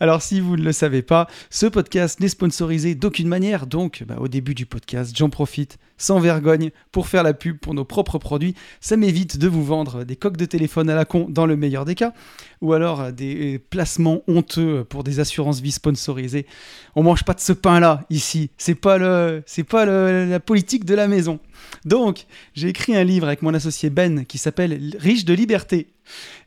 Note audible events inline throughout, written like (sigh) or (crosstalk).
Alors si vous ne le savez pas, ce podcast n'est sponsorisé d'aucune manière, donc bah, au début du podcast, j'en profite sans vergogne pour faire la pub pour nos propres produits. Ça m'évite de vous vendre des coques de téléphone à la con dans le meilleur des cas, ou alors euh, des placements honteux pour des assurances vie sponsorisées. On mange pas de ce pain-là ici, c'est pas, le, pas la politique de la maison. Donc, j'ai écrit un livre avec mon associé Ben qui s'appelle Riche de liberté.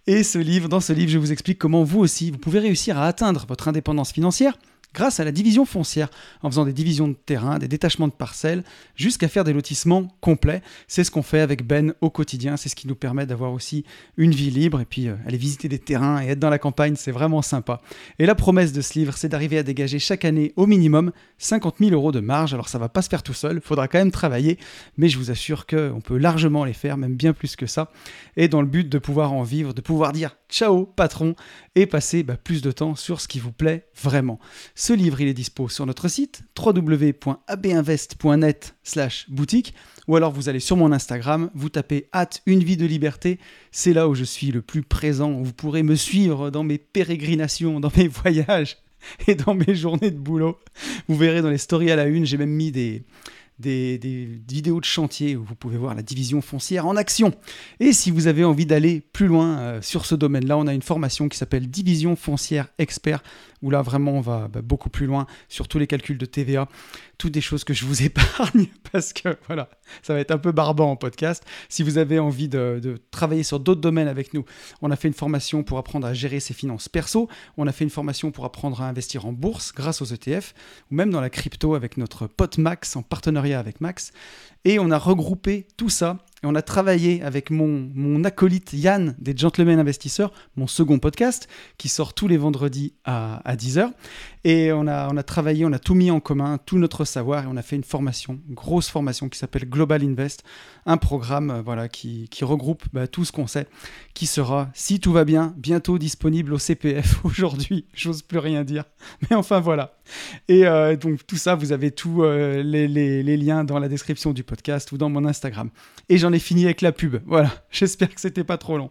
Et ce dans ce livre, je vous explique comment vous aussi, vous pouvez réussir à atteindre votre indépendance financière grâce à la division foncière, en faisant des divisions de terrain, des détachements de parcelles, jusqu'à faire des lotissements complets. C'est ce qu'on fait avec Ben au quotidien, c'est ce qui nous permet d'avoir aussi une vie libre et puis euh, aller visiter des terrains et être dans la campagne, c'est vraiment sympa. Et la promesse de ce livre, c'est d'arriver à dégager chaque année au minimum 50 000 euros de marge. Alors ça va pas se faire tout seul, faudra quand même travailler, mais je vous assure qu'on peut largement les faire, même bien plus que ça. Et dans le but de pouvoir en vivre, de pouvoir dire ciao patron et passer bah, plus de temps sur ce qui vous plaît vraiment. Ce livre, il est dispo sur notre site www.abinvest.net boutique ou alors vous allez sur mon Instagram, vous tapez hâte une vie de liberté, c'est là où je suis le plus présent, où vous pourrez me suivre dans mes pérégrinations, dans mes (laughs) voyages et dans mes journées de boulot. Vous verrez dans les stories à la une, j'ai même mis des, des, vidéos de chantier où vous pouvez voir la division foncière en action. Et si vous avez envie d'aller plus loin euh, sur ce domaine-là, on a une formation qui s'appelle Division foncière expert, où là vraiment on va bah, beaucoup plus loin sur tous les calculs de TVA, toutes des choses que je vous (laughs) épargne parce que voilà, ça va être un peu barbant en podcast. Si vous avez envie de, de travailler sur d'autres domaines avec nous, on a fait une formation pour apprendre à gérer ses finances perso, on a fait une formation pour apprendre à investir en bourse grâce aux ETF, ou même dans la crypto avec notre pote Max en partenariat avec Max. Et on a regroupé tout ça et on a travaillé avec mon, mon acolyte Yann des Gentlemen Investisseurs, mon second podcast, qui sort tous les vendredis à, à 10h. Et on a, on a travaillé, on a tout mis en commun, tout notre savoir, et on a fait une formation, une grosse formation qui s'appelle Global Invest, un programme euh, voilà, qui, qui regroupe bah, tout ce qu'on sait, qui sera, si tout va bien, bientôt disponible au CPF (laughs) aujourd'hui. J'ose plus rien dire. Mais enfin voilà. Et euh, donc tout ça, vous avez tous euh, les, les, les, liens dans la description du podcast ou dans mon Instagram. Et j'en ai fini avec la pub. Voilà, (laughs) j'espère que c'était pas trop long.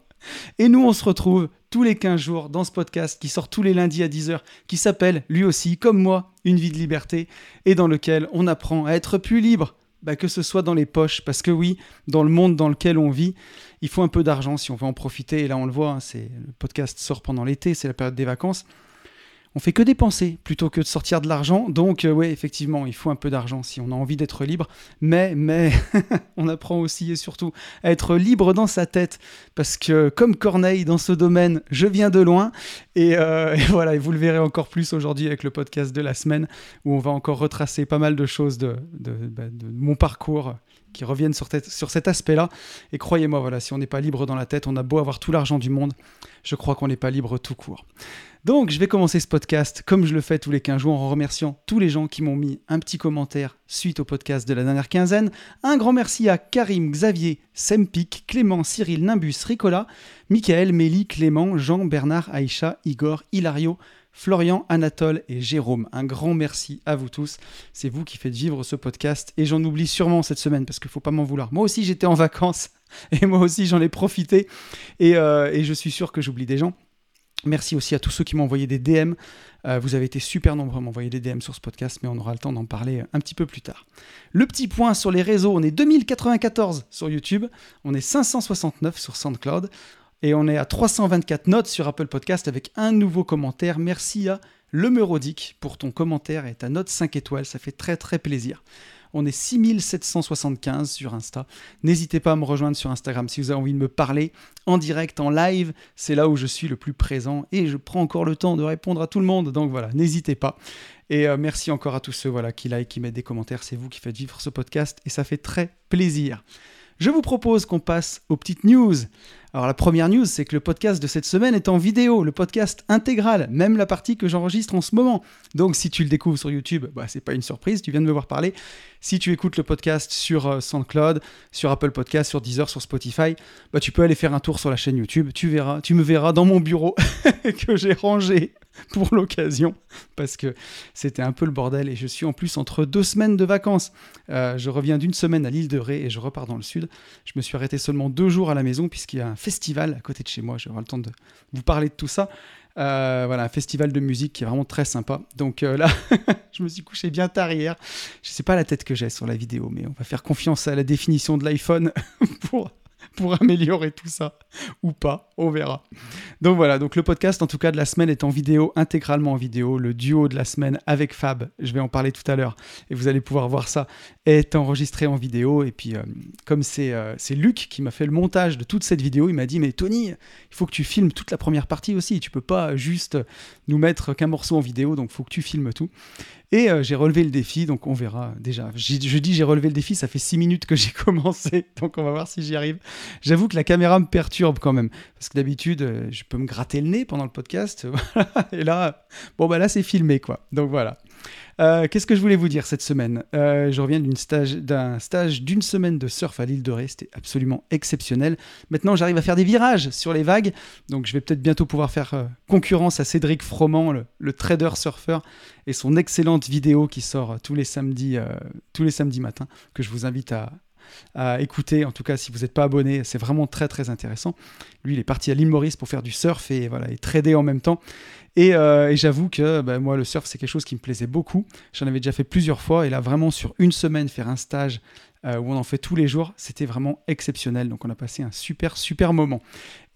Et nous, on se retrouve tous les 15 jours dans ce podcast qui sort tous les lundis à 10h, qui s'appelle, lui aussi, comme moi, Une vie de liberté, et dans lequel on apprend à être plus libre, bah, que ce soit dans les poches, parce que oui, dans le monde dans lequel on vit, il faut un peu d'argent si on veut en profiter, et là on le voit, hein, c'est le podcast sort pendant l'été, c'est la période des vacances on fait que dépenser plutôt que de sortir de l'argent. Donc euh, oui, effectivement, il faut un peu d'argent si on a envie d'être libre. Mais, mais, (laughs) on apprend aussi et surtout à être libre dans sa tête. Parce que comme Corneille dans ce domaine, je viens de loin. Et, euh, (laughs) voilà, vous le verrez encore plus aujourd'hui avec le podcast de la semaine, où on va encore retracer pas mal de choses de, de, bah, mon parcours qui reviennent sur, sur cet aspect-là. Et croyez-moi, voilà, si on n'est pas libre dans la tête, on a beau avoir tout l'argent du monde, je crois qu'on n'est pas libre tout court. Donc, je vais commencer ce podcast comme je le fais tous les 15 jours en remerciant tous les gens qui m'ont mis un petit commentaire suite au podcast de la dernière quinzaine. Un grand merci à Karim, Xavier, Sempic, Clément, Cyril, Nimbus, Ricola, Michael, Mélie, Clément, Jean, Bernard, Aïcha, Igor, Hilario, Florian, Anatole et Jérôme. Un grand merci à vous tous. C'est vous qui faites vivre ce podcast et j'en oublie sûrement cette semaine parce qu'il ne faut pas m'en vouloir. Moi aussi j'étais en vacances (laughs) et moi aussi j'en ai profité et, euh, et je suis sûr que j'oublie des gens. Merci aussi à tous ceux qui m'ont envoyé des DM. Euh, vous avez été super nombreux à m'envoyer des DM sur ce podcast, mais on aura le temps d'en parler un petit peu plus tard. Le petit point sur les réseaux, on est 2094 sur YouTube, on est 569 sur SoundCloud, et on est à 324 notes sur Apple Podcast avec un nouveau commentaire. Merci à Le Merodic pour ton commentaire et ta note 5 étoiles, ça fait très très plaisir. On est 6775 sur Insta. N'hésitez pas à me rejoindre sur Instagram si vous avez envie de me parler en direct, en live. C'est là où je suis le plus présent et je prends encore le temps de répondre à tout le monde. Donc voilà, n'hésitez pas. Et euh, merci encore à tous ceux qui like, qui mettent des commentaires. C'est vous qui faites vivre ce podcast et ça fait très plaisir. Je vous propose qu'on passe aux petites news. Alors la première news, c'est que le podcast de cette semaine est en vidéo, le podcast intégral, même la partie que j'enregistre en ce moment. Donc si tu le découvres sur YouTube, bah, c'est pas une surprise, tu viens de me voir parler. Si tu écoutes le podcast sur euh, SoundCloud, sur Apple Podcast, sur Deezer, sur Spotify, bah, tu peux aller faire un tour sur la chaîne YouTube. Tu verras, tu me verras dans mon bureau (laughs) que j'ai rangé (laughs) pour l'occasion parce que c'était un peu le bordel et je suis en plus entre deux semaines de vacances. Euh, je reviens d'une semaine à l'île de Ré et je repars dans le sud. Je me suis arrêté seulement deux jours à la maison puisqu'il y a un festival à côté de chez moi. J'aurai le temps de vous parler de tout ça. Euh, voilà, un festival de musique qui est vraiment très sympa. Donc euh, là, (laughs) je me suis couché bien tard hier. Je sais pas la tête que j'ai sur la vidéo, mais on va faire confiance à la définition de l'iPhone (laughs) pour pour améliorer tout ça ou pas, on verra. Donc voilà, donc le podcast en tout cas de la semaine est en vidéo, intégralement en vidéo. Le duo de la semaine avec Fab, je vais en parler tout à l'heure et vous allez pouvoir voir ça, est enregistré en vidéo. Et puis euh, comme euh, c'est Luc qui m'a fait le montage de toute cette vidéo, il m'a dit mais Tony, il faut que tu filmes toute la première partie aussi. Tu peux pas juste nous mettre qu'un morceau en vidéo, donc il faut que tu filmes tout. Et euh, j'ai relevé le défi, donc on verra déjà. Je dis j'ai relevé le défi, ça fait 6 minutes que j'ai (laughs) commencé, donc on va voir si j'y arrive. J'avoue que la caméra me perturbe quand même, parce que d'habitude, je peux me gratter le nez pendant le podcast, (laughs) et là, bon bah là c'est filmé quoi. Donc voilà. Euh, qu'est-ce que je voulais vous dire cette semaine euh, Je reviens d'un stage d'une semaine de surf à l'île de Ré, c'était absolument exceptionnel. Maintenant, j'arrive à faire des virages sur les vagues, donc je vais peut-être bientôt pouvoir faire euh, concurrence à Cédric Froment, le, trader surfeur, et son excellente vidéo qui sort tous les samedis, tous les samedis matins, que je vous invite à, à écouter. En tout cas, si vous n'êtes pas abonné, c'est vraiment très très intéressant. Lui, il est parti à l'île Maurice pour faire du surf et voilà, et trader en même temps. Et, euh, j'avoue que bah, moi, le surf, c'est quelque chose qui me plaisait beaucoup. J'en avais déjà fait plusieurs fois et là, vraiment sur une semaine, faire un stage euh, où on en fait tous les jours, c'était vraiment exceptionnel. Donc on a passé un super super moment.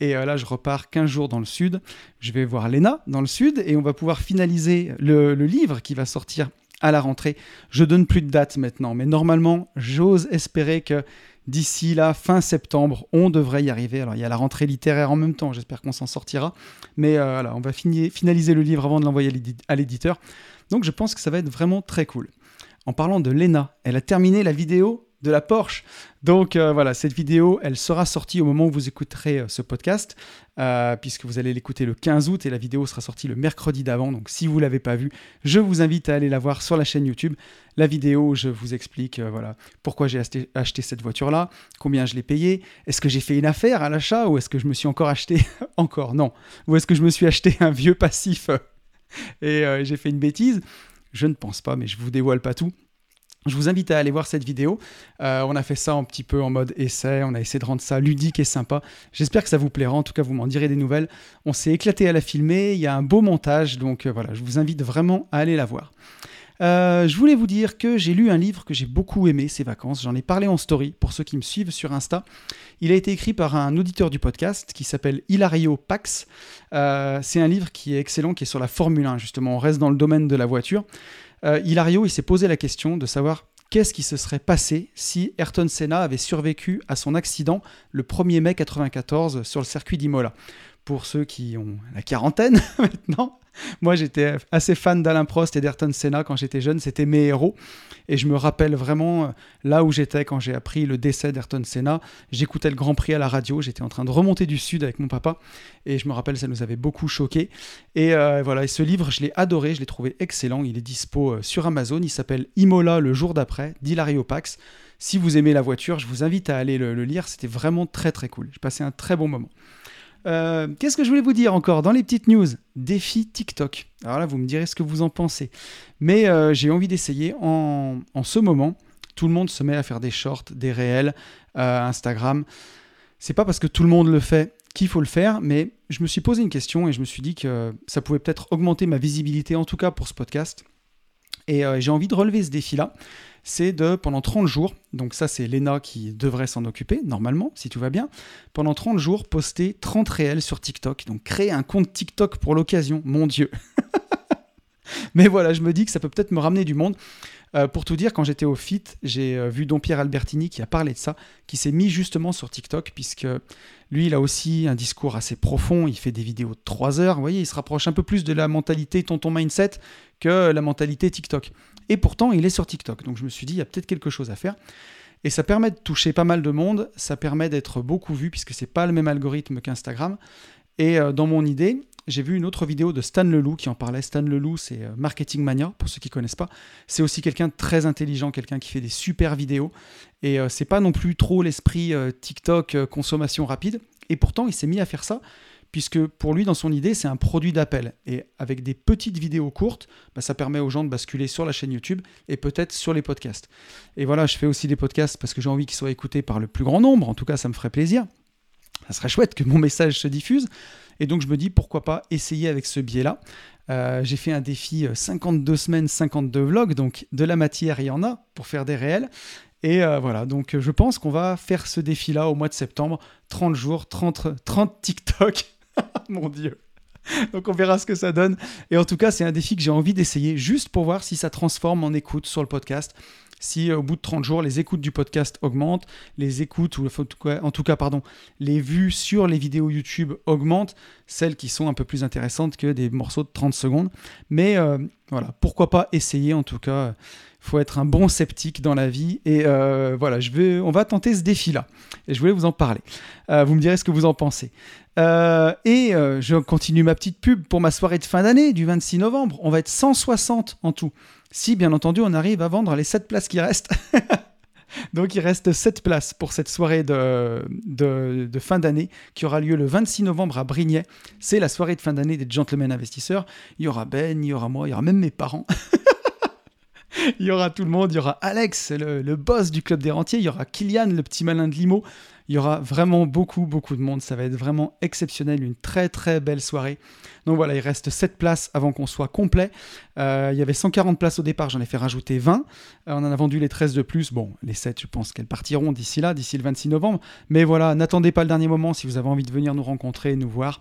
Et euh, là, je repars 15 jours dans le sud. Je vais voir Léna dans le sud et on va pouvoir finaliser le livre qui va sortir à la rentrée. Je donne plus de dates maintenant, mais normalement, j'ose espérer que d'ici là, fin septembre, on devrait y arriver. Alors, il y a la rentrée littéraire en même temps, j'espère qu'on s'en sortira. Mais euh, voilà, on va finaliser le livre avant de l'envoyer à l'éditeur. Donc, je pense que ça va être vraiment très cool. En parlant de Lena, elle a terminé la vidéo de la Porsche. Donc euh, voilà, cette vidéo, elle sera sortie au moment où vous écouterez euh, ce podcast, euh, puisque vous allez l'écouter le 15 août et la vidéo sera sortie le mercredi d'avant. Donc si vous ne l'avez pas vue, je vous invite à aller la voir sur la chaîne YouTube. La vidéo, je vous explique voilà pourquoi j'ai acheté, cette voiture-là, combien je l'ai payée, est-ce que j'ai fait une affaire à l'achat ou est-ce que je me suis encore acheté (laughs) encore? Non, ou est-ce que je me suis acheté un vieux passif (laughs) et j'ai fait une bêtise? Je ne pense pas, mais je vous dévoile pas tout. Je vous invite à aller voir cette vidéo. Euh, on a fait ça un petit peu en mode essai, on a essayé de rendre ça ludique et sympa. J'espère que ça vous plaira, en tout cas vous m'en direz des nouvelles. On s'est éclaté à la filmer, il y a un beau montage, donc euh, voilà, je vous invite vraiment à aller la voir. Euh, je voulais vous dire que j'ai lu un livre que j'ai beaucoup aimé ces vacances. J'en ai parlé en story pour ceux qui me suivent sur Insta. Il a été écrit par un auditeur du podcast qui s'appelle Hilario Pax. c'est un livre qui est excellent, qui est sur la Formule 1 justement. On reste dans le domaine de la voiture. Euh, Hilario, il s'est posé la question de savoir qu'est-ce qui se serait passé si Ayrton Senna avait survécu à son accident le 1er mai 94 sur le circuit d'Imola. Pour ceux qui ont la quarantaine (laughs) maintenant, moi, j'étais assez fan d'Alain Prost et d'Ayrton Senna quand j'étais jeune. C'était mes héros. Et je me rappelle vraiment euh, là où j'étais quand j'ai appris le décès d'Ayrton Senna. J'écoutais le Grand Prix à la radio. J'étais en train de remonter du Sud avec mon papa. Et je me rappelle, ça nous avait beaucoup choqué. Et euh, voilà, et ce livre, je l'ai adoré. Je l'ai trouvé excellent. Il est dispo euh, sur Amazon. Il s'appelle Imola le jour d'après d'Hilario Pax. Si vous aimez la voiture, je vous invite à aller le lire. C'était vraiment très très cool. J'ai passé un très bon moment. Euh, qu'est-ce que je voulais vous dire encore dans les petites news? Défi TikTok. Alors là, vous me direz ce que vous en pensez. Mais euh, j'ai envie d'essayer. En, ce moment, tout le monde se met à faire des shorts, des réels, euh, Instagram. C'est pas parce que tout le monde le fait qu'il faut le faire, mais je me suis posé une question et je me suis dit que ça pouvait peut-être augmenter ma visibilité, en tout cas pour ce podcast. Et j'ai envie de relever ce défi-là c'est de, pendant 30 jours, donc ça c'est Lena qui devrait s'en occuper, normalement, si tout va bien, pendant 30 jours, poster 30 réels sur TikTok. Donc créer un compte TikTok pour l'occasion, mon Dieu. (laughs) Mais voilà, je me dis que ça peut peut-être me ramener du monde. Euh, pour tout dire, quand j'étais au FIT, j'ai euh, vu Don Pierre Albertini qui a parlé de ça, qui s'est mis justement sur TikTok, puisque lui, il a aussi un discours assez profond, il fait des vidéos de 3 heures, vous voyez, il se rapproche un peu plus de la mentalité tonton mindset que la mentalité TikTok. Et pourtant, il est sur TikTok. Donc je me suis dit, il y a peut-être quelque chose à faire. Et ça permet de toucher pas mal de monde, ça permet d'être beaucoup vu, puisque c'est pas le même algorithme qu'Instagram. Et euh, dans mon idée, j'ai vu une autre vidéo de Stan Leloup qui en parlait. Stan Leloup, c'est euh, Marketing Mania, pour ceux qui ne connaissent pas. C'est aussi quelqu'un de très intelligent, quelqu'un qui fait des super vidéos. Et euh, c'est pas non plus trop l'esprit TikTok consommation rapide. Et pourtant, il s'est mis à faire ça puisque pour lui, dans son idée, c'est un produit d'appel. Et avec des petites vidéos courtes, bah, ça permet aux gens de basculer sur la chaîne YouTube et peut-être sur les podcasts. Et voilà, je fais aussi des podcasts parce que j'ai envie qu'ils soient écoutés par le plus grand nombre. En tout cas, ça me ferait plaisir. Ça serait chouette que mon (laughs) message se diffuse. Et donc, je me dis, pourquoi pas essayer avec ce biais-là. Euh, j'ai fait un défi 52 euh, semaines, 52 vlogs, donc de la matière, il y en a pour faire des réels. Et euh, voilà, donc je pense qu'on va faire ce défi-là au mois de septembre. 30 jours, 30, 30 TikTok. (laughs) (laughs) Mon Dieu. Donc on verra ce que ça donne. Et en tout cas, c'est un défi que j'ai envie d'essayer juste pour voir si ça transforme en écoute sur le podcast. Si euh, au bout de 30 jours, les écoutes du podcast augmentent, les écoutes, ou en tout cas, pardon, les vues sur les vidéos YouTube augmentent, celles qui sont un peu plus intéressantes que des morceaux de 30 secondes. Mais euh, voilà, pourquoi pas essayer en tout cas faut être un bon sceptique dans la vie. Et euh, voilà, je vais, on va tenter ce défi-là. Et je voulais vous en parler. Euh, vous me direz ce que vous en pensez. Euh, et je continue ma petite pub pour ma soirée de fin d'année du 26 novembre. On va être 160 en tout. Si, bien entendu, on arrive à vendre les 7 places qui restent. (laughs) Donc il reste 7 places pour cette soirée de, fin d'année qui aura lieu le 26 novembre à Brignais. C'est la soirée de fin d'année des Gentlemen Investisseurs. Il y aura Ben, il y aura moi, il y aura même mes parents. (laughs) il y aura tout le monde, il y aura Alex, le, boss du club des rentiers, il y aura Kylian, le petit malin de Limo. Il y aura vraiment beaucoup, beaucoup de monde. Ça va être vraiment exceptionnel, une très, très belle soirée. Donc voilà, il reste 7 places avant qu'on soit complet. Euh, il y avait 140 places au départ, j'en ai fait rajouter 20. Euh, on en a vendu les 13 de plus. Bon, les 7, je pense qu'elles partiront d'ici là, d'ici le 26 novembre. Mais voilà, n'attendez pas le dernier moment si vous avez envie de venir nous rencontrer, nous voir.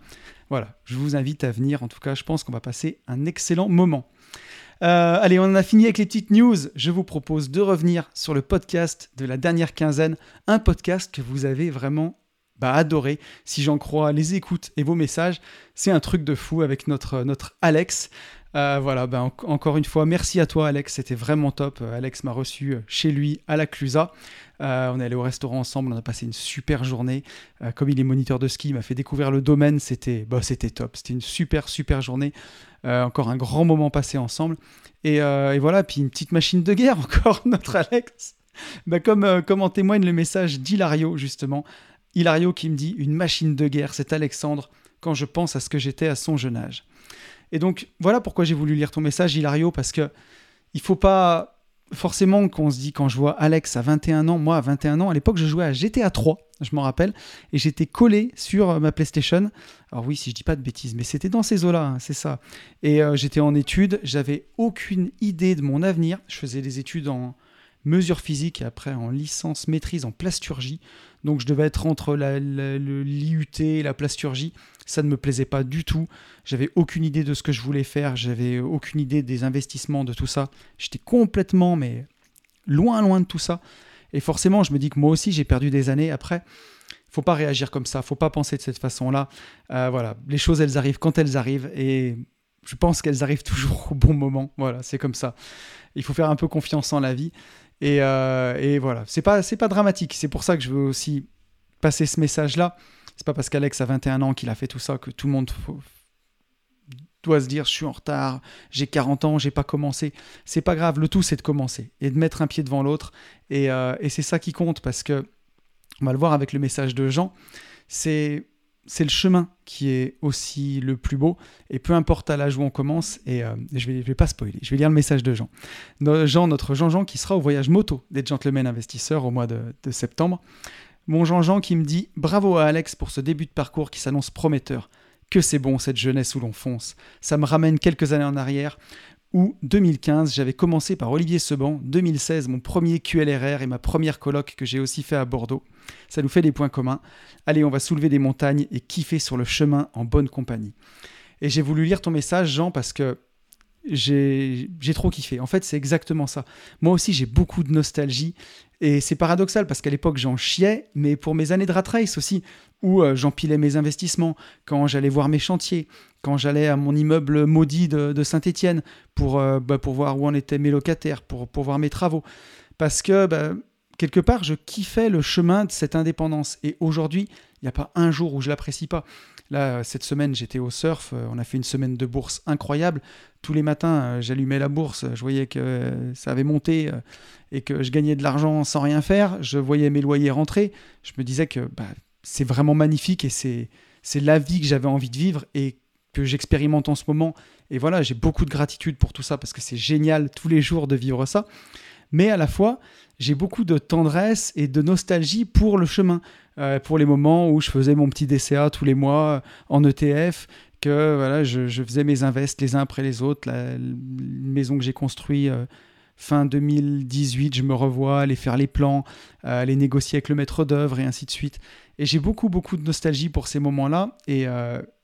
Voilà, je vous invite à venir. En tout cas, je pense qu'on va passer un excellent moment. Euh, allez, on en a fini avec les petites news. Je vous propose de revenir sur le podcast de la dernière quinzaine, un podcast que vous avez vraiment bah, adoré, si j'en crois les écoutes et vos messages. C'est un truc de fou avec notre, notre Alex. Euh, voilà, ben, encore une fois, merci à toi Alex, c'était vraiment top. Euh, Alex m'a reçu chez lui à la Clusa. on est allé au restaurant ensemble, on a passé une super journée. comme il est moniteur de ski, il m'a fait découvrir le domaine, c'était bah, top. C'était une super, super journée. Euh, encore un grand moment passé ensemble. Euh, et, voilà, puis une petite machine de guerre (laughs) encore, notre Alex. Bah, comme, euh, comme en témoigne le message d'Hilario, justement. Hilario qui me dit Une machine de guerre, c'est Alexandre, quand je pense à ce que j'étais à son jeune âge. Et donc, voilà pourquoi j'ai voulu lire ton message, Hilario, parce que il faut pas forcément qu'on se dit quand je vois Alex à 21 ans, moi à 21 ans, à l'époque je jouais à GTA 3, je m'en rappelle, et j'étais collé sur euh, ma PlayStation. Alors oui, si je dis pas de bêtises, mais c'était dans ces eaux-là, hein, c'est ça. Et euh, j'étais en études, j'avais aucune idée de mon avenir. Je faisais des études en mesure physique et après en licence maîtrise en plasturgie. Donc je devais être entre l'IUT et la plasturgie. Ça ne me plaisait pas du tout. J'avais aucune idée de ce que je voulais faire. J'avais aucune idée des investissements, de tout ça. J'étais complètement, mais loin, loin de tout ça. Et forcément, je me dis que moi aussi, j'ai perdu des années. Après, faut pas réagir comme ça. Faut pas penser de cette façon-là. Euh, voilà, les choses, elles arrivent quand elles arrivent. Et je pense qu'elles arrivent toujours au bon moment. Voilà, c'est comme ça. Il faut faire un peu confiance en la vie. Et, euh, et voilà, c'est pas, c'est pas dramatique. C'est pour ça que je veux aussi passer ce message-là. C'est pas parce qu'Alex a 21 ans qu'il a fait tout ça que tout le monde doit se dire je suis en retard, j'ai 40 ans, j'ai pas commencé. C'est pas grave, le tout c'est de commencer et de mettre un pied devant l'autre. Et, euh, et c'est ça qui compte parce que, on va le voir avec le message de Jean, c'est c'est le chemin qui est aussi le plus beau. Et peu importe à l'âge où on commence, et euh, je ne vais, vais, pas spoiler, je vais lire le message de Jean. Jean, notre Jean-Jean qui sera au voyage moto des Gentlemen Investisseurs au mois de, de septembre. Mon Jean-Jean qui me dit Bravo à Alex pour ce début de parcours qui s'annonce prometteur. Que c'est bon cette jeunesse où l'on fonce. Ça me ramène quelques années en arrière où 2015, j'avais commencé par Olivier Seban, 2016, mon premier QLRR et ma première colloque que j'ai aussi fait à Bordeaux. Ça nous fait des points communs. Allez, on va soulever des montagnes et kiffer sur le chemin en bonne compagnie. Et j'ai voulu lire ton message, Jean, parce que j'ai trop kiffé. En fait, c'est exactement ça. Moi aussi, j'ai beaucoup de nostalgie. Et c'est paradoxal parce qu'à l'époque, j'en chiais, mais pour mes années de rat race aussi, où euh, j'empilais mes investissements, quand j'allais voir mes chantiers, quand j'allais à mon immeuble maudit de, Saint-Étienne pour, euh, bah, pour voir où en étaient mes locataires, pour, pour voir mes travaux. Parce que bah, quelque part, je kiffais le chemin de cette indépendance. Et aujourd'hui, il n'y a pas un jour où je l'apprécie pas. Là, cette semaine, j'étais au surf. Euh, on a fait une semaine de bourse incroyable. Tous les matins, euh, j'allumais la bourse. Je voyais que euh, ça avait monté et que je gagnais de l'argent sans rien faire. Je voyais mes loyers rentrer. Je me disais que bah, c'est vraiment magnifique et c'est, c'est la vie que j'avais envie de vivre et que j'expérimente en ce moment. Et voilà, j'ai beaucoup de gratitude pour tout ça parce que c'est génial tous les jours de vivre ça. Mais à la fois, j'ai beaucoup de tendresse et de nostalgie pour le chemin, euh, pour les moments où je faisais mon petit DCA tous les mois euh, en ETF, que voilà, je, faisais mes invests les uns après les autres, la, maison que j'ai construite euh, fin 2018, je me revois, aller faire les plans, aller négocier avec le maître d'œuvre et ainsi de suite. Et j'ai beaucoup, beaucoup de nostalgie pour ces moments-là et,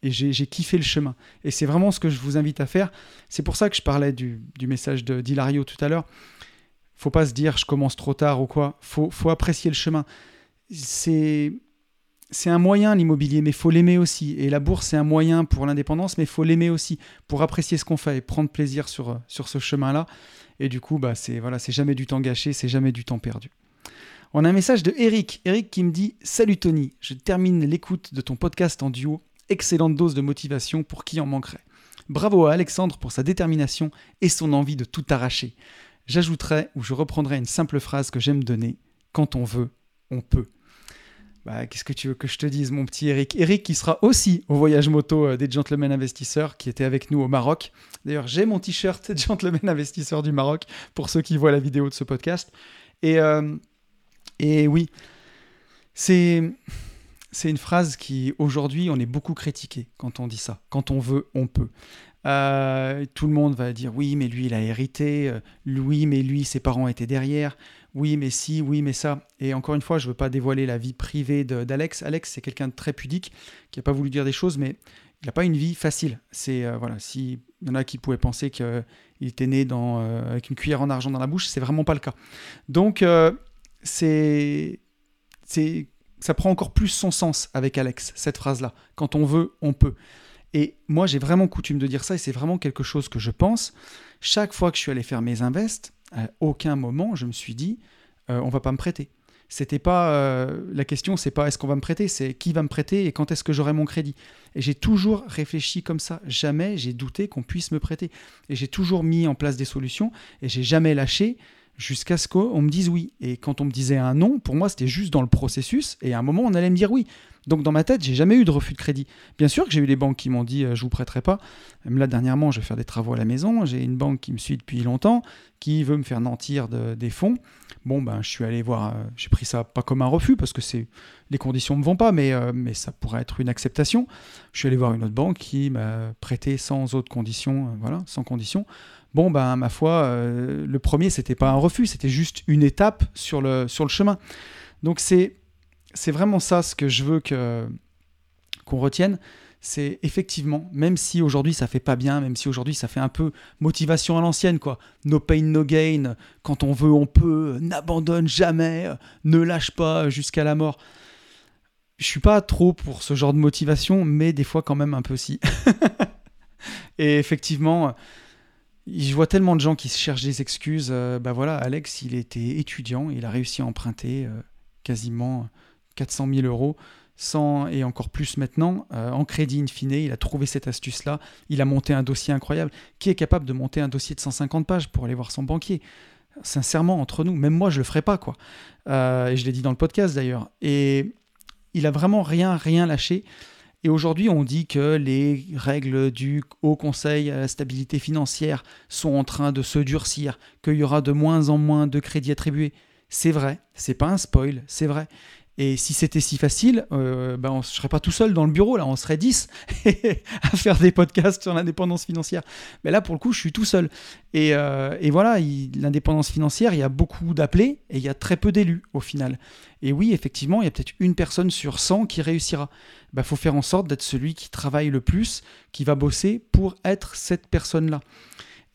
j'ai kiffé le chemin. Et c'est vraiment ce que je vous invite à faire. C'est pour ça que je parlais du, du message d'Hilario tout à l'heure faut pas se dire je commence trop tard ou quoi. Faut, faut apprécier le chemin. C'est c'est un moyen l'immobilier, mais faut l'aimer aussi. Et la bourse, c'est un moyen pour l'indépendance, mais faut l'aimer aussi pour apprécier ce qu'on fait et prendre plaisir sur, ce chemin-là. Et du coup, bah, c'est voilà, c'est jamais du temps gâché, c'est jamais du temps perdu. On a un message de Eric. Eric qui me dit Salut Tony, je termine l'écoute de ton podcast en duo. Excellente dose de motivation pour qui en manquerait. Bravo à Alexandre pour sa détermination et son envie de tout arracher. J'ajouterai ou je reprendrai une simple phrase que j'aime donner quand on veut, on peut. Bah, qu'est-ce que tu veux que je te dise, mon petit Eric? Eric qui sera aussi au voyage moto euh, des Gentlemen Investisseurs, qui était avec nous au Maroc. D'ailleurs, j'ai mon t-shirt (laughs) Gentlemen Investisseurs du Maroc, pour ceux qui voient la vidéo de ce podcast. Et, euh, oui, c'est une phrase qui, aujourd'hui, on est beaucoup critiqué quand on dit ça. Quand on veut, on peut. Euh, tout le monde va dire oui, mais lui, il a hérité. Euh, oui, mais lui, ses parents étaient derrière. Oui, mais si, oui, mais ça. Et encore une fois, je ne veux pas dévoiler la vie privée d'Alex. Alex, c'est quelqu'un de très pudique qui n'a pas voulu dire des choses, mais il n'a pas une vie facile. C'est euh, voilà, s'il y en a qui pouvaient penser qu'il était né avec une cuillère en argent dans la bouche, c'est vraiment pas le cas. Donc c'est c'est ça prend encore plus son sens avec Alex cette phrase là. Quand on veut, on peut. Et moi, j'ai vraiment coutume de dire ça, et c'est vraiment quelque chose que je pense. Chaque fois que je suis allé faire mes invests, à aucun moment je me suis dit, euh, on va pas me prêter. C'était pas euh, la question, c'est pas est-ce qu'on va me prêter, c'est qui va me prêter et quand est-ce que j'aurai mon crédit. Et j'ai toujours réfléchi comme ça. Jamais j'ai douté qu'on puisse me prêter. Et j'ai toujours mis en place des solutions et j'ai jamais lâché jusqu'à ce qu'on me dise oui. Et quand on me disait un non, pour moi, c'était juste dans le processus. Et à un moment, on allait me dire oui. Donc dans ma tête, j'ai jamais eu de refus de crédit. Bien sûr que j'ai eu des banques qui m'ont dit euh, je vous prêterai pas. Même là dernièrement, je vais faire des travaux à la maison. J'ai une banque qui me suit depuis longtemps, qui veut me faire nantir des fonds. Bon ben, je suis allé voir. Euh, j'ai pris ça pas comme un refus parce que c'est les conditions me vont pas, mais euh, mais ça pourrait être une acceptation. Je suis allé voir une autre banque qui m'a prêté sans autres conditions, voilà, sans conditions. Bon ben, ma foi, le premier c'était pas un refus, c'était juste une étape sur le sur le chemin. Donc c'est c'est vraiment ça ce que je veux que qu'on retienne. C'est effectivement, même si aujourd'hui ça fait pas bien, même si aujourd'hui ça fait un peu motivation à l'ancienne, quoi. No pain, no gain. Quand on veut, on peut. N'abandonne jamais. Ne lâche pas jusqu'à la mort. Je suis pas trop pour ce genre de motivation, mais des fois quand même un peu si. (laughs) Et effectivement, je vois tellement de gens qui se cherchent des excuses. Ben bah voilà, Alex, il était étudiant, il a réussi à emprunter euh, quasiment 400 000 euros, sans, et encore plus maintenant, euh, en crédit in fine, il a trouvé cette astuce-là, il a monté un dossier incroyable. Qui est capable de monter un dossier de 150 pages pour aller voir son banquier? Sincèrement, entre nous, même moi, je le ferais pas, quoi. Euh, et je l'ai dit dans le podcast d'ailleurs. Et il a vraiment rien, rien lâché. Et aujourd'hui, on dit que les règles du Haut Conseil à la stabilité financière sont en train de se durcir, qu'il y aura de moins en moins de crédits attribués. C'est vrai, c'est pas un spoil, c'est vrai. Et si c'était si facile, euh, ben on ne serait pas tout seul dans le bureau, là, on serait 10 (laughs) à faire des podcasts sur l'indépendance financière. Mais là, pour le coup, je suis tout seul. Et, euh, voilà, l'indépendance financière, il y a beaucoup d'appelés et il y a très peu d'élus au final. Et oui, effectivement, il y a peut-être une personne sur 100 qui réussira. Il ben, faut faire en sorte d'être celui qui travaille le plus, qui va bosser pour être cette personne-là.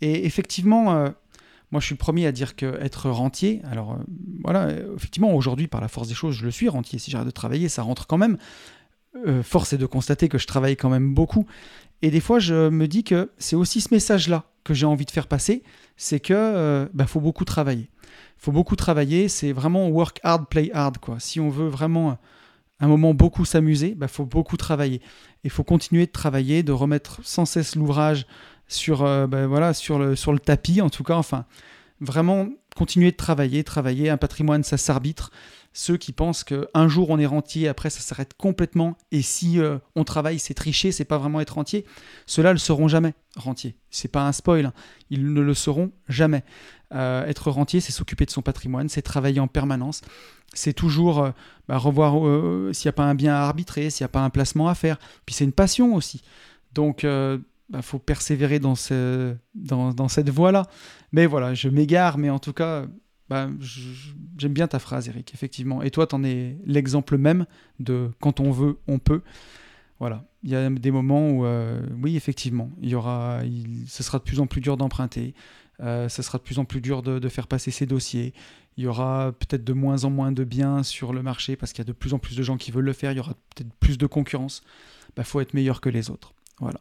Et effectivement, euh, moi, je suis le premier à dire qu'être rentier, alors euh, voilà, effectivement, aujourd'hui, par la force des choses, je le suis rentier. Si j'arrête de travailler, ça rentre quand même. Euh, force est de constater que je travaille quand même beaucoup. Et des fois, je me dis que c'est aussi ce message-là que j'ai envie de faire passer, c'est que bah, faut beaucoup travailler. faut beaucoup travailler, c'est vraiment work hard, play hard. Quoi. Si on veut vraiment un moment beaucoup s'amuser, il bah, faut beaucoup travailler. Il faut continuer de travailler, de remettre sans cesse l'ouvrage sur, bah, voilà, sur, le, sur le tapis, en tout cas. Enfin, vraiment continuer de travailler, travailler. Un patrimoine, ça s'arbitre ceux qui pensent qu'un jour on est rentier, après ça s'arrête complètement, et si euh, on travaille, c'est tricher, c'est pas vraiment être rentier, ceux-là ne seront jamais rentiers. C'est pas un spoil, hein. ils ne le seront jamais. Euh, être rentier, c'est s'occuper de son patrimoine, c'est travailler en permanence, c'est toujours euh, bah, revoir s'il n'y a pas un bien à arbitrer, s'il n'y a pas un placement à faire. Puis c'est une passion aussi. Donc bah, faut persévérer dans, ce, dans, dans cette voie-là. Mais voilà, je m'égare, mais en tout cas, bah, j'aime bien ta phrase, Eric, effectivement. Et toi, tu en es l'exemple même de quand on veut, on peut. Voilà. Il y a des moments où, euh, oui, effectivement, il y aura, ce sera de plus en plus dur d'emprunter, euh, ce sera de plus en plus dur de, faire passer ses dossiers. Il y aura peut-être de moins en moins de biens sur le marché parce qu'il y a de plus en plus de gens qui veulent le faire. Il y aura peut-être plus de concurrence. Il bah, faut être meilleur que les autres. Voilà.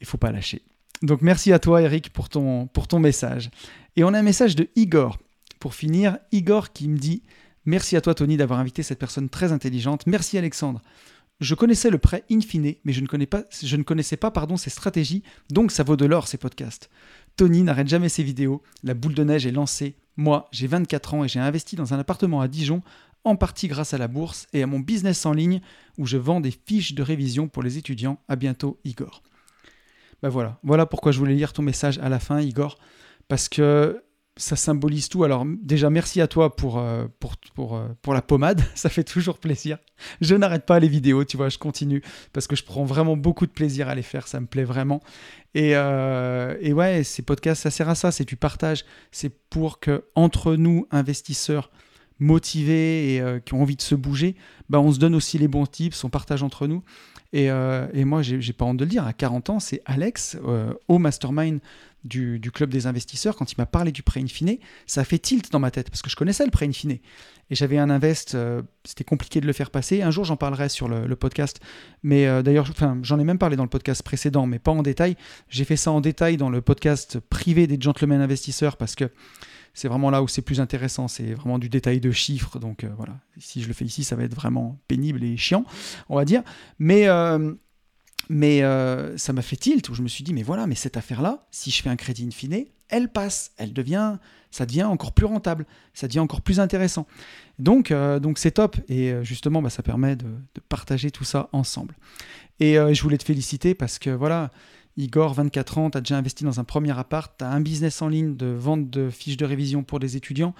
Il faut pas lâcher. Donc merci à toi Eric pour ton, message. Et on a un message de Igor pour finir, Igor qui me dit Merci à toi Tony d'avoir invité cette personne très intelligente. Merci Alexandre. Je connaissais le prêt infini, mais je ne, connais pas, je ne connaissais pas pardon, ses stratégies, donc ça vaut de l'or ces podcasts. Tony n'arrête jamais ses vidéos, la boule de neige est lancée. Moi, j'ai 24 ans et j'ai investi dans un appartement à Dijon, en partie grâce à la bourse et à mon business en ligne où je vends des fiches de révision pour les étudiants. À bientôt, Igor. Ben voilà, voilà pourquoi je voulais lire ton message à la fin, Igor, parce que ça symbolise tout. Alors déjà, merci à toi pour, euh, pour, pour, euh, pour, la pommade, (laughs) ça fait toujours plaisir. Je n'arrête pas les vidéos, tu vois, je continue parce que je prends vraiment beaucoup de plaisir à les faire, ça me plaît vraiment. Et, euh, et ouais, ces podcasts, ça sert à ça, c'est du partage, c'est pour que entre nous, investisseurs motivés et qui ont envie de se bouger, bah, on se donne aussi les bons tips, on partage entre nous. Et, et moi, j'ai pas honte de le dire, à 40 ans, c'est Alex au mastermind du, club des investisseurs, quand il m'a parlé du prêt in ça a fait tilt dans ma tête parce que je connaissais le prêt in Et j'avais un invest, euh, c'était compliqué de le faire passer. Un jour, j'en parlerai sur le, podcast. Mais euh, d'ailleurs, enfin, j'en ai même parlé dans le podcast précédent, mais pas en détail. J'ai fait ça en détail dans le podcast privé des gentlemen investisseurs parce que c'est vraiment là où c'est plus intéressant. C'est vraiment du détail de chiffres. Donc euh, voilà, si je le fais ici, ça va être vraiment pénible et chiant, on va dire. Mais mais euh, ça m'a fait tilt où je me suis dit, mais voilà, mais cette affaire-là, si je fais un crédit in fine, elle passe, elle devient, ça devient encore plus rentable, ça devient encore plus intéressant. Donc, euh, donc c'est top. Et euh, justement, bah, ça permet de, partager tout ça ensemble. Et je voulais te féliciter parce que voilà, Igor, 24 ans, tu as déjà investi dans un premier appart, tu as un business en ligne de vente de fiches de révision pour des étudiants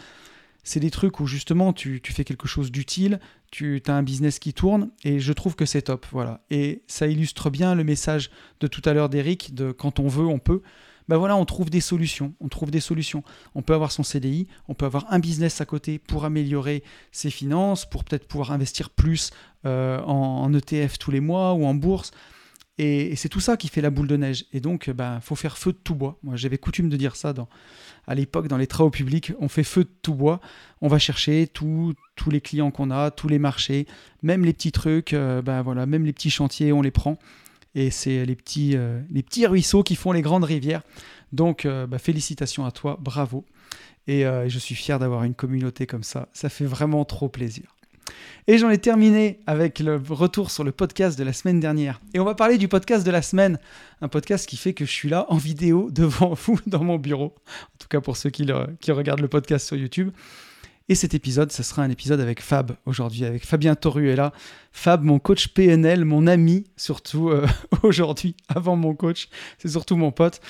c'est des trucs où justement tu, fais quelque chose d'utile, tu as un business qui tourne et je trouve que c'est top. Voilà. Et ça illustre bien le message de tout à l'heure d'Eric de quand on veut, on peut. Ben voilà, on trouve des solutions. On trouve des solutions. On peut avoir son CDI, on peut avoir un business à côté pour améliorer ses finances, pour peut-être pouvoir investir plus euh, en, ETF tous les mois ou en bourse. Et, c'est tout ça qui fait la boule de neige. Et donc, il ben, faut faire feu de tout bois. Moi, j'avais coutume de dire ça à l'époque, dans les travaux publics, on fait feu de tout bois. On va chercher tous les clients qu'on a, tous les marchés, même les petits trucs, euh, ben voilà, même les petits chantiers, on les prend. Et c'est les petits, euh, ruisseaux qui font les grandes rivières. Donc, euh, ben, félicitations à toi, bravo. Et je suis fier d'avoir une communauté comme ça. Ça fait vraiment trop plaisir. Et j'en ai terminé avec le retour sur le podcast de la semaine dernière. Et on va parler du podcast de la semaine, un podcast qui fait que je suis là en vidéo (laughs) devant vous dans mon bureau, en tout cas pour ceux qui, regardent le podcast sur YouTube. Et cet épisode, ce sera un épisode avec Fab aujourd'hui, avec Fabien Toruella. Fab, mon coach PNL, mon ami surtout euh, (laughs) aujourd'hui, avant mon coach, c'est surtout mon pote.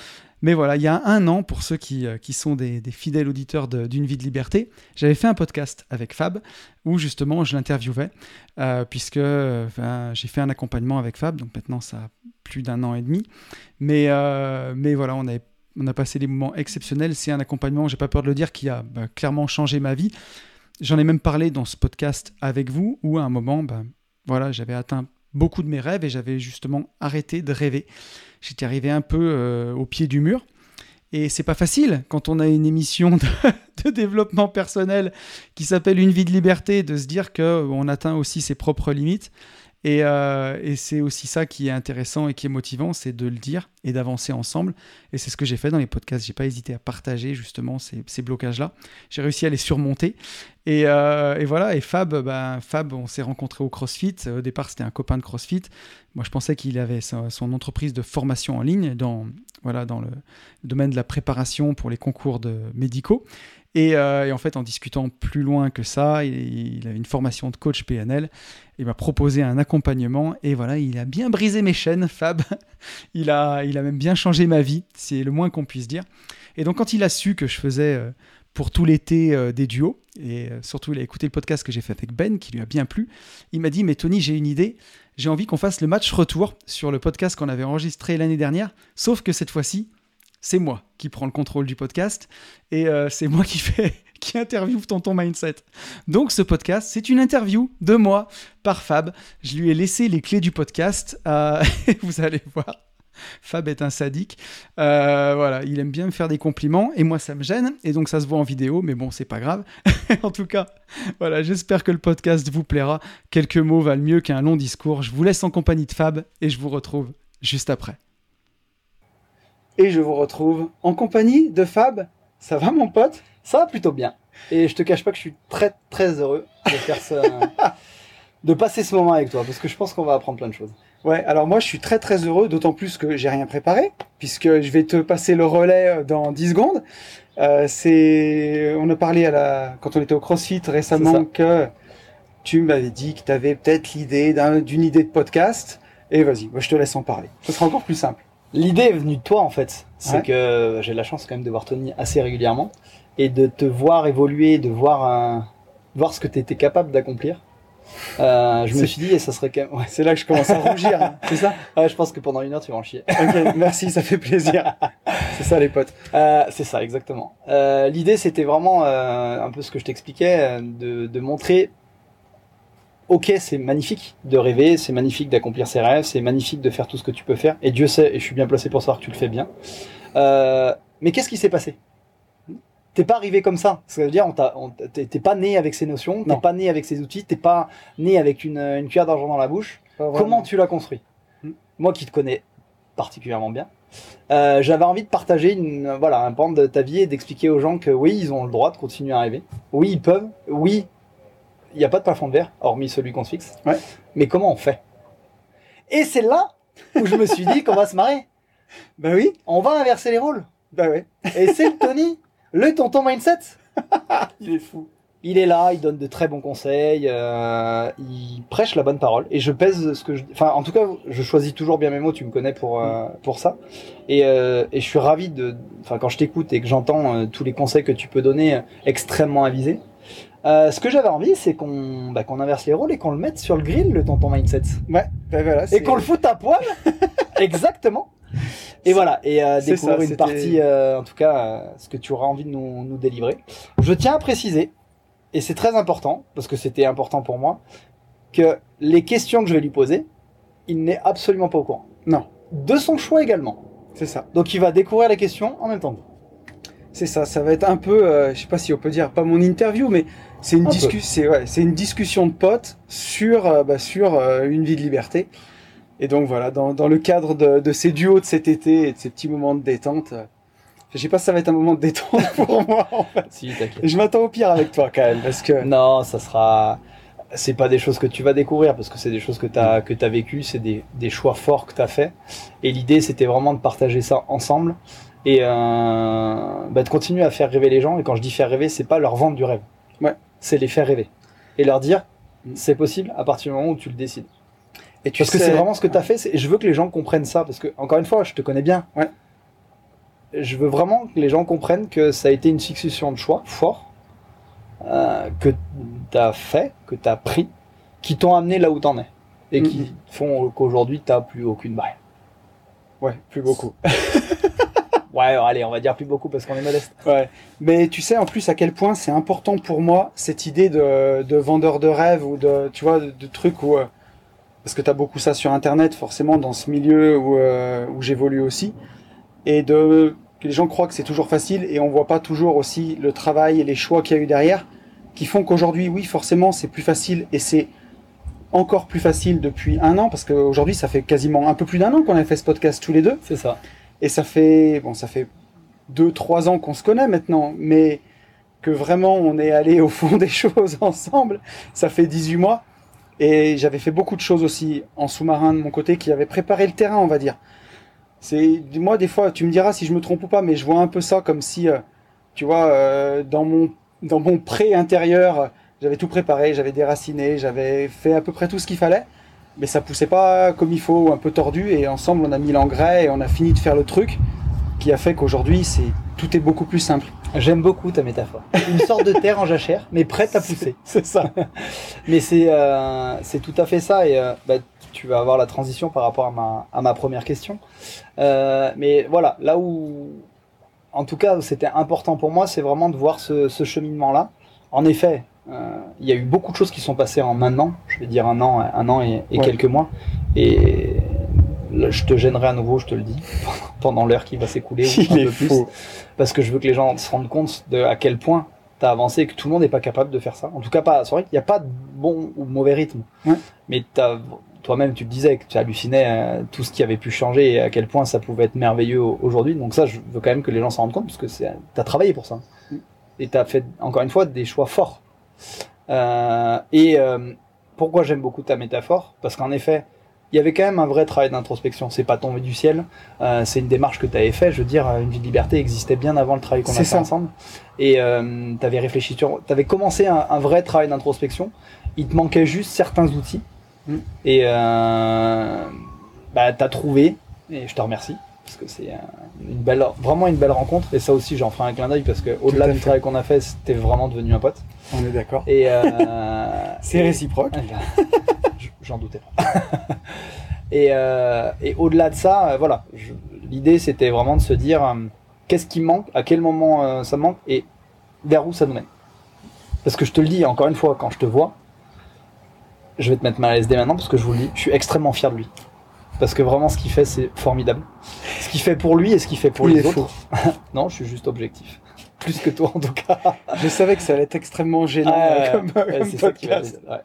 Mais voilà, il y a un an, pour ceux qui, euh, sont des, fidèles auditeurs d'une vie de liberté, j'avais fait un podcast avec Fab où justement je l'interviewais, euh, puisque j'ai fait un accompagnement avec Fab, donc maintenant ça a plus d'un an et demi. Mais, euh, mais voilà, on, on a passé des moments exceptionnels. C'est un accompagnement, j'ai pas peur de le dire, qui a bah, clairement changé ma vie. J'en ai même parlé dans ce podcast avec vous, où à un moment, bah, voilà, j'avais atteint beaucoup de mes rêves et j'avais justement arrêté de rêver j'étais arrivé un peu euh, au pied du mur. Et c'est pas facile quand on a une émission de, (laughs) développement personnel qui s'appelle Une vie de liberté de se dire qu'on atteint aussi ses propres limites. Et, euh, et c'est aussi ça qui est intéressant et qui est motivant, c'est de le dire et d'avancer ensemble. Et c'est ce que j'ai fait dans les podcasts. J'ai pas hésité à partager justement ces, blocages-là. J'ai réussi à les surmonter. Et, euh, et, voilà. Et Fab, ben, Fab, on s'est rencontré au CrossFit. Au départ, c'était un copain de CrossFit. Moi, je pensais qu'il avait son, entreprise de formation en ligne dans, voilà, dans le domaine de la préparation pour les concours de médicaux. Et, euh, et, en fait, en discutant plus loin que ça, il, il avait une formation de coach PNL. Il m'a proposé un accompagnement et voilà, il a bien brisé mes chaînes, (laughs) Fab. il, a, il a même bien changé ma vie, c'est le moins qu'on puisse dire. Et donc, quand il a su que je faisais euh, pour tout l'été euh, des duos, et surtout, il a écouté le podcast que j'ai fait avec Ben, qui lui a bien plu, il m'a dit Mais Tony, j'ai une idée. J'ai envie qu'on fasse le match retour sur le podcast qu'on avait enregistré l'année dernière, sauf que cette fois-ci, c'est moi qui prends le contrôle du podcast et euh, c'est moi qui fais (laughs) qui interviewe Tonton Mindset. Donc ce podcast, c'est une interview de moi par Fab. Je lui ai laissé les clés du podcast. Euh, (laughs) vous allez voir. Fab est un sadique. Euh, voilà, il aime bien me faire des compliments et moi ça me gêne et donc ça se voit en vidéo, mais bon, c'est pas grave. (laughs) en tout cas, voilà, j'espère que le podcast vous plaira. Quelques mots valent mieux qu'un long discours. Je vous laisse en compagnie de Fab et je vous retrouve juste après et je vous retrouve en compagnie de Fab. Ça va mon pote? Ça va plutôt bien. Et je te cache pas que je suis très très heureux de faire ça, (laughs) de passer ce moment avec toi, parce que je pense qu'on va apprendre plein de choses. Ouais, alors moi je suis très très heureux, d'autant plus que j'ai rien préparé, puisque je vais te passer le relais dans 10 secondes. Euh, c'est, on a parlé à la, quand on était au CrossFit récemment que tu m'avais dit que tu avais peut-être l'idée d'une idée de podcast. Et vas-y, moi je te laisse en parler. Ce sera encore plus simple. L'idée est venue de toi en fait. C'est ouais. que j'ai la chance quand même de voir Tony assez régulièrement et de te voir évoluer, de voir un... voir ce que tu étais capable d'accomplir. Euh, je me suis dit, et ça serait quand même. Ouais. C'est là que je commence à rougir, hein. (laughs) c'est ça ouais, Je pense que pendant une heure, tu vas en chier. ok, merci, ça fait plaisir. (laughs) c'est ça, les potes. Euh, c'est ça, exactement. Euh, L'idée, c'était vraiment un peu ce que je t'expliquais, de, de montrer ok, c'est magnifique de rêver, c'est magnifique d'accomplir ses rêves, c'est magnifique de faire tout ce que tu peux faire, et Dieu sait, et je suis bien placé pour savoir que tu le fais bien. Euh, mais qu'est-ce qui s'est passé? T'es pas arrivé comme ça. Ça veut dire, t'es pas né avec ces notions, t'es pas né avec ces outils, t'es pas né avec une, une cuillère d'argent dans la bouche. Comment tu l'as construit? Hmm. Moi qui te connais particulièrement bien, euh, j'avais envie de partager une, voilà, un pan de ta vie et d'expliquer aux gens que oui, ils ont le droit de continuer à rêver. Oui, ils peuvent. Oui, il n'y a pas de plafond de verre, hormis celui qu'on se fixe. Ouais. Mais comment on fait? Et c'est là où je me suis dit qu'on va se marrer. (laughs) Ben oui. On va inverser les rôles. Ben oui. Et c'est le Tony, le tonton mindset. (laughs) il est fou. Il est là, il donne de très bons conseils, euh, il prêche la bonne parole. Et je pèse ce que je. Enfin, en tout cas, je choisis toujours bien mes mots. Tu me connais pour euh, pour ça. Et, euh, et je suis ravi de. Enfin, quand je t'écoute et que j'entends tous les conseils que tu peux donner, extrêmement avisés. Euh, ce que j'avais envie, c'est qu'on bah, qu'on inverse les rôles et qu'on le mette sur le grill, le tonton mindset. Ouais, bah voilà. Et qu'on le foute à poil. (laughs) Exactement. Et voilà, et euh, découvrir ça, une partie, euh, en tout cas, euh, ce que tu auras envie de nous, nous délivrer. Je tiens à préciser, et c'est très important, parce que c'était important pour moi, que les questions que je vais lui poser, il n'est absolument pas au courant. Non. De son choix également. C'est ça. Donc il va découvrir les questions en même temps que vous. C'est ça, ça va être un peu, euh, je sais pas si on peut dire, pas mon interview, mais c'est une, discu c'est, ouais, une discussion de potes sur, euh, bah, sur euh, une vie de liberté. Et donc voilà, dans, dans le cadre de, de, ces duos de cet été et de ces petits moments de détente, euh, je sais pas si ça va être un moment de détente (laughs) pour moi en fait. Si, je m'attends au pire avec toi quand même, parce que... Non, ça sera... C'est pas des choses que tu vas découvrir, parce que c'est des choses que tu as, que as vécues, c'est des, des choix forts que tu as fait. Et l'idée, c'était vraiment de partager ça ensemble et euh, bah, de continuer à faire rêver les gens. Et quand je dis faire rêver, c'est pas leur vendre du rêve. Ouais. C'est les faire rêver. Et leur dire, c'est possible à partir du moment où tu le décides. Et tu parce sais... que c'est vraiment ce que tu as fait. Et je veux que les gens comprennent ça. Parce que, encore une fois, je te connais bien. Ouais. Je veux vraiment que les gens comprennent que ça a été une succession de choix forts euh, que tu as fait, que tu as pris, qui t'ont amené là où tu en es. Et mm -hmm. qui font qu'aujourd'hui, tu n'as plus aucune barrière. Ouais, plus beaucoup. (laughs) Ouais, allez, on va dire plus beaucoup parce qu'on est modeste. Ouais. Mais tu sais en plus à quel point c'est important pour moi cette idée de, de vendeur de rêve ou de, tu vois, de, de trucs où. Euh, parce que tu as beaucoup ça sur Internet, forcément, dans ce milieu où, euh, où j'évolue aussi. Et de, que les gens croient que c'est toujours facile et on voit pas toujours aussi le travail et les choix qu'il y a eu derrière qui font qu'aujourd'hui, oui, forcément, c'est plus facile et c'est encore plus facile depuis un an parce qu'aujourd'hui ça fait quasiment un peu plus d'un an qu'on a fait ce podcast tous les deux. C'est ça. Et ça fait bon, ça fait deux trois ans qu'on se connaît maintenant, mais que vraiment on est allé au fond des (laughs) choses ensemble, ça fait 18 mois. Et j'avais fait beaucoup de choses aussi en sous-marin de mon côté qui avaient préparé le terrain, on va dire. C'est moi des fois, tu me diras si je me trompe ou pas, mais je vois un peu ça comme si, euh, tu vois, euh, dans mon dans mon pré intérieur, j'avais tout préparé, j'avais déraciné, j'avais fait à peu près tout ce qu'il fallait, mais ça poussait pas comme il faut, un peu tordu. Et ensemble, on a mis l'engrais et on a fini de faire le truc qui a fait qu'aujourd'hui, c'est tout est beaucoup plus simple. J'aime beaucoup ta métaphore. Une sorte de terre en jachère, mais prête à pousser. (laughs) C'est ça. mais c'est euh, c'est tout à fait ça. Et euh, bah, tu vas avoir la transition par rapport à ma, à ma première question. Euh, mais voilà, là où, en tout cas, c'était important pour moi, c'est vraiment de voir ce, ce cheminement-là. En effet, il y a eu beaucoup de choses qui sont passées en un an, je vais dire un an, un an et, et Ouais. quelques mois. Et là, je te gênerai à nouveau, je te le dis, (laughs) pendant l'heure qui va s'écouler ou (laughs) un est peu plus, faux. parce que je veux que les gens se rendent compte de à quel point tu as avancé et que tout le monde n'est pas capable de faire ça. En tout cas, pas. C'est vrai qu'il n'y a pas de bon ou mauvais rythme, Ouais. mais t'as- toi-même, tu le disais que tu hallucinais euh, tout ce qui avait pu changer et à quel point ça pouvait être merveilleux au- aujourd'hui. Donc ça, je veux quand même que les gens s'en rendent compte parce que t'as travaillé pour ça Mm. et t'as fait encore une fois des choix forts. Euh, et euh, pourquoi j'aime beaucoup ta métaphore? Parce qu'en effet, il y avait quand même un vrai travail d'introspection. C'est pas tombé du ciel. Euh, c'est une démarche que tu avais fait. Je veux dire, une vie de liberté existait bien avant le travail qu'on a fait ça. ensemble. Et euh, tu avais réfléchi sur, tu avais commencé un, un vrai travail d'introspection. Il te manquait juste certains outils. Mm. Et euh, bah, tu as trouvé. Et je te remercie parce que c'est une belle, vraiment une belle rencontre. Et ça aussi, j'en ferai un clin d'œil parce que au-delà du travail qu'on a fait, c'était vraiment devenu un pote. On est d'accord. Et euh, (laughs) C'est réciproque. (laughs) J'en doutais pas. (laughs) et euh, et au-delà de ça, euh, voilà, l'idée c'était vraiment de se dire euh, qu'est-ce qui manque, à quel moment ça manque et vers où ça nous mène. Parce que je te le dis encore une fois, quand je te vois, je vais te mettre mal à l'aise dès maintenant parce que je vous le dis, je suis extrêmement fier de lui. Parce que vraiment ce qu'il fait c'est formidable. Ce qu'il fait pour lui et ce qu'il fait pour Il les autres. (laughs) non, je suis juste objectif. (laughs) Plus que toi en tout cas. Je savais que ça allait être extrêmement gênant Ah, euh, comme, ouais, comme podcast. ouais.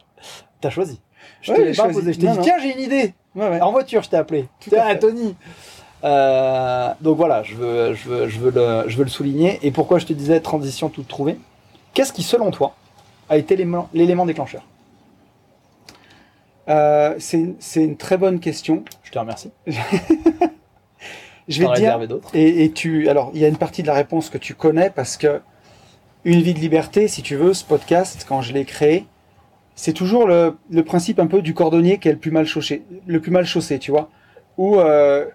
T'as choisi. Je Ouais, j'ai pas choisi. posé. Je t'ai dit, tiens, j'ai une idée. En voiture, je t'ai appelé. Tiens. Tony. Euh, donc voilà, je veux, je, veux, je, veux le, je veux le souligner. Et pourquoi je te disais transition toute trouvée? Qu'est-ce qui, selon toi, a été l'élément déclencheur? Euh, c'est c'est une très bonne question. Je te remercie. (laughs) Je vais te dire. Et, et tu, alors, il y a une partie de la réponse que tu connais parce que une vie de liberté, si tu veux, ce podcast, quand je l'ai créé, c'est toujours le, le principe un peu du cordonnier qui est le plus mal chaussé, le plus mal chaussé, tu vois. Où euh,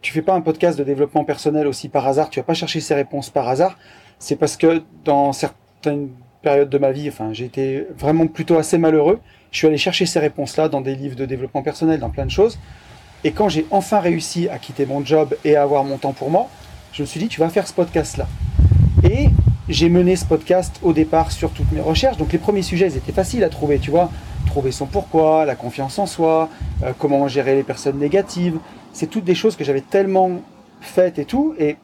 tu fais pas un podcast de développement personnel aussi par hasard, tu vas pas chercher ces réponses par hasard. C'est parce que dans certaines périodes de ma vie, enfin, j'ai été vraiment plutôt assez malheureux. Je suis allé chercher ces réponses-là dans des livres de développement personnel, dans plein de choses. Et quand j'ai enfin réussi à quitter mon job et à avoir mon temps pour moi, je me suis dit, tu vas faire ce podcast-là. Et j'ai mené ce podcast au départ sur toutes mes recherches. Donc les premiers sujets, ils étaient faciles à trouver, tu vois. Trouver son pourquoi, la confiance en soi, euh, comment gérer les personnes négatives. C'est toutes des choses que j'avais tellement faites et tout. Et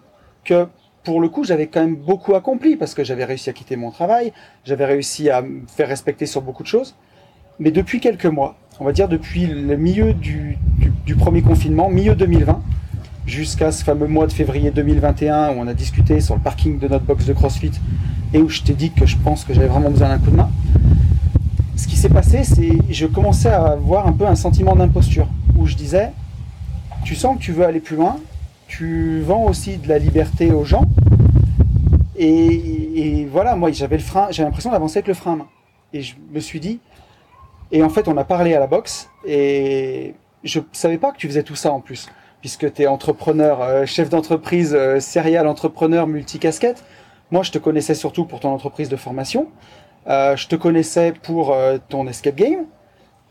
que pour le coup, j'avais quand même beaucoup accompli parce que j'avais réussi à quitter mon travail, j'avais réussi à me faire respecter sur beaucoup de choses. Mais depuis quelques mois, on va dire depuis le milieu du, premier confinement, milieu 2020, jusqu'à ce fameux mois de février 2021 où on a discuté sur le parking de notre box de CrossFit et où je t'ai dit que je pense que j'avais vraiment besoin d'un coup de main. Ce qui s'est passé, c'est je commençais à avoir un peu un sentiment d'imposture où je disais, tu sens que tu veux aller plus loin, tu vends aussi de la liberté aux gens. Et, voilà, moi j'avais le frein, j'ai l'impression d'avancer avec le frein à main. Et je me suis dit, et en fait on a parlé à la boxe et je savais pas que tu faisais tout ça en plus, puisque tu es entrepreneur, euh, chef d'entreprise, euh, serial entrepreneur multicasquette. Moi je te connaissais surtout pour ton entreprise de formation, Euh, je te connaissais pour euh, ton escape game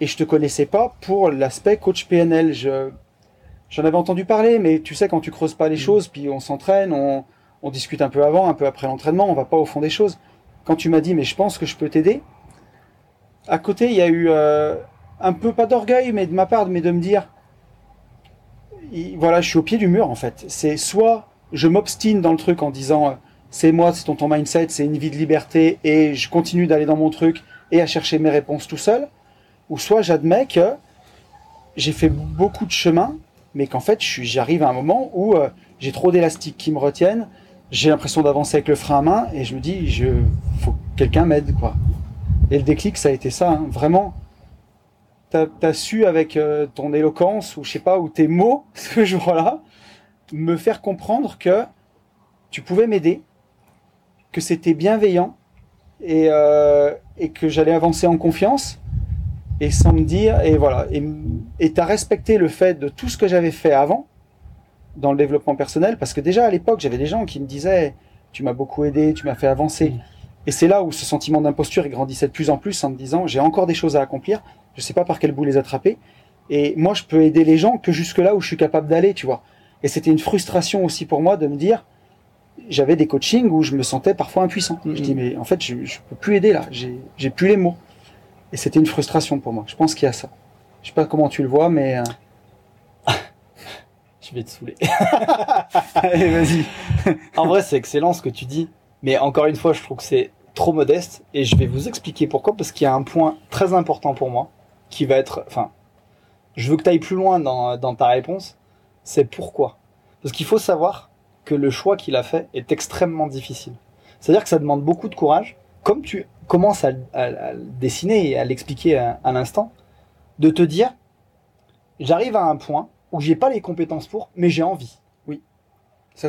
et je te connaissais pas pour l'aspect coach PNL. Je, J'en avais entendu parler, mais tu sais, quand tu creuses pas les choses, puis on s'entraîne, on, on discute un peu avant, un peu après l'entraînement, on va pas au fond des choses. Quand tu m'as dit, mais je pense que je peux t'aider, à côté, il y a eu euh, un peu, pas d'orgueil, mais de ma part, mais de me dire, il- voilà, je suis au pied du mur, en fait. C'est soit je m'obstine dans le truc en disant, euh, c'est moi, c'est ton, ton mindset, c'est une vie de liberté, et je continue d'aller dans mon truc et à chercher mes réponses tout seul, ou soit j'admets que j'ai fait beaucoup de chemin, mais qu'en fait, j'arrive à un moment où euh, j'ai trop d'élastiques qui me retiennent, j'ai l'impression d'avancer avec le frein à main, et je me dis, je faut que quelqu'un m'aide, quoi. Et le déclic, ça a été ça, hein. vraiment. T'as as su avec euh, ton éloquence, ou je sais pas, ou tes mots, (laughs) ce jour-là, me faire comprendre que tu pouvais m'aider, que c'était bienveillant, et, euh, et que j'allais avancer en confiance, et sans me dire, et voilà, et tu as respecté le fait de tout ce que j'avais fait avant dans le développement personnel, parce que déjà à l'époque, j'avais des gens qui me disaient, tu m'as beaucoup aidé, tu m'as fait avancer. Et c'est là où ce sentiment d'imposture grandissait de plus en plus en me disant, j'ai encore des choses à accomplir, je sais pas par quel bout les attraper, et moi je peux aider les gens que jusque là où je suis capable d'aller, tu vois. Et c'était une frustration aussi pour moi de me dire, j'avais des coachings où je me sentais parfois impuissant. Je dis, mais en fait, je, je peux plus aider là, j'ai plus les mots. Et c'était une frustration pour moi. Je pense qu'il y a ça. Je sais pas comment tu le vois, mais. Euh, (laughs) je vais te saouler. (laughs) Allez, vas-y. en vrai, c'est excellent ce que tu dis. Mais encore une fois, je trouve que c'est trop modeste. Et je vais vous expliquer pourquoi. Parce qu'il y a un point très important pour moi qui va être. Enfin, je veux que tu ailles plus loin dans, dans ta réponse. C'est pourquoi. Parce qu'il faut savoir que le choix qu'il a fait est extrêmement difficile. C'est-à-dire que ça demande beaucoup de courage. Comme tu commences à, le dessiner et à l'expliquer à, l'instant, de te dire, j'arrive à un point où j'ai pas les compétences pour, mais j'ai envie. Oui.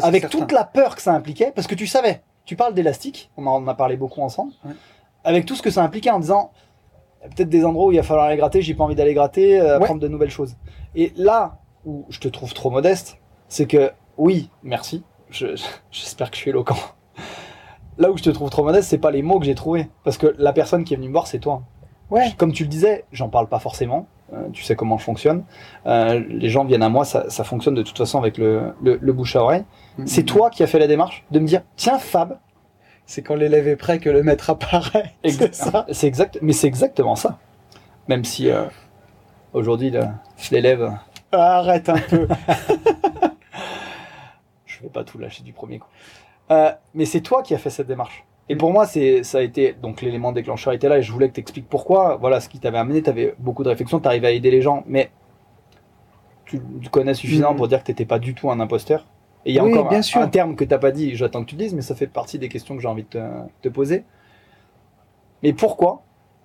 Avec toute la peur que ça impliquait, parce que tu savais, tu parles d'élastique, on en a parlé beaucoup ensemble, avec tout ce que ça impliquait en disant, peut-être des endroits où il va falloir aller gratter, j'ai pas envie d'aller gratter, euh, apprendre de nouvelles choses. Et là où je te trouve trop modeste, c'est que oui, merci, (laughs) j'espère que je suis éloquent. Là où je te trouve trop modeste, c'est pas les mots que j'ai trouvés. Parce que la personne qui est venue me voir, c'est toi. Ouais. Comme tu le disais, j'en parle pas forcément. Euh, tu sais comment je fonctionne. Euh, les gens viennent à moi, ça, ça, fonctionne de toute façon avec le, le, bouche à oreille. Mm-hmm. C'est toi qui as fait la démarche de me dire, tiens Fab. C'est quand l'élève est prêt que le maître apparaît. (laughs) C'est ça. C'est exact, mais c'est exactement ça. Même si euh, aujourd'hui l'élève. Arrête un peu. (laughs) je vais pas tout lâcher du premier coup. Euh, mais c'est toi qui as fait cette démarche. Et pour moi, c'est ça a été donc l'élément déclencheur était là et je voulais que tu expliques pourquoi. Voilà ce qui t'avait amené. Tu avais beaucoup de réflexions, tu arrivais à aider les gens, mais tu, connais suffisamment mm. pour dire que t'étais pas du tout un imposteur. Et il y a encore un, un, terme que t'as pas dit. J'attends que tu le dises, mais ça fait partie des questions que j'ai envie de te, te, poser. Mais pourquoi?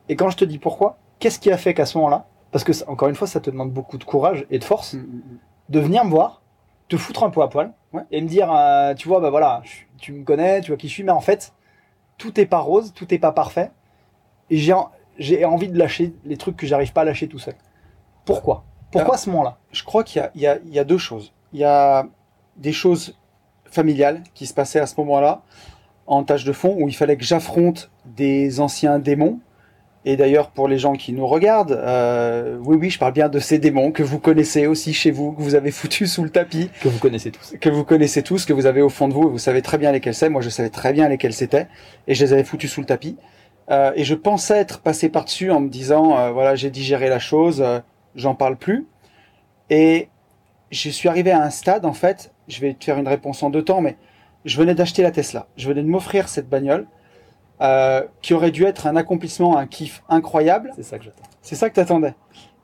Et quand je te dis pourquoi, qu'est-ce qui a fait qu'à ce moment-là Parce que encore une fois, ça te demande beaucoup de courage et de force mm, mm, de venir me voir, te foutre un peu à poil et me dire, euh, tu vois, bah voilà, tu me connais, tu vois qui je suis, mais en fait, tout est pas rose, tout est pas parfait. Et j'ai, j'ai envie de lâcher les trucs que j'arrive pas à lâcher tout seul. Pourquoi? Pourquoi ce moment-là? Je crois qu'il y a, il y, a, deux choses. Il y a des choses familiales qui se passaient à ce moment-là, en tâche de fond, où il fallait que j'affronte des anciens démons et d'ailleurs, pour les gens qui nous regardent, euh, oui, oui, je parle bien de ces démons que vous connaissez aussi chez vous, que vous avez foutu sous le tapis. Que vous connaissez tous. Que vous connaissez tous, que vous avez au fond de vous, et vous savez très bien lesquels c'est. Moi, je savais très bien lesquels c'était, et je les avais foutus sous le tapis. Euh, et je pensais être passé par-dessus en me disant, euh, voilà, j'ai digéré la chose, j'en parle plus. Et je suis arrivé à un stade, en fait, je vais te faire une réponse en deux temps, mais je venais d'acheter la Tesla. Je venais de m'offrir cette bagnole. Euh, qui aurait dû être un accomplissement, un kiff incroyable. C'est ça que j'attends. C'est ça que t'attendais.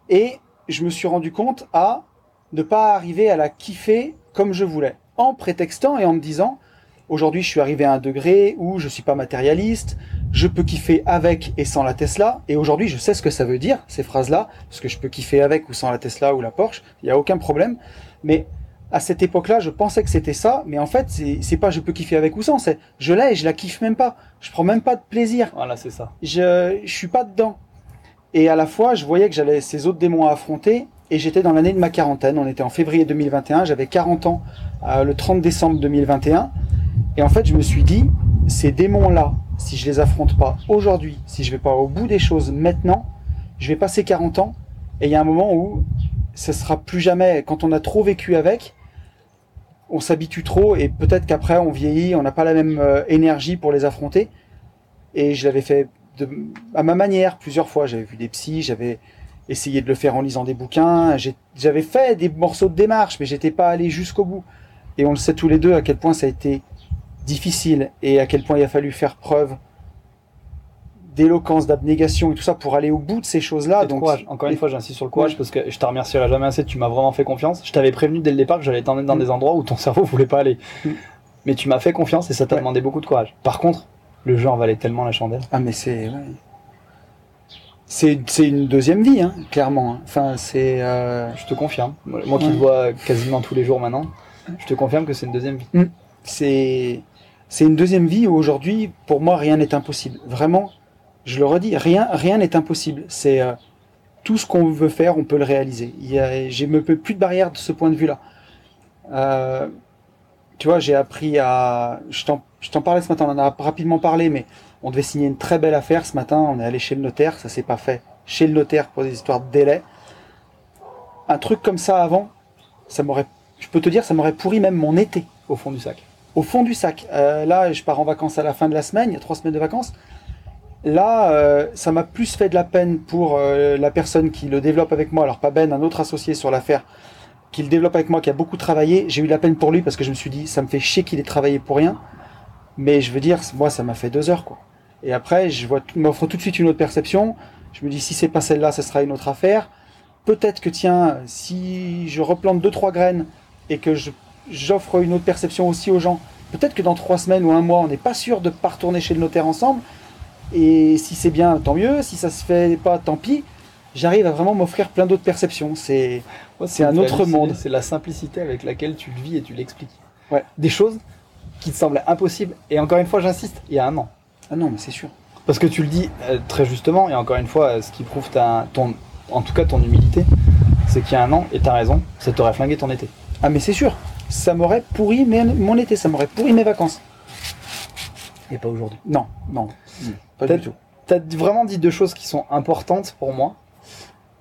Et je me suis rendu compte à ne pas arriver à la kiffer comme je voulais, en prétextant et en me disant, aujourd'hui je suis arrivé à un degré où je suis pas matérialiste, je peux kiffer avec et sans la Tesla, et aujourd'hui je sais ce que ça veut dire, ces phrases-là, parce que je peux kiffer avec ou sans la Tesla ou la Porsche, il n'y a aucun problème, mais à cette époque-là, je pensais que c'était ça, mais en fait, c'est pas je peux kiffer avec ou sans, c'est je l'ai et je la kiffe même pas. Je prends même pas de plaisir. Voilà, c'est ça. Je, je suis pas dedans. Et à la fois, je voyais que j'avais ces autres démons à affronter, et j'étais dans l'année de ma quarantaine. On était en février 2021, j'avais 40 ans euh, le 30 décembre 2021. Et en fait, je me suis dit, ces démons-là, si je les affronte pas aujourd'hui, si je vais pas au bout des choses maintenant, je vais passer 40 ans, et il y a un moment où ce sera plus jamais, quand on a trop vécu avec, on s'habitue trop et peut-être qu'après on vieillit, on n'a pas la même euh, énergie pour les affronter. Et je l'avais fait à ma manière plusieurs fois. J'avais vu des psys, j'avais essayé de le faire en lisant des bouquins. J'avais fait des morceaux de démarche, mais j'étais pas allé jusqu'au bout. Et on le sait tous les deux à quel point ça a été difficile et à quel point il a fallu faire preuve d'éloquence, d'abnégation et tout ça pour aller au bout de ces choses-là. Donc, courage. Encore une fois, j'insiste sur le courage parce que je te remercierai jamais assez. Tu m'as vraiment fait confiance. Je t'avais prévenu dès le départ que j'allais t'emmener dans mm. des endroits où ton cerveau voulait pas aller. Mm. Mais tu m'as fait confiance et ça t'a demandé beaucoup de courage. Par contre, le jeu en valait tellement la chandelle. Ah, mais c'est. C'est, une deuxième vie, hein, clairement. Hein. Enfin, c'est. Euh, je te confirme. Moi qui le vois quasiment tous les jours maintenant, je te confirme que c'est une deuxième vie. Mm. C'est, c'est une deuxième vie où aujourd'hui, pour moi, rien n'est impossible. Vraiment, je le redis, rien, rien n'est impossible. C'est euh, tout ce qu'on veut faire, on peut le réaliser. Il y me plus de barrières de ce point de vue-là. Euh, tu vois, j'ai appris à. Je t'en, je t'en parlais ce matin, on en a rapidement parlé, mais on devait signer une très belle affaire ce matin. On est allé chez le notaire, ça s'est pas fait chez le notaire pour des histoires de délai. Un truc comme ça avant, ça m'aurait, je peux te dire, ça m'aurait pourri même mon été. Au fond du sac. Au fond du sac. Euh, là, je pars en vacances à la fin de la semaine, il y a trois semaines de vacances. Là, euh, ça m'a plus fait de la peine pour euh, la personne qui le développe avec moi. Alors pas Ben, un autre associé sur l'affaire, qui le développe avec moi, qui a beaucoup travaillé. J'ai eu la peine pour lui parce que je me suis dit, ça me fait chier qu'il ait travaillé pour rien. Mais je veux dire, moi, ça m'a fait deux heures, quoi. Et après, je m'offre tout de suite une autre perception. Je me dis, si c'est pas celle-là, ce sera une autre affaire. Peut-être que, tiens, si je replante deux, trois graines et que j'offre une autre perception aussi aux gens, peut-être que dans trois semaines ou un mois, on n'est pas sûr de pas retourner chez le notaire ensemble. Et si c'est bien, tant mieux. Si ça se fait pas, tant pis. J'arrive à vraiment m'offrir plein d'autres perceptions. C'est, c'est un autre monde. C'est la simplicité avec laquelle tu le vis et tu l'expliques. Ouais. Des choses qui te semblaient impossibles. Et encore une fois, j'insiste, il y a un an. Ah non, mais c'est sûr. Parce que tu le dis euh, très justement, et encore une fois, ce qui prouve ta, ton, en tout cas ton humilité, c'est qu'il y a un an, et t'as raison, ça t'aurait flingué ton été. Ah mais c'est sûr, ça m'aurait pourri mon été, ça m'aurait pourri mes vacances. Et pas aujourd'hui. Non, non, pas du tout. T'as vraiment dit deux choses qui sont importantes pour moi.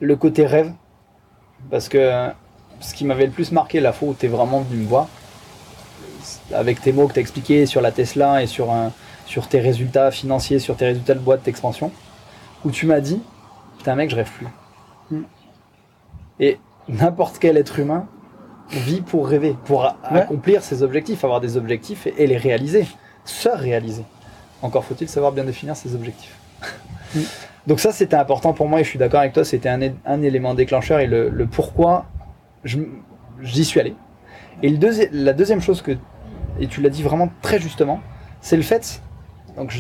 Le côté rêve, parce que ce qui m'avait le plus marqué la fois où t'es vraiment venu me voir, avec tes mots que t'as expliqué sur la Tesla et sur un, sur tes résultats financiers, sur tes résultats de boîte d'expansion, où tu m'as dit, putain mec, je rêve plus. Hmm. Et n'importe quel être humain vit pour rêver, pour accomplir ses objectifs, avoir des objectifs et, les réaliser, se réaliser. Encore faut-il savoir bien définir ses objectifs. (laughs) Donc ça, c'était important pour moi et je suis d'accord avec toi, c'était un, élément déclencheur et le, pourquoi j'y suis allé. Et le la deuxième chose que, et tu l'as dit vraiment très justement, c'est le fait donc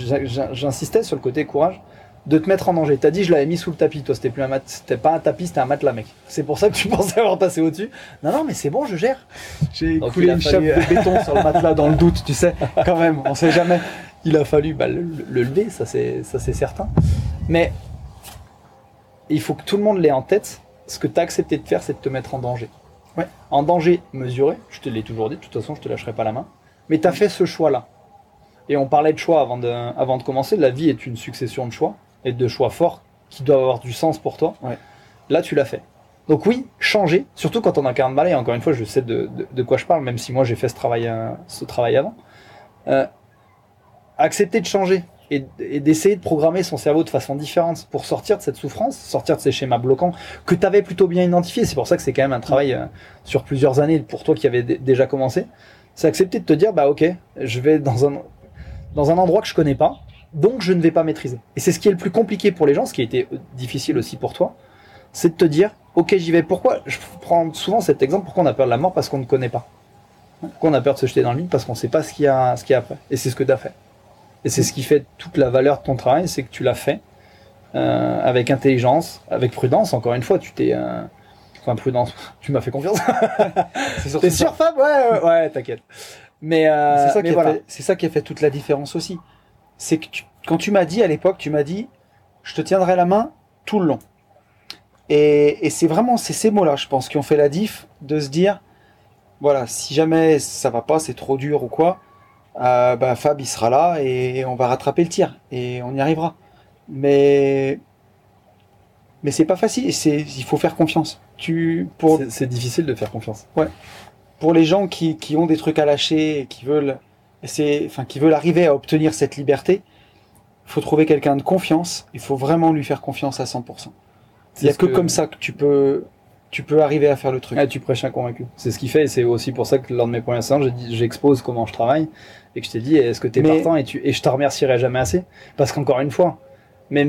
j'insistais sur le côté courage de te mettre en danger. T'as dit je l'avais mis sous le tapis, toi c'était plus un mat, c'était pas un tapis, c'était un matelas mec. C'est pour ça que tu (laughs) pensais avoir passé au-dessus. Non non mais c'est bon, je gère. J'ai coulé une chape de béton sur le matelas dans le doute, tu sais, (laughs) quand même, on sait jamais. Il a fallu bah, le, lever, ça c'est certain. Mais il faut que tout le monde l'ait en tête. Ce que tu as accepté de faire, c'est de te mettre en danger. Ouais. En danger mesuré, je te l'ai toujours dit, de toute façon je te lâcherai pas la main. Mais tu as fait ce choix-là. Et on parlait de choix avant de, avant de commencer. La vie est une succession de choix et de choix forts qui doivent avoir du sens pour toi. Là, tu l'as fait. Donc oui, changer, surtout quand on a 40 balais, encore une fois, je sais de, de, quoi je parle, même si moi j'ai fait ce travail, euh, ce travail avant. Euh, accepter de changer et, d'essayer de programmer son cerveau de façon différente pour sortir de cette souffrance, sortir de ces schémas bloquants que tu avais plutôt bien identifiés. C'est pour ça que c'est quand même un travail euh, sur plusieurs années pour toi qui avait déjà commencé. C'est accepter de te dire, bah ok, je vais dans un, dans un endroit que je connais pas, donc je ne vais pas maîtriser. Et c'est ce qui est le plus compliqué pour les gens, ce qui a été difficile aussi pour toi, c'est de te dire, ok j'y vais. Pourquoi Je prends souvent cet exemple, pourquoi on a peur de la mort? Parce qu'on ne connaît pas. Pourquoi on a peur de se jeter dans le vide? Parce qu'on ne sait pas ce qu'il y a, ce qu'il y a après. Et c'est ce que tu as fait. Et c'est ce qui fait toute la valeur de ton travail, c'est que tu l'as fait euh, avec intelligence, avec prudence. Encore une fois, tu t'es... Euh, enfin, prudence, (laughs) tu m'as fait confiance. (laughs) c'est sûr, Fab? Ouais, ouais, ouais t'inquiète. Mais, euh, c'est ça, qui a fait, ça qui a fait toute la différence aussi. C'est que quand tu m'as dit à l'époque, tu m'as dit, je te tiendrai la main tout le long. Et, c'est vraiment ces mots-là, je pense, qui ont fait la diff de se dire, voilà, si jamais ça va pas, c'est trop dur ou quoi, euh, bah, Fab il sera là et on va rattraper le tir et on y arrivera. Mais mais c'est pas facile, c'est il faut faire confiance. Tu pour c'est difficile de faire confiance. Ouais pour les gens qui, qui, ont des trucs à lâcher et qui veulent, enfin, qui veulent arriver à obtenir cette liberté, il faut trouver quelqu'un de confiance. Il faut vraiment lui faire confiance à 100%. Il n'y a que, comme ça que tu peux, tu peux arriver à faire le truc. Ah, tu prêches un convaincu. C'est ce qu'il fait et c'est aussi pour ça que lors de mes premières séances, j'expose comment je travaille et que je t'ai dit, est-ce que tu es partant et, tu, et je te remercierai jamais assez? Parce qu'encore une fois, Mais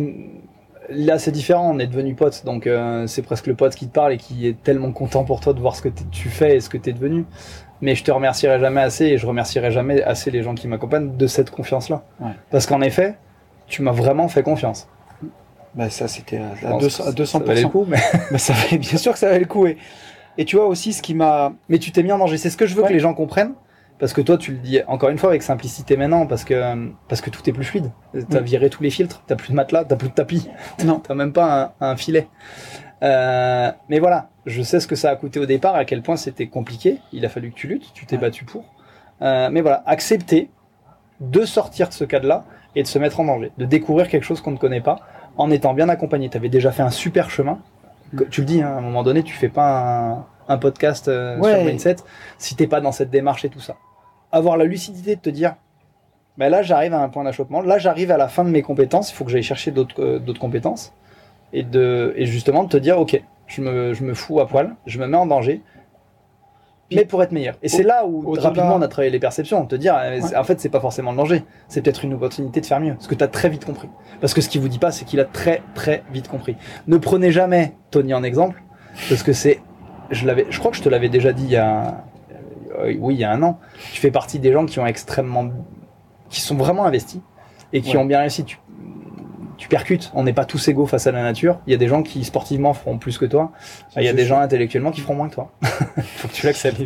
là, c'est différent. On est devenus potes, donc euh, c'est presque le pote qui te parle et qui est tellement content pour toi de voir ce que tu fais et ce que tu es devenu. Mais je te remercierai jamais assez et je remercierai jamais assez les gens qui m'accompagnent de cette confiance-là. Ouais. Parce qu'en effet, tu m'as vraiment fait confiance. Bah, ça, c'était à, Je à pense 200%. que à 200%. Ça valait le coup, mais... Mais (laughs) ça valait- bien sûr que ça valait le coup. Et, et tu vois aussi ce qui m'a. mais tu t'es mis en danger. C'est ce que je veux Ouais. que les gens comprennent. Parce que toi, tu le dis encore une fois avec simplicité maintenant, parce que, parce que tout est plus fluide. T'as viré tous les filtres, t'as plus de matelas, t'as plus de tapis, Non. (laughs) t'as même pas un, un filet. Euh, mais voilà, je sais ce que ça a coûté au départ, à quel point c'était compliqué. Il a fallu que tu luttes, tu t'es Ouais. battu pour. Euh, mais voilà, accepter de sortir de ce cadre-là et de se mettre en danger, de découvrir quelque chose qu'on ne connaît pas en étant bien accompagné. Tu avais déjà fait un super chemin. Tu le dis, hein, à un moment donné, tu fais pas un, un podcast euh, Ouais. sur mindset si t'es pas dans cette démarche et tout ça. Avoir la lucidité de te dire, ben là j'arrive à un point d'achoppement, là j'arrive à la fin de mes compétences, il faut que j'aille chercher d'autres euh, compétences et de et justement de te dire, ok, je me, je me fous à poil, je me mets en danger, mais pour être meilleur. Et c'est là où rapidement on a travaillé les perceptions, de te dire, euh, en fait c'est pas forcément le danger, c'est peut-être une opportunité de faire mieux, ce que tu as très vite compris. Parce que ce qu'il vous dit pas, c'est qu'il a très très vite compris. Ne prenez jamais Tony en exemple, parce que c'est, je l'avais, je crois que je te l'avais déjà dit il y a, oui il y a un an. Tu fais partie des gens qui ont extrêmement, qui sont vraiment investis et qui Ouais. ont bien réussi. Tu, tu percutes. On n'est pas tous égaux face à la nature. Il y a des gens qui sportivement feront plus que toi. Il y a des gens intellectuellement qui feront moins que toi. (laughs) Faut que tu l'acceptes.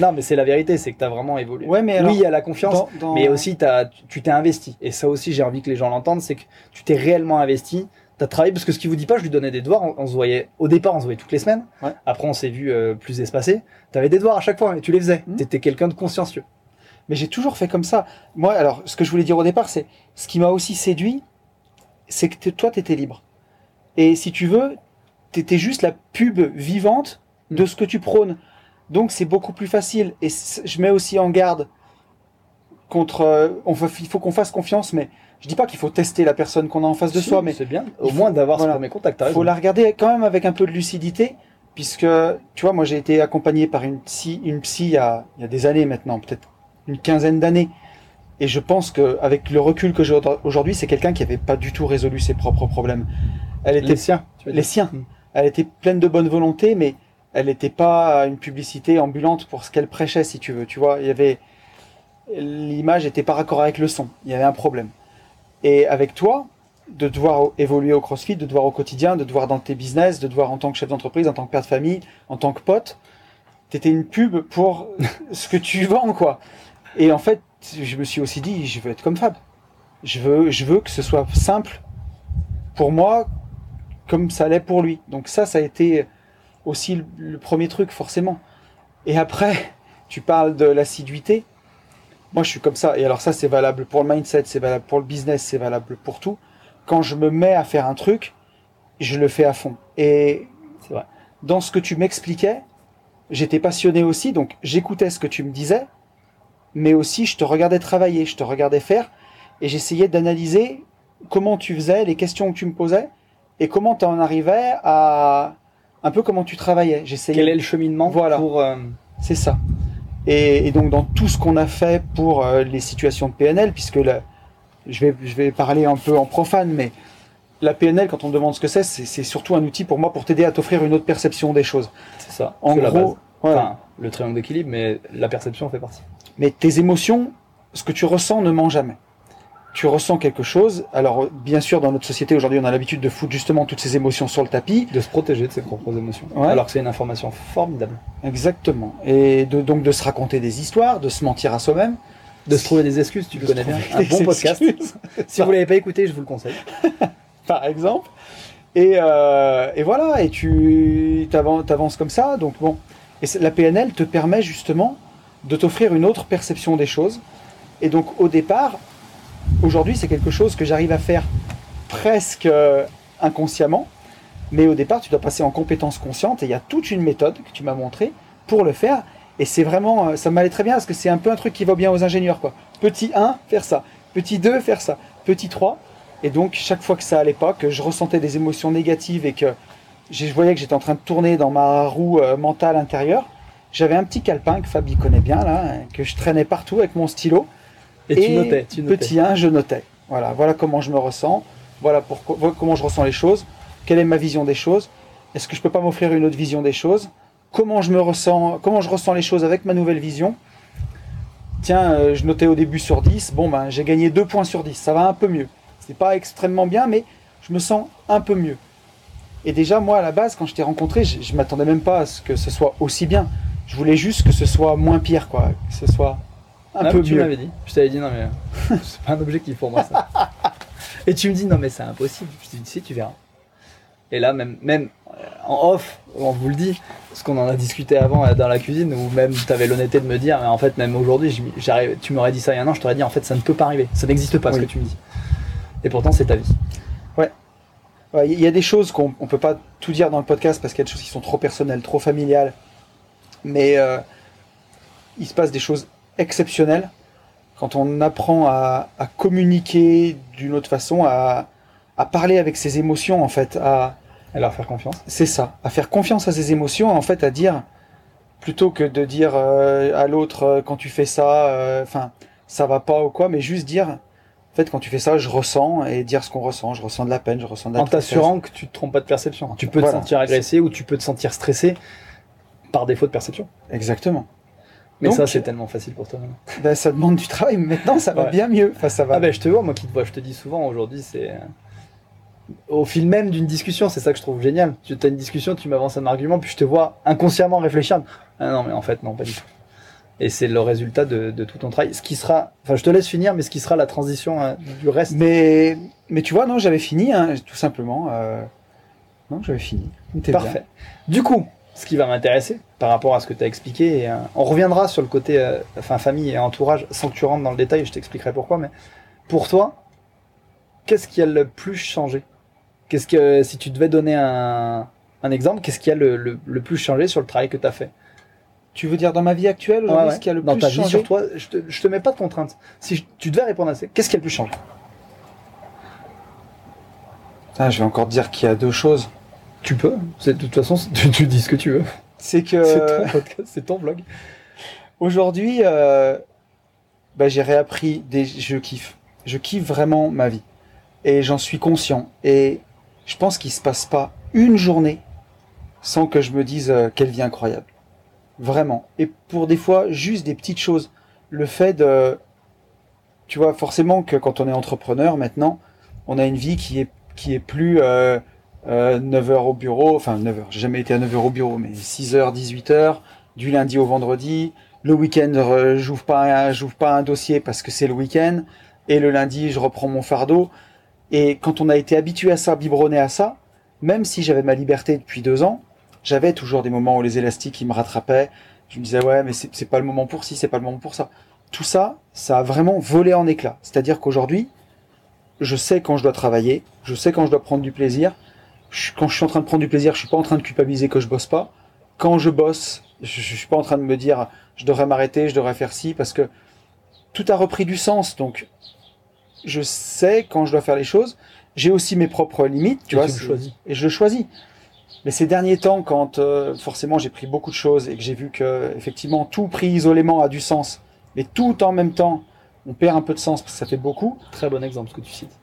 Non, mais c'est la vérité, c'est que tu as vraiment évolué. Ouais, mais alors, oui, il y a la confiance, dans- dans- mais aussi t'as- tu t'es investi. Et ça aussi, j'ai envie que les gens l'entendent, c'est que tu t'es réellement investi. T'as travaillé parce que ce qu'il vous dit pas, je lui donnais des devoirs. On, on se voyait au départ, on se voyait toutes les semaines. Ouais. Après, on s'est vu euh, plus espacés. T'avais des devoirs à chaque fois et tu les faisais. Mhm. T'étais quelqu'un de consciencieux. Mais j'ai toujours fait comme ça. Moi, alors, ce que je voulais dire au départ, c'est ce qui m'a aussi séduit, c'est que toi, tu étais libre. Et si tu veux, tu étais juste la pub vivante de ce que tu prônes. Donc, c'est beaucoup plus facile. Et je mets aussi en garde contre. euh, il faut qu'on fasse confiance, mais je dis pas qu'il faut tester la personne qu'on a en face de Si, soi, mais c'est bien. Au faut- moins d'avoir voilà. ce premier contact. il faut la regarder quand même avec un peu de lucidité, puisque, tu vois, moi j'ai été accompagné par une psy, une psy il y a, il y a des années maintenant, peut-être une quinzaine d'années. Et je pense qu'avec le recul que j'ai aujourd'hui, c'est quelqu'un qui n'avait pas du tout résolu ses propres problèmes. Elle était Les siens. les siens. Mm. Elle était pleine de bonne volonté, mais elle n'était pas une publicité ambulante pour ce qu'elle prêchait, si tu veux. Tu vois, il y avait l'image n'était pas raccord avec le son. Il y avait un problème. Et avec toi, de devoir évoluer au CrossFit, de devoir au quotidien, de devoir dans tes business, de devoir en tant que chef d'entreprise, en tant que père de famille, en tant que pote, t'étais une pub pour (laughs) ce que tu vends, quoi. Et en fait, je me suis aussi dit, je veux être comme Fab. Je veux, je veux que ce soit simple pour moi, comme ça l'est pour lui. Donc ça, ça a été aussi le, le premier truc, forcément. Et après, tu parles de l'assiduité. Moi, je suis comme ça. Et alors ça, c'est valable pour le mindset, c'est valable pour le business, c'est valable pour tout. Quand je me mets à faire un truc, je le fais à fond. Et C'est vrai. dans ce que tu m'expliquais, j'étais passionné aussi, donc j'écoutais ce que tu me disais, mais aussi je te regardais travailler, je te regardais faire, et j'essayais d'analyser comment tu faisais, les questions que tu me posais, et comment tu en arrivais à un peu comment tu travaillais. J'essayais. Quel est le cheminement Voilà. pour euh, C'est ça. Et, et donc dans tout ce qu'on a fait pour euh, les situations de PNL, puisque là, je vais, je vais parler un peu en profane, mais la PNL, quand on me demande ce que c'est, c'est surtout un outil pour moi pour t'aider à t'offrir une autre perception des choses. c'est ça. En c'est la base. gros, voilà. Enfin, le triangle d'équilibre, mais la perception fait partie. Mais tes émotions, ce que tu ressens ne ment jamais. Tu ressens quelque chose. Alors, bien sûr, dans notre société aujourd'hui, on a l'habitude de foutre justement toutes ces émotions sur le tapis. De se protéger de ses propres émotions. Ouais. Alors que c'est une information formidable. Exactement. Et de, donc de se raconter des histoires, de se mentir à soi-même. De se trouver des excuses, tu le connais bien. Un bon podcast. (laughs) Si vous l'avez pas écouté, je vous le conseille. (laughs) par exemple. Et, euh, et voilà, et tu t'avan- t'avances comme ça. Donc bon, et la PNL te permet justement de t'offrir une autre perception des choses. Et donc au départ, aujourd'hui, c'est quelque chose que j'arrive à faire presque euh, inconsciemment. Mais au départ, tu dois passer en compétence consciente et il y a toute une méthode que tu m'as montrée pour le faire. Et c'est vraiment, euh, ça m'allait très bien parce que c'est un peu un truc qui va bien aux ingénieurs. Quoi. Petit 1, faire ça. Petit 2, faire ça. Petit 3. Et donc, chaque fois que ça allait pas, que je ressentais des émotions négatives et que je voyais que j'étais en train de tourner dans ma roue euh, mentale intérieure, j'avais un petit calepin que Fabi connaît bien, là, hein, que je traînais partout avec mon stylo. Et, tu notais. Tu notais. Petit 1, je notais. Voilà, voilà comment je me ressens. voilà pourquoi, comment je ressens les choses, quelle est ma vision des choses, est-ce que je peux pas m'offrir une autre vision des choses, comment je me ressens, comment je ressens les choses avec ma nouvelle vision? Tiens, euh, je notais au début sur 10, bon ben j'ai gagné 2 points sur 10, ça va un peu mieux. C'est pas extrêmement bien, mais je me sens un peu mieux. Et déjà, moi, à la base, quand je t'ai rencontré, je, je m'attendais même pas à ce que ce soit aussi bien. Je voulais juste que ce soit moins pire, quoi. Que ce soit un peu tu mieux. m'avais dit. Je t'avais dit, non, mais (laughs) c'est pas un objectif pour moi, ça. (laughs) Et tu me dis, non, mais c'est impossible. Je te dis, si, tu verras. Et là, même, même euh, en off, on vous le dit, parce qu'on en a discuté avant euh, dans la cuisine, où même tu avais l'honnêteté de me dire, mais en fait, même aujourd'hui, j'arrive- tu m'aurais dit ça il y a un an, je t'aurais dit, en fait, ça ne peut pas arriver. Ça n'existe pas, ce que tu me dis. Et pourtant, c'est ta vie. Ouais, Il y a des choses qu'on on peut pas tout dire dans le podcast parce qu'il y a des choses qui sont trop personnelles, trop familiales. Mais euh, il se passe des choses exceptionnelles quand on apprend à, à communiquer d'une autre façon, à, à parler avec ses émotions en fait, à leur faire confiance. c'est ça, à faire confiance à ses émotions, en fait, à dire plutôt que de dire euh, à l'autre euh, quand tu fais ça, euh, enfin ça va pas ou quoi, mais juste dire en fait quand tu fais ça, je ressens et dire ce qu'on ressent, je ressens de la peine, je ressens de la En t'assurant que tu te trompes pas de perception. Tu peux te sentir agressé ou tu peux te sentir stressé par défaut de perception. Exactement. Mais Donc- ça, c'est tellement facile pour toi maintenant. (laughs) Ben, ça demande du travail, mais maintenant ça va Ouais. bien mieux. Enfin, ça va. Ah ben je te vois, moi qui te vois, je te dis souvent aujourd'hui, c'est euh, au fil même d'une discussion, c'est ça que je trouve génial. Tu as une discussion, tu m'avances un argument, puis je te vois inconsciemment réfléchir. Ah non, mais en fait, non, pas du tout. Et c'est le résultat de, de tout ton travail. Ce qui sera, enfin, je te laisse finir, mais ce qui sera la transition euh, du reste. Mais, mais tu vois, non, j'avais fini, hein, tout simplement. euh, Non, j'avais fini. Parfait. Du coup, ce qui va m'intéresser par rapport à ce que tu as expliqué, et, euh, on reviendra sur le côté euh, enfin, famille et entourage sans que tu rentres dans le détail, je t'expliquerai pourquoi, mais pour toi, qu'est-ce qui a le plus changé? Qu'est-ce que, si tu devais donner un, un exemple, qu'est-ce qui a le, le- le plus changé sur le travail que tu as fait? Tu veux dire dans ma vie actuelle, aujourd'hui, Ouais, ouais. ce qui a le Dans plus ta vie changé? sur toi, je te, je te mets pas de contraintes. Si je- tu devais répondre à ça, qu'est-ce qui a le plus changé? Ah, je vais encore dire qu'il y a deux choses. Tu peux, c'est- de toute façon, tu, tu dis ce que tu veux. C'est que C'est ton podcast, c'est ton blog. aujourd'hui, euh, bah, j'ai réappris des. Je kiffe. Je kiffe vraiment ma vie. Et j'en suis conscient. Et je pense qu'il se passe pas une journée sans que je me dise euh, quelle vie incroyable. Vraiment. Et pour des fois, juste des petites choses. Le fait de. Tu vois, forcément que quand on est entrepreneur maintenant, on a une vie qui est, qui est plus euh, euh, 9h au bureau. Enfin, 9h. J'ai jamais été à 9h au bureau, mais 6h, 18h, du lundi au vendredi. Le week-end, euh, j'ouvre pas, un- dossier parce que c'est le week-end. Et le lundi, je reprends mon fardeau. Et quand on a été habitué à ça, biberonné à ça, même si j'avais ma liberté depuis deux ans, j'avais toujours des moments où les élastiques ils me rattrapaient. Je me disais ouais mais c'est pas le moment pour ci, c'est pas le moment pour ça. Tout ça, ça a vraiment volé en éclats. C'est-à-dire qu'aujourd'hui, je sais quand je dois travailler, je sais quand je dois prendre du plaisir. Je- quand je suis en train de prendre du plaisir, je suis pas en train de culpabiliser que je bosse pas. Quand je bosse, je, je suis pas en train de me dire je devrais m'arrêter, je devrais faire ci parce que tout a repris du sens. Donc je sais quand je dois faire les choses. J'ai aussi mes propres limites, tu Et vois. tu et je le choisis. Mais ces derniers temps, quand euh, forcément j'ai pris beaucoup de choses et que j'ai vu que effectivement tout pris isolément a du sens, mais tout en même temps, on perd un peu de sens parce que ça fait beaucoup. Très bon exemple ce que tu cites.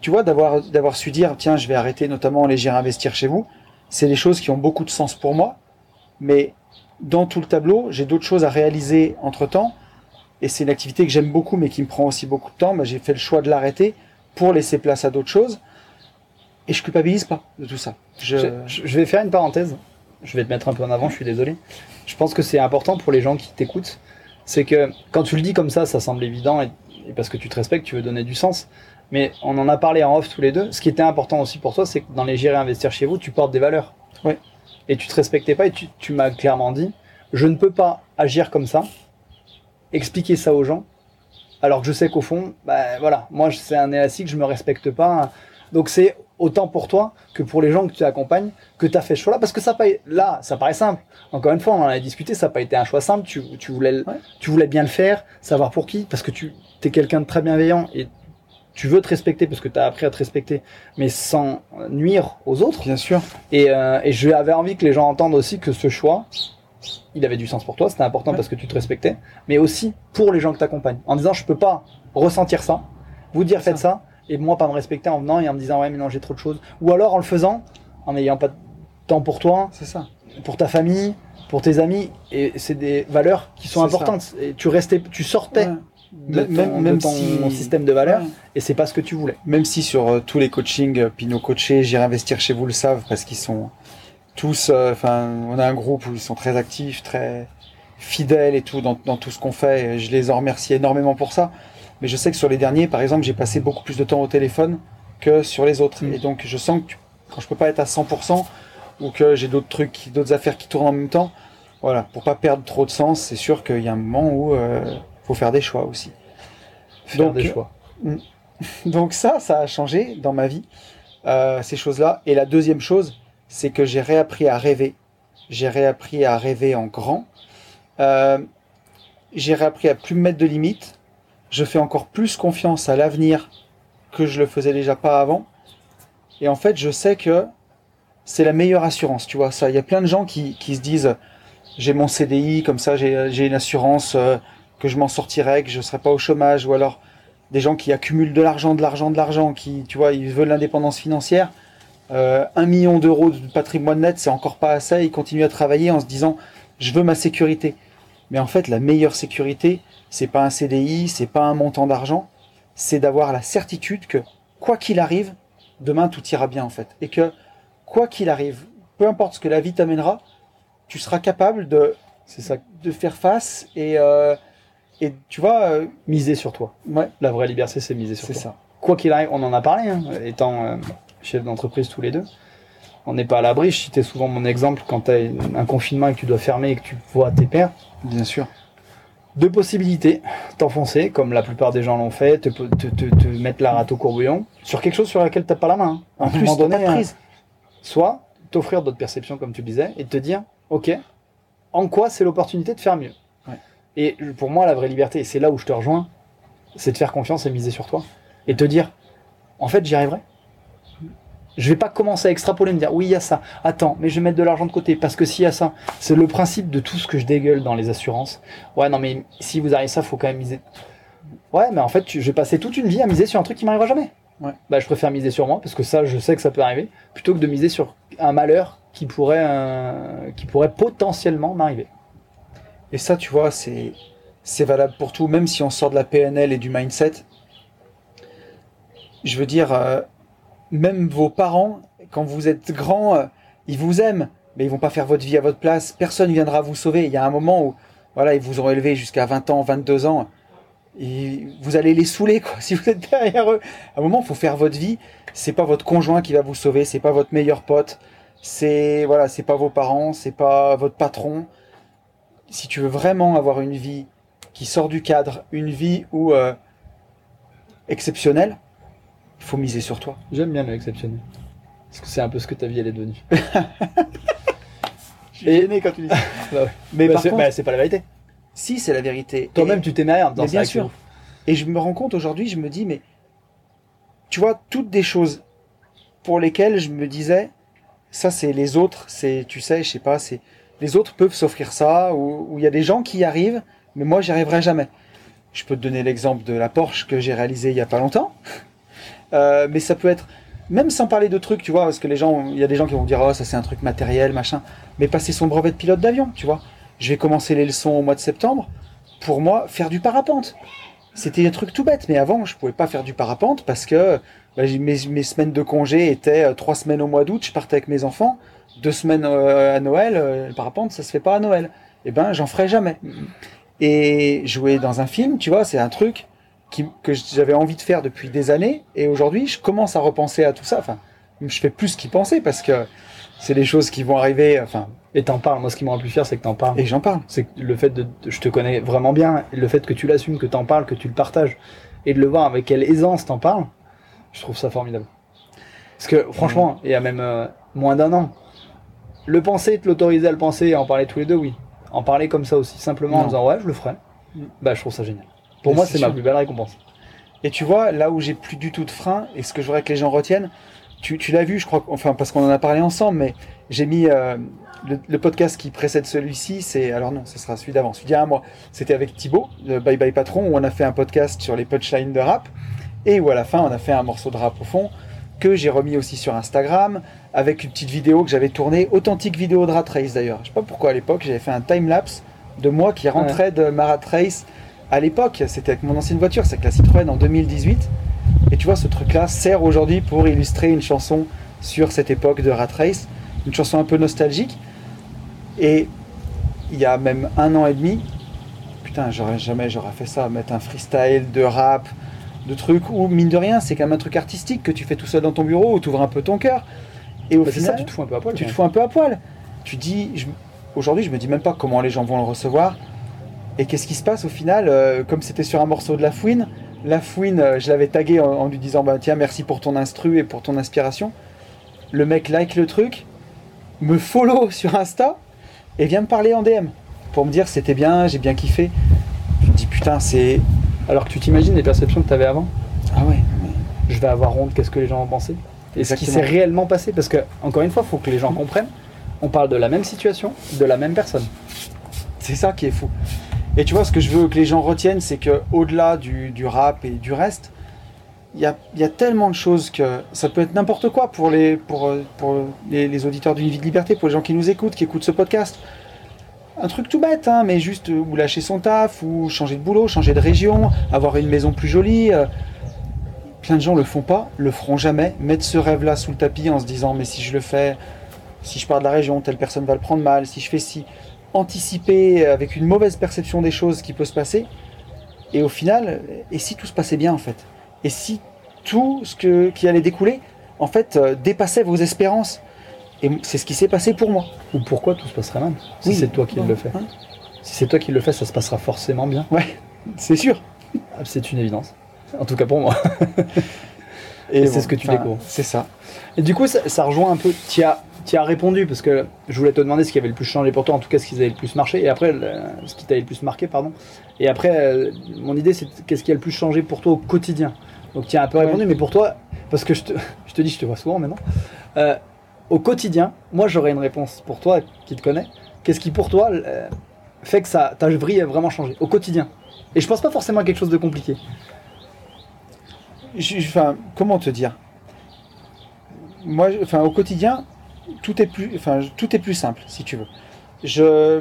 Tu vois, d'avoir su dire tiens, je vais arrêter notamment les gérer investir chez vous, c'est des choses qui ont beaucoup de sens pour moi. Mais dans tout le tableau, j'ai d'autres choses à réaliser entre temps. Et c'est une activité que j'aime beaucoup, mais qui me prend aussi beaucoup de temps. Bah, j'ai fait le choix de l'arrêter pour laisser place à d'autres choses. Et je culpabilise pas de tout ça. Je... Vais faire une parenthèse. Je vais te mettre un peu en avant, je suis désolé. Je pense que c'est important pour les gens qui t'écoutent. C'est que quand tu le dis comme ça, ça semble évident et parce que tu te respectes, tu veux donner du sens. Mais on en a parlé en off tous les deux. Ce qui était important aussi pour toi, c'est que dans les gérer investir chez vous, tu portes des valeurs. Ouais. Et tu te respectais pas et tu, tu m'as clairement dit, je ne peux pas agir comme ça, expliquer ça aux gens, alors que je sais qu'au fond, bah, voilà, moi c'est un élastique, je me respecte pas. Donc c'est autant pour toi que pour les gens que tu accompagnes que tu as fait ce choix-là. Parce que ça, là, ça paraît simple. Encore une fois, on en a discuté, ça n'a pas été un choix simple. Tu, tu, voulais, Ouais. tu voulais bien le faire, savoir pour qui, parce que tu es quelqu'un de très bienveillant et tu veux te respecter parce que tu as appris à te respecter, mais sans nuire aux autres. Bien sûr. Et, euh, et je avais envie que les gens entendent aussi que ce choix, il avait du sens pour toi, c'était important Ouais. parce que tu te respectais, mais aussi pour les gens que tu accompagnes. En disant, je peux pas ressentir ça, vous dire faites ça, et moi pas me respecter en venant et en me disant ouais mais non j'ai trop de choses ou alors en le faisant en n'ayant pas de temps pour toi C'est ça. pour ta famille pour tes amis et c'est des valeurs qui sont ça. importantes et tu restais tu sortais Ouais. De ton, Même- de même ton si- système de valeurs Ouais. et c'est pas ce que tu voulais Même si sur euh, tous les coachings, euh, puis nos coachés, J'irai investir chez vous le savent parce qu'ils sont tous, euh, enfin, on a un groupe où ils sont très actifs, très fidèles et tout dans, dans tout ce qu'on fait. Et je les en remercie énormément pour ça. Mais je sais que sur les derniers, par exemple, j'ai passé beaucoup plus de temps au téléphone que sur les autres. Mm. Et donc, je sens que quand je peux pas être à 100% ou que j'ai d'autres trucs, d'autres affaires qui tournent en même temps, voilà, pour pas perdre trop de sens, c'est sûr qu'il y a un moment où euh, faut faire des choix aussi. faire Donc, des choix (laughs) Donc ça, ça a changé dans ma vie, euh, ces choses-là. Et la deuxième chose, c'est que j'ai réappris à rêver. J'ai réappris à rêver en grand. Euh, j'ai réappris à plus me mettre de limites. Je fais encore plus confiance à l'avenir que je le faisais déjà pas avant. Et en fait, je sais que c'est la meilleure assurance. Tu vois ça, il y a plein de gens qui, qui se disent j'ai mon CDI, comme ça j'ai j'ai une assurance euh, que je m'en sortirai, que je serai pas au chômage, ou alors des gens qui accumulent de l'argent, de l'argent, de l'argent, qui, tu vois, ils veulent l'indépendance financière. Euh, un million d'euros de patrimoine net, c'est encore pas assez. Ils continuent à travailler en se disant, je veux ma sécurité. Mais en fait, la meilleure sécurité, c'est pas un CDI, c'est pas un montant d'argent, c'est d'avoir la certitude que, quoi qu'il arrive, demain tout ira bien en fait. Et que, quoi qu'il arrive, peu importe ce que la vie t'amènera, tu seras capable de, c'est ça de faire face et, euh, et tu vois, euh, miser sur toi ouais, la vraie liberté c'est miser sur c'est toi ça. quoi qu'il arrive, on en a parlé, hein, étant euh, chef d'entreprise tous les deux. On n'est pas à l'abri. Je citais souvent mon exemple quand tu as un confinement et que tu dois fermer et que tu vois tes pairs. Bien sûr. Deux possibilités. T'enfoncer, comme la plupart des gens l'ont fait, te, te, te, te mettre la rate au courbouillon sur quelque chose sur laquelle t'as pas la main. hein. En À un plus, moment donné, hein, soit t'offrir d'autres perceptions, comme tu le disais, et te dire, ok, en quoi c'est l'opportunité de faire mieux? Et pour moi, la vraie liberté, et c'est là où je te rejoins, c'est de faire confiance et miser sur toi. Et te dire, en fait, j'y arriverai. Je vais pas commencer à extrapoler, me dire, oui, il y a ça. Attends, mais je vais mettre de l'argent de côté, parce que s'il y a ça, c'est le principe de tout ce que je dégueule dans les assurances. Ouais, non, mais si vous arrivez ça, faut quand même miser. Ouais, mais en fait, je vais passer toute une vie à miser sur un truc qui m'arrivera jamais. Ouais. Bah, je préfère miser sur moi, parce que ça, je sais que ça peut arriver, plutôt que de miser sur un malheur qui pourrait, euh, qui pourrait potentiellement m'arriver. Et ça, tu vois, c'est c'est valable pour tout, même si on sort de la PNL et du mindset. Je veux dire, euh, même vos parents, quand vous êtes grands, euh, ils vous aiment, mais ils vont pas faire votre vie à votre place. Personne viendra vous sauver. Il y a un moment où, voilà, ils vous ont élevé jusqu'à 20 ans, 22 ans. Et vous allez les saouler, quoi, (laughs) si vous êtes derrière eux. À un moment, il faut faire votre vie. C'est pas votre conjoint qui va vous sauver, c'est pas votre meilleur pote. C'est, voilà, c'est pas vos parents, c'est pas votre patron si tu veux vraiment avoir une vie qui sort du cadre, une vie où euh, exceptionnelle, il faut miser sur toi. J'aime bien le exceptionnel. Parce que c'est un peu ce que ta vie elle est devenue. (laughs) Et né quand tu dis ça. (laughs) Bah ouais. Mais Bah, par c'est contre, bah, c'est pas la vérité. si c'est la vérité. Toi-même, Et- tu t'aimais rien dans mais ça. bien sûr. Et je me rends compte aujourd'hui, je me dis, mais tu vois, toutes des choses pour lesquelles je me disais, ça c'est les autres, c'est, tu sais, je sais pas, c'est les autres peuvent s'offrir ça, ou il y a des gens qui y arrivent, mais moi j'y arriverai jamais. Je peux te donner l'exemple de la Porsche que j'ai réalisée il y a pas longtemps, (laughs) Euh, mais ça peut être même sans parler de trucs, tu vois, parce que les gens, il y a des gens qui vont dire, oh ça c'est un truc matériel, machin, mais passer son brevet de pilote d'avion, tu vois. Je vais commencer les leçons au mois de septembre. Pour moi, faire du parapente. C'était un truc tout bête, mais avant, je pouvais pas faire du parapente parce que bah, mes, mes semaines de congé étaient euh, trois semaines au mois d'août, je partais avec mes enfants, deux semaines euh, à Noël, euh, le parapente, ça se fait pas à Noël. Eh ben, j'en ferai jamais. Et jouer dans un film, tu vois, c'est un truc qui, que j'avais envie de faire depuis des années, et aujourd'hui, je commence à repenser à tout ça. Enfin, je fais plus qu'y penser parce que c'est des choses qui vont arriver, enfin, Et t'en parles. Moi, ce qui me rend le plus fier, c'est que t'en parles. et j'en parle. C'est le fait de, je te connais vraiment bien, le fait que tu l'assumes, que t'en parles, que tu le partages, et de le voir avec quelle aisance t'en parles, je trouve ça formidable. Parce que franchement, il y a même euh, moins d'un an, le penser, te l'autoriser à le penser et en parler tous les deux, oui. En parler comme ça aussi, simplement en disant ouais, je le ferai. Mm. Bah, je trouve ça génial. Pour Mais moi, c'est ma plus belle récompense. Et tu vois, là où j'ai plus du tout de frein, et ce que je voudrais que les gens retiennent, tu, tu l'as vu, je crois, enfin, parce qu'on en a parlé ensemble, mais j'ai mis euh, le, le podcast qui précède celui-ci, c'est, alors non, ce sera celui d'avant, celui d'il y a un mois. C'était avec Thibaut, de Bye Bye Patron, où on a fait un podcast sur les punchlines de rap. et où à la fin on a fait un morceau de rap au fond que j'ai remis aussi sur Instagram avec une petite vidéo que j'avais tournée, authentique vidéo de Rat Race d'ailleurs. Je sais pas pourquoi à l'époque j'avais fait un time lapse de moi qui rentrais de ma Rat Race. À l'époque, c'était avec mon ancienne voiture, c'est avec la Citroën en 2018. Et tu vois, ce truc-là sert aujourd'hui pour illustrer une chanson sur cette époque de Rat Race, une chanson un peu nostalgique. Et il y a même un an et demi, putain, j'aurais jamais j'aurais fait ça, mettre un freestyle de rap, de trucs où, mine de rien, c'est quand même un truc artistique que tu fais tout seul dans ton bureau, où tu ouvres un peu ton cœur. Et au Bah, final, ça, tu te fous un peu à poil. tu te fous un peu à poil. Tu dis, je- aujourd'hui, je me dis même pas comment les gens vont le recevoir. Et qu'est-ce qui se passe au final euh, Comme c'était sur un morceau de La Fouine, La Fouine, euh, je l'avais tagué en, en lui disant, bah tiens, merci pour ton instru et pour ton inspiration. Le mec like le truc, me follow (laughs) sur Insta et vient me parler en DM pour me dire c'était bien, j'ai bien kiffé. Je me dis putain, c'est. Alors que tu t'imagines les perceptions que tu avais avant? Ah ouais, Je vais avoir honte, qu'est-ce que les gens vont penser? Et ce qui s'est réellement passé, parce que, encore une fois, il faut que les gens comprennent, on parle de la même situation, de la même personne. C'est ça qui est fou. Et tu vois, ce que je veux que les gens retiennent, c'est que au-delà du, du rap et du reste, il y a, il y a tellement de choses que ça peut être n'importe quoi pour les, pour, pour les, les auditeurs d'une vie de liberté, pour les gens qui nous écoutent, qui écoutent ce podcast. Un truc tout bête, hein, mais juste euh, ou lâcher son taf, ou changer de boulot, changer de région, avoir une maison plus jolie. euh. Plein de gens le font pas, le feront jamais. Mettre ce rêve-là sous le tapis en se disant mais si je le fais, si je pars de la région, telle personne va le prendre mal, si je fais ci anticiper avec une mauvaise perception des choses qui peut se passer. Et au final, et si tout se passait bien en fait? Et si tout ce que, qui allait découler, en fait, euh, dépassait vos espérances? Et c'est ce qui s'est passé pour moi. Ou pourquoi tout se passerait mal? Si Oui. c'est toi qui le fais. hein? Si c'est toi qui le fais, ça se passera forcément bien. Ouais, c'est sûr. Ah, C'est une évidence. En tout cas pour moi. Et c'est ce que tu découvres. C'est ça. Et du coup, ça, ça rejoint un peu. Tu as, répondu parce que je voulais te demander ce qui avait le plus changé pour toi, en tout cas ce qui avait le plus marché, et après le- ce qui t'avait le plus marqué, pardon. Et après, euh, mon idée c'est qu'est-ce qui a le plus changé pour toi au quotidien. Donc tu as un peu Ouais. répondu, mais pour toi, parce que je te, (laughs) je te dis, je te vois souvent maintenant. euh, au quotidien, moi j'aurais une réponse pour toi qui te connais. Qu'est-ce qui pour toi euh, fait que ça, ta vie a vraiment changé au quotidien? Et je pense pas forcément à quelque chose de compliqué. Je- je- Enfin, comment te dire? Moi, enfin, au quotidien, tout est plus, enfin, tout est plus simple, si tu veux. Je,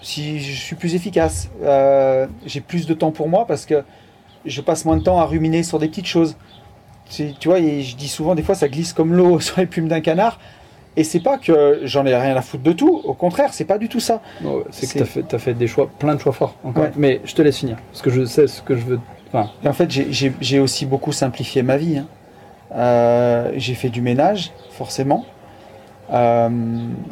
si je suis plus efficace, euh, j'ai plus de temps pour moi parce que je passe moins de temps à ruminer sur des petites choses. Tu vois, et je dis souvent, des fois, ça glisse comme l'eau (laughs) sur les plumes d'un canard. Et c'est pas que j'en ai rien à foutre de tout. Au contraire, c'est pas du tout ça. C'est que tu as fait, as fait des choix, plein de choix forts encore. Ouais. Mais je te laisse finir, parce que je sais ce que je veux. Enfin, Et en fait, j'ai- aussi beaucoup simplifié ma vie. hein. Euh, j'ai fait du ménage, forcément. Euh,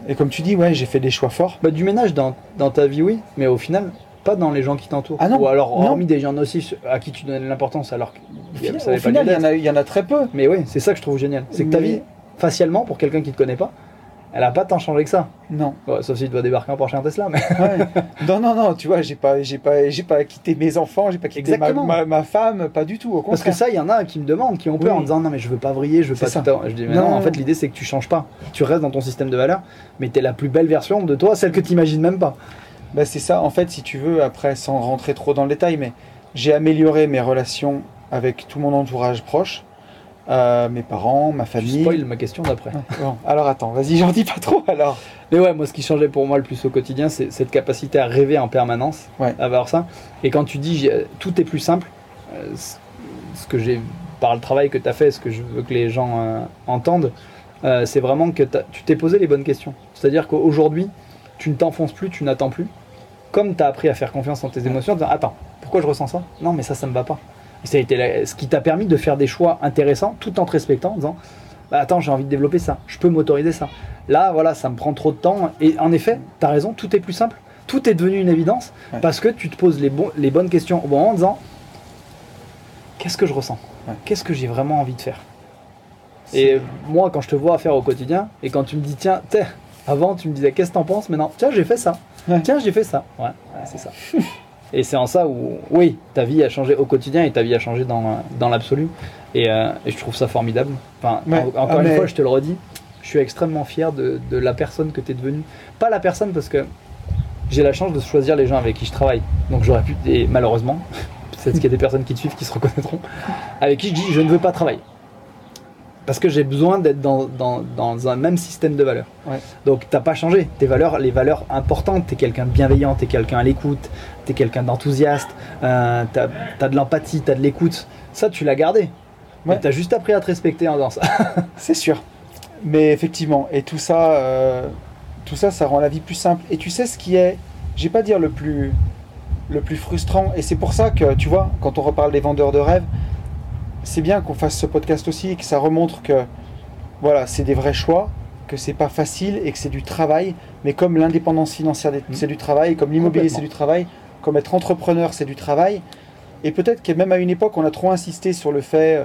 et comme tu dis, ouais, j'ai fait des choix forts. bah, du ménage dans, dans ta vie, oui, mais au final, pas dans les gens qui t'entourent. Ah non, Ou alors, non. hormis des gens aussi à qui tu donnais de l'importance, alors que Au ça au final, il y, en a- il y en a très peu. Mais oui, c'est ça que je trouve génial. C'est que ta Mais- vie, facialement, pour quelqu'un qui te connaît pas, elle a pas tant changé que ça. Non. Ouais, sauf si tu dois débarquer en en Tesla, mais. Ouais. non, non, non, tu vois, j'ai pas, j'ai pas, j'ai pas quitté mes enfants, j'ai pas quitté ma, Exactement. ma- ma femme, pas du tout. Au Parce que ça, il y en a qui me demandent, qui ont peur Oui. en disant non, mais je veux pas vriller, je veux C'est pas ça. tout. Je dis mais Non, non, en fait, l'idée c'est que tu changes pas. Tu restes dans ton système de valeurs, mais tu es la plus belle version de toi, celle que tu imagines même pas. Bah, c'est ça, en fait, si tu veux, après, sans rentrer trop dans le détail, mais j'ai amélioré mes relations avec tout mon entourage proche, euh, mes parents, ma Tu famille. spoil ma question d'après. Bon, alors attends, vas-y, j'en dis pas trop alors. Mais ouais, moi, ce qui changeait pour moi le plus au quotidien, c'est cette capacité à rêver en permanence, Ouais. à avoir ça. Et quand tu dis tout est plus simple, euh, ce que j'ai par le travail que tu as fait, ce que je veux que les gens euh, entendent, c'est vraiment que tu t'es posé les bonnes questions. C'est-à-dire qu'aujourd'hui, tu ne t'enfonces plus, tu n'attends plus. Comme tu as appris à faire confiance en tes émotions, en disant Attends, pourquoi je ressens ça? Non, mais ça, ça me va pas. Et ça a été la- ce qui t'a permis de faire des choix intéressants tout en te respectant, en disant bah, Attends, j'ai envie de développer ça, je peux m'autoriser ça. Là, voilà, ça me prend trop de temps. Et en effet, tu as raison, tout est plus simple. Tout est devenu une évidence Ouais. parce que tu te poses les, bonnes questions au bon moment en disant Qu'est-ce que je ressens? Ouais. Qu'est-ce que j'ai vraiment envie de faire? Et moi, quand je te vois faire au quotidien, et quand tu me dis Tiens, t'es, avant tu me disais Qu'est-ce que t'en penses? Maintenant, tiens, j'ai fait ça. Ouais. Tiens, j'ai fait ça. Ouais, c'est ça. (laughs) et c'est en ça où, oui, ta vie a changé au quotidien et ta vie a changé dans, dans l'absolu. Et, euh, et je trouve ça formidable. Enfin, Ouais. en- encore Ah, une fois, je te le redis, je suis extrêmement fier de, de la personne que tu es devenue. Pas la personne parce que j'ai la chance de choisir les gens avec qui je travaille. Donc j'aurais pu, et malheureusement, (laughs) peut-être qu'il y a des personnes qui te suivent qui se reconnaîtront, avec qui je dis je ne veux pas travailler. Parce que j'ai besoin d'être dans, dans, dans un même système de valeurs. Ouais. Donc t'as pas changé. Tes valeurs, les valeurs importantes, t'es quelqu'un de bienveillant, t'es quelqu'un à l'écoute, t'es quelqu'un d'enthousiaste, euh, t'as as de l'empathie, t'as de l'écoute. Ça, tu l'as gardé. Ouais. T'as juste appris à te respecter en faisant ça. (laughs) C'est sûr. Mais effectivement, et tout ça, euh, tout ça, ça rend la vie plus simple. Et tu sais ce qui est, je vais pas dire le plus, le plus frustrant. Et c'est pour ça que, tu vois, quand on reparle des vendeurs de rêves, c'est bien qu'on fasse ce podcast aussi et que ça remontre que, voilà, c'est des vrais choix, que c'est pas facile et que c'est du travail. Mais comme l'indépendance financière, Mhm. c'est du travail, comme l'immobilier, c'est du travail, comme être entrepreneur, c'est du travail. Et peut-être que même à une époque, on a trop insisté sur le fait euh,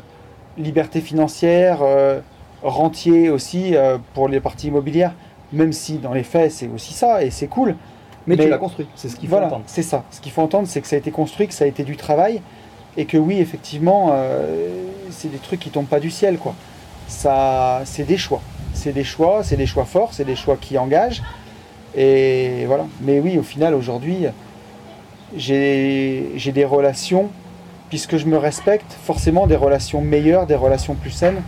liberté financière, euh, rentier aussi euh, pour les parties immobilières, même si dans les faits, c'est aussi ça et c'est cool. Mais, Mais- tu l'as construit. C'est ce qu'il faut Voilà, entendre. c'est ça. Ce qu'il faut entendre, c'est que ça a été construit, que ça a été du travail et que oui, effectivement, euh, c'est des trucs qui tombent pas du ciel, quoi. Ça, c'est des choix. C'est des choix, c'est des choix forts, c'est des choix qui engagent. Et voilà. Mais oui, au final, aujourd'hui, j'ai des relations, puisque je me respecte, forcément des relations meilleures, des relations plus saines.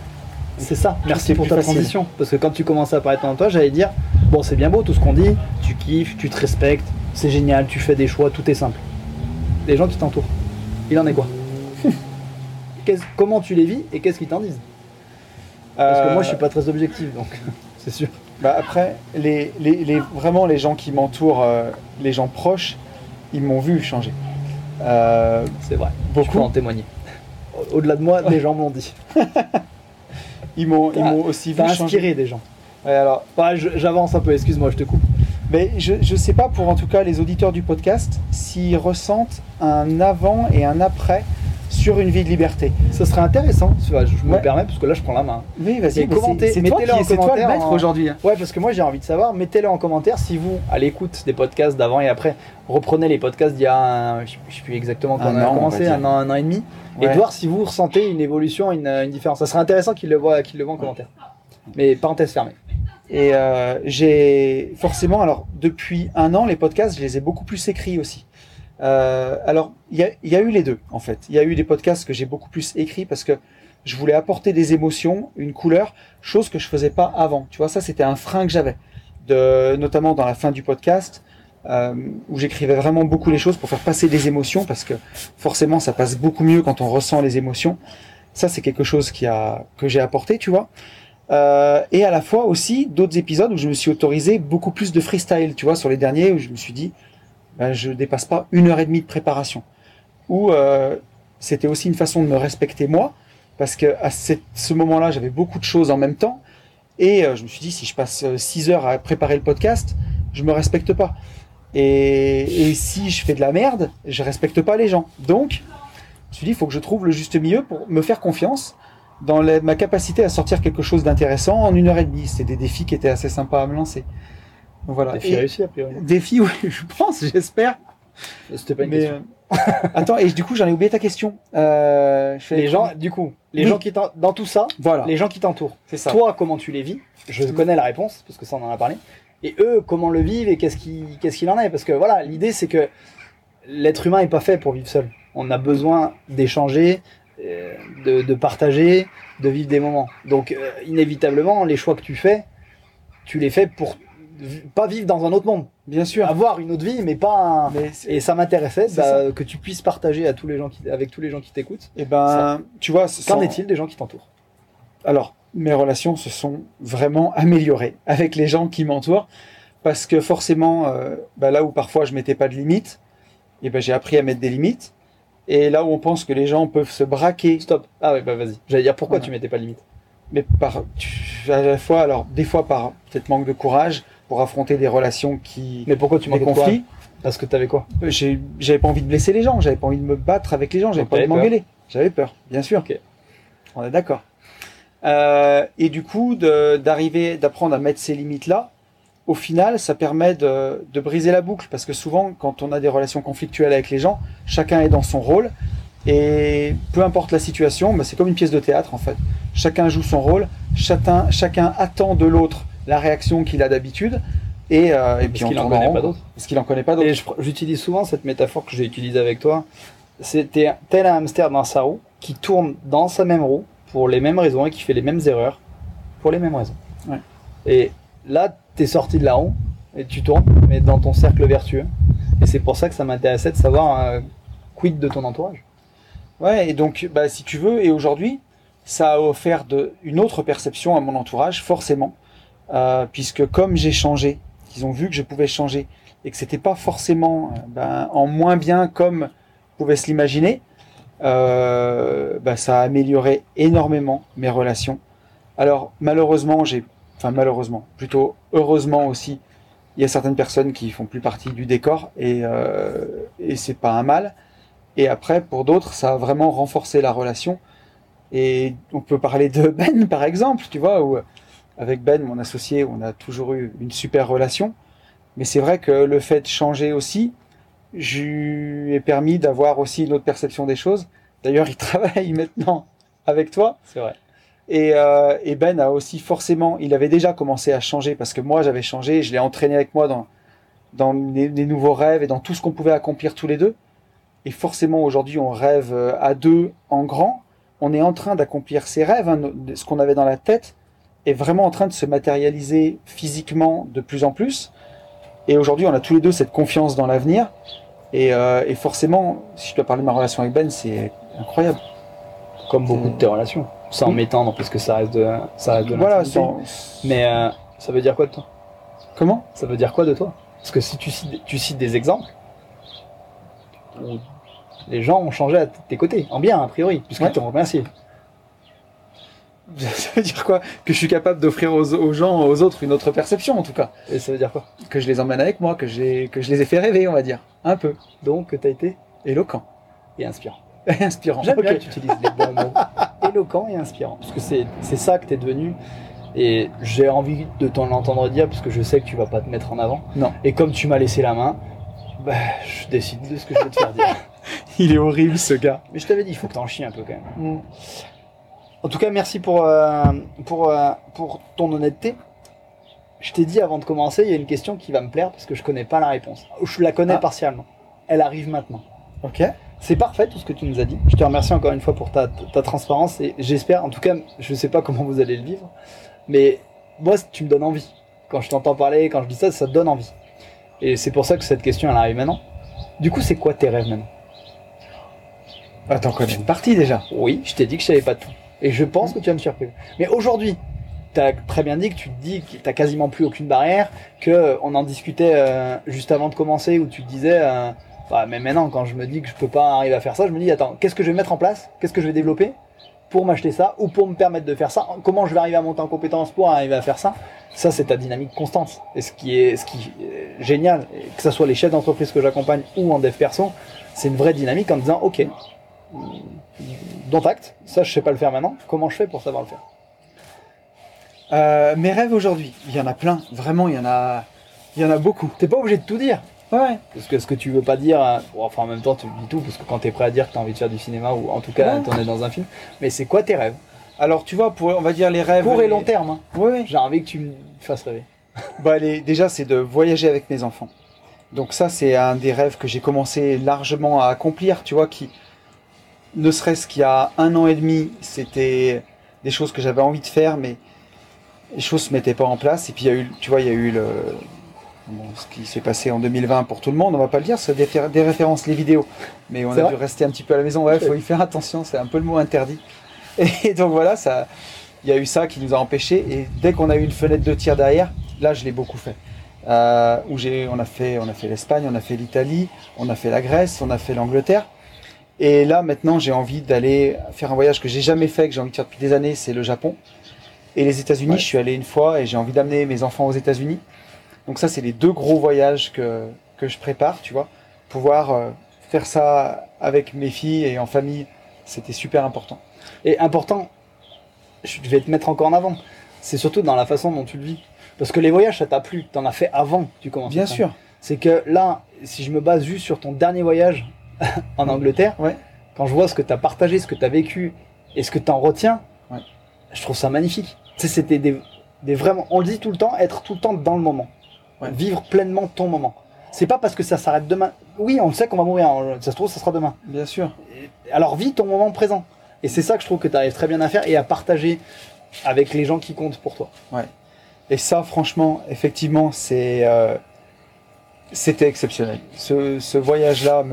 C'est ça. Merci pour ta facile. transition. Parce que quand tu commençais à parler de toi, j'allais dire bon, c'est bien beau tout ce qu'on dit, tu kiffes, tu te respectes, c'est génial, tu fais des choix, tout est simple. Les gens qui t'entourent, il en est quoi? (laughs) Comment tu les vis et qu'est-ce qu'ils t'en disent? Parce que Euh, moi, je suis pas très objectif, donc (laughs) c'est sûr. Bah après, les, les, les- vraiment les gens qui m'entourent, euh, les gens proches, ils m'ont vu changer. Euh, C'est vrai. Je peux beaucoup. en témoigner. Au- Au-delà de moi, les gens m'ont dit. (laughs) Ils m'ont, ils T'as- m'ont aussi vu changer. inspiré des gens. Ouais, alors, Ouais, je- J'avance un peu, excuse-moi, je te coupe. mais je ne sais pas pour en tout cas les auditeurs du podcast s'ils ressentent un avant et un après sur une vie de liberté. Ce serait intéressant, je me Ouais. permets parce que là je prends la main. Oui, vas-y. Commentez, c'est, c'est toi, mettez-le en commentaire maître en- aujourd'hui. hein. Ouais, parce que moi j'ai envie de savoir, mettez-le en commentaire si vous, à l'écoute des podcasts d'avant et après, reprenez les podcasts d'il y a, un, je je sais plus exactement quand Un on a an, va commencé, un an, un an et demi, et de voir si vous ressentez une évolution, une, une différence. Ça serait intéressant qu'ils le voient, qu'ils le voient en commentaire. Mais parenthèse fermée. Et euh, j'ai forcément, alors depuis un an, les podcasts, je les ai beaucoup plus écrits aussi. Euh, alors, il y a, eu les deux, en fait. Il y a eu des podcasts que j'ai beaucoup plus écrits parce que je voulais apporter des émotions, une couleur, chose que je faisais pas avant. Tu vois, ça, c'était un frein que j'avais, de, notamment dans la fin du podcast, euh, où j'écrivais vraiment beaucoup les choses pour faire passer des émotions parce que forcément, ça passe beaucoup mieux quand on ressent les émotions. Ça, c'est quelque chose que j'ai apporté, tu vois. Euh, et à la fois aussi d'autres épisodes où je me suis autorisé beaucoup plus de freestyle, tu vois, sur les derniers où je me suis dit, ben, je dépasse pas une heure et demie de préparation. Où euh, c'était aussi une façon de me respecter moi, parce que à ce moment-là, j'avais beaucoup de choses en même temps, et euh, je me suis dit, si je passe euh, six heures à préparer le podcast, je me respecte pas. Et, si je fais de la merde, je respecte pas les gens. Donc, je me suis dit, il faut que je trouve le juste milieu pour me faire confiance dans ma capacité à sortir quelque chose d'intéressant en une heure et demie. C'était des défis qui étaient assez sympas à me lancer. Voilà. Défi Et- réussi a priori. Défi, oui, (laughs) je pense, j'espère. C'était pas une Mais, question. euh, (laughs) Attends, et du coup, j'en ai oublié ta question. Euh, je fais- Les gens, du coup, les Oui. gens qui dans tout ça, Voilà, les gens qui t'entourent. c'est ça. Toi, comment tu les vis? Je connais la réponse, parce que ça, on en a parlé. Et eux, comment le vivent et qu'est-ce qui- qu'est-ce qu'il en est? Parce que voilà, l'idée, c'est que l'être humain n'est pas fait pour vivre seul. On a besoin d'échanger, euh, de, de partager, de vivre des moments. Donc, euh, inévitablement, les choix que tu fais, tu les fais pour pas vivre dans un autre monde. Bien sûr. Avoir une autre vie, mais pas un... Mais Et ça m'intéressait bah, que tu puisses partager à tous les gens qui, avec tous les gens qui t'écoutent. eh ben, tu vois, Qu'en est-il des gens qui t'entourent? Alors, mes relations se sont vraiment améliorées avec les gens qui m'entourent parce que forcément, euh, bah, là où parfois je mettais pas de limites, eh ben, j'ai appris à mettre des limites. Et là où on pense que les gens peuvent se braquer, Stop. Ah ouais, bah vas-y. J'allais dire pourquoi Voilà. tu mettais pas de limite. mais par, tu- à la fois, alors des fois par peut-être manque de courage pour affronter des relations qui, Mais pourquoi tu des manquais de conflits, Parce que t'avais quoi Euh, j'avais pas envie de blesser les gens, j'avais pas envie de me battre avec les gens, j'avais pas envie de m'engueuler. J'avais peur, bien sûr. Ok. On est d'accord. Euh, et du coup, d'arriver, d'apprendre à mettre ces limites-là, au final, ça permet de, de briser la boucle. Parce que souvent, quand on a des relations conflictuelles avec les gens, chacun est dans son rôle. Et peu importe la situation, bah, c'est comme une pièce de théâtre en fait. Chacun joue son rôle, chacun, chacun attend de l'autre la réaction qu'il a d'habitude. Et, euh, et puis qu'il en connaît pas d'autres. Parce qu'il en connaît pas d'autres. J'utilise souvent cette métaphore que j'ai utilisée avec toi. c'était tel un hamster dans sa roue qui tourne dans sa même roue pour les mêmes raisons et qui fait les mêmes erreurs pour les mêmes raisons. Ouais. Et là, tu es sorti de la roue et tu tournes, mais dans ton cercle vertueux. Et c'est pour ça que ça m'intéressait de savoir euh, quid de ton entourage. Ouais, et donc, bah, si tu veux, et aujourd'hui, ça a offert de, une autre perception à mon entourage, forcément, euh, puisque comme j'ai changé, ils ont vu que je pouvais changer, et que c'était pas forcément euh, ben, en moins bien comme pouvait se l'imaginer, euh, bah, ça a amélioré énormément mes relations. Alors malheureusement, j'ai, enfin malheureusement, plutôt heureusement aussi, il y a certaines personnes qui font plus partie du décor et, et c'est pas un mal. Et après, pour d'autres, ça a vraiment renforcé la relation. Et on peut parler de Ben par exemple, tu vois, où avec Ben, mon associé, on a toujours eu une super relation. Mais c'est vrai que le fait de changer aussi, je lui ai permis d'avoir aussi une autre perception des choses. D'ailleurs, il (laughs) travaille maintenant avec toi. C'est vrai. Et, euh, et Ben a aussi forcément, il avait déjà commencé à changer parce que moi j'avais changé, je l'ai entraîné avec moi dans, dans les, les nouveaux rêves et dans tout ce qu'on pouvait accomplir tous les deux. Et forcément aujourd'hui on rêve euh, à deux en grand. On est en train d'accomplir ces rêves, hein, ce qu'on avait dans la tête est vraiment en train de se matérialiser physiquement de plus en plus. Et aujourd'hui on a tous les deux cette confiance dans l'avenir. Et, euh, et forcément, si je dois parler de ma relation avec Ben, c'est incroyable. Comme beaucoup de tes relations. Sans Mm. m'étendre, parce que ça reste de, ça reste de Voilà, sans... Mais euh, ça veut dire quoi de toi? Comment? Ça veut dire quoi de toi? Parce que si tu cites, tu cites des exemples les gens ont changé à tes côtés, en bien a priori, puisqu'ils Ouais. t'ont remercié. (laughs) Ça veut dire quoi Que je suis capable d'offrir aux, aux gens, aux autres, une autre perception en tout cas. Et ça veut dire quoi Que je les emmène avec moi, que, je les ai fait rêver, on va dire. Un peu. Donc que t'as été Éloquent. et inspirant. (laughs) Et inspirant. J'aime bien que tu utilises les bons mots. (laughs) Éloquent et inspirant. Parce que c'est ça que t'es devenu. Et j'ai envie de t'en entendre dire, parce que je sais que tu vas pas te mettre en avant. Non. Et comme tu m'as laissé la main, bah, je décide de ce que je vais te faire dire. Il est horrible ce gars. Mais je t'avais dit, il faut que t'en chies un peu quand même. En tout cas, merci pour, euh, pour, euh, pour ton honnêteté. Je t'ai dit avant de commencer, il y a une question qui va me plaire parce que je connais pas la réponse. Je la connais Ah. partiellement. Elle arrive maintenant. Ok. C'est parfait tout ce que tu nous as dit. Je te remercie encore une fois pour ta, ta transparence et j'espère, en tout cas, je sais pas comment vous allez le vivre, mais moi, tu me donnes envie. Quand je t'entends parler, quand je dis ça, ça te donne envie. Et c'est pour ça que cette question, elle arrive maintenant. Du coup, c'est quoi tes rêves maintenant? T'en connais une partie déjà. Oui, je t'ai dit que je savais pas tout. Et je pense que tu vas me surprendre. Mais aujourd'hui, tu as très bien dit que tu te dis que tu quasiment plus aucune barrière, que euh, on en discutait euh, juste avant de commencer où tu te disais, euh, bah, mais maintenant, quand je me dis que je peux pas arriver à faire ça, je me dis, attends, qu'est-ce que je vais mettre en place? Qu'est-ce que je vais développer pour m'acheter ça ou pour me permettre de faire ça? Comment je vais arriver à monter en compétence pour arriver à faire ça? Ça, c'est ta dynamique constante. Et ce qui est, ce qui est génial, que ce soit les chefs d'entreprise que j'accompagne ou en dev perso, c'est une vraie dynamique en disant, ok, dont acte, ça je sais pas le faire maintenant, comment je fais pour savoir le faire Euh, mes rêves aujourd'hui, il y en a plein. Vraiment, il y en a, il y en a beaucoup. T'es pas obligé de tout dire, Ouais. parce que ce que tu veux pas dire, euh, bon, enfin en même temps tu dis tout, parce que quand t'es prêt à dire que t'as envie de faire du cinéma, ou en tout cas Ouais. t'en es dans un film, mais c'est quoi tes rêves? Alors, tu vois, pour, on va dire les rêves. Court et les- long terme, hein. Ouais. j'ai envie que tu me fasses rêver. (laughs) Bah, les- déjà, c'est de voyager avec mes enfants. Donc ça, c'est un des rêves que j'ai commencé largement à accomplir, tu vois, qui, ne serait-ce qu'il y a un an et demi, c'était des choses que j'avais envie de faire, mais les choses se mettaient pas en place. Et puis, il y a eu, tu vois, il y a eu le, bon, ce qui s'est passé en 2020 pour tout le monde, on va pas le dire, c'est des, des références, les vidéos. Mais on a dû rester un petit peu à la maison, ouais, faut y faire attention, c'est un peu le mot interdit. (laughs) Et donc voilà, ça, il y a eu ça qui nous a empêchés. Et dès qu'on a eu une fenêtre de tir derrière, là, je l'ai beaucoup fait. Euh, où j'ai, on a fait, on a fait l'Espagne, on a fait l'Italie, on a fait la Grèce, on a fait l'Angleterre. Et là, maintenant, j'ai envie d'aller faire un voyage que j'ai jamais fait, que j'ai envie de faire depuis des années, c'est le Japon. Et les États-Unis, Ouais. je suis allé une fois et j'ai envie d'amener mes enfants aux États-Unis. Donc ça, c'est les deux gros voyages que, que je prépare, tu vois. Pouvoir euh, faire ça avec mes filles et en famille, c'était super important. Et important, je vais te mettre encore en avant, c'est surtout dans la façon dont tu le vis. Parce que les voyages, ça t'a plu, t'en as fait avant que tu commences. Bien sûr. C'est que là, si je me base juste sur ton dernier voyage (laughs) en Angleterre, Ouais. quand je vois ce que tu as partagé, ce que tu as vécu et ce que tu en retiens, Ouais. je trouve ça magnifique. Tu sais, c'était des, des vraiment, on le dit tout le temps, être tout le temps dans le moment. Ouais. Vivre pleinement ton moment. C'est pas parce que ça s'arrête demain. Oui, on le sait qu'on va mourir. hein. Ça se trouve, ça sera demain. Bien sûr. Alors vis ton moment présent. Et c'est ça que je trouve que tu arrives très bien à faire et à partager avec les gens qui comptent pour toi. Et ça, franchement, effectivement, c'est euh, c'était exceptionnel. Ce, ce voyage-là,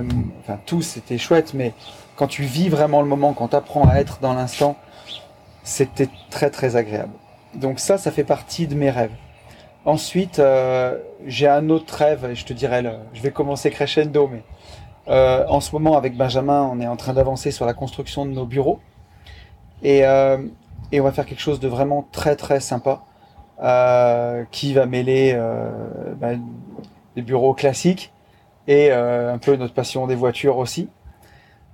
enfin tout, c'était chouette, mais quand tu vis vraiment le moment, quand tu apprends à être dans l'instant, c'était très très agréable. Donc ça, ça fait partie de mes rêves. Ensuite, euh, j'ai un autre rêve, et je te dirais, le, je vais commencer crescendo, mais euh, en ce moment, avec Benjamin, on est en train d'avancer sur la construction de nos bureaux. Et, euh, et on va faire quelque chose de vraiment très très sympa, qui va mêler ben, des bureaux classiques et euh, un peu notre passion des voitures aussi.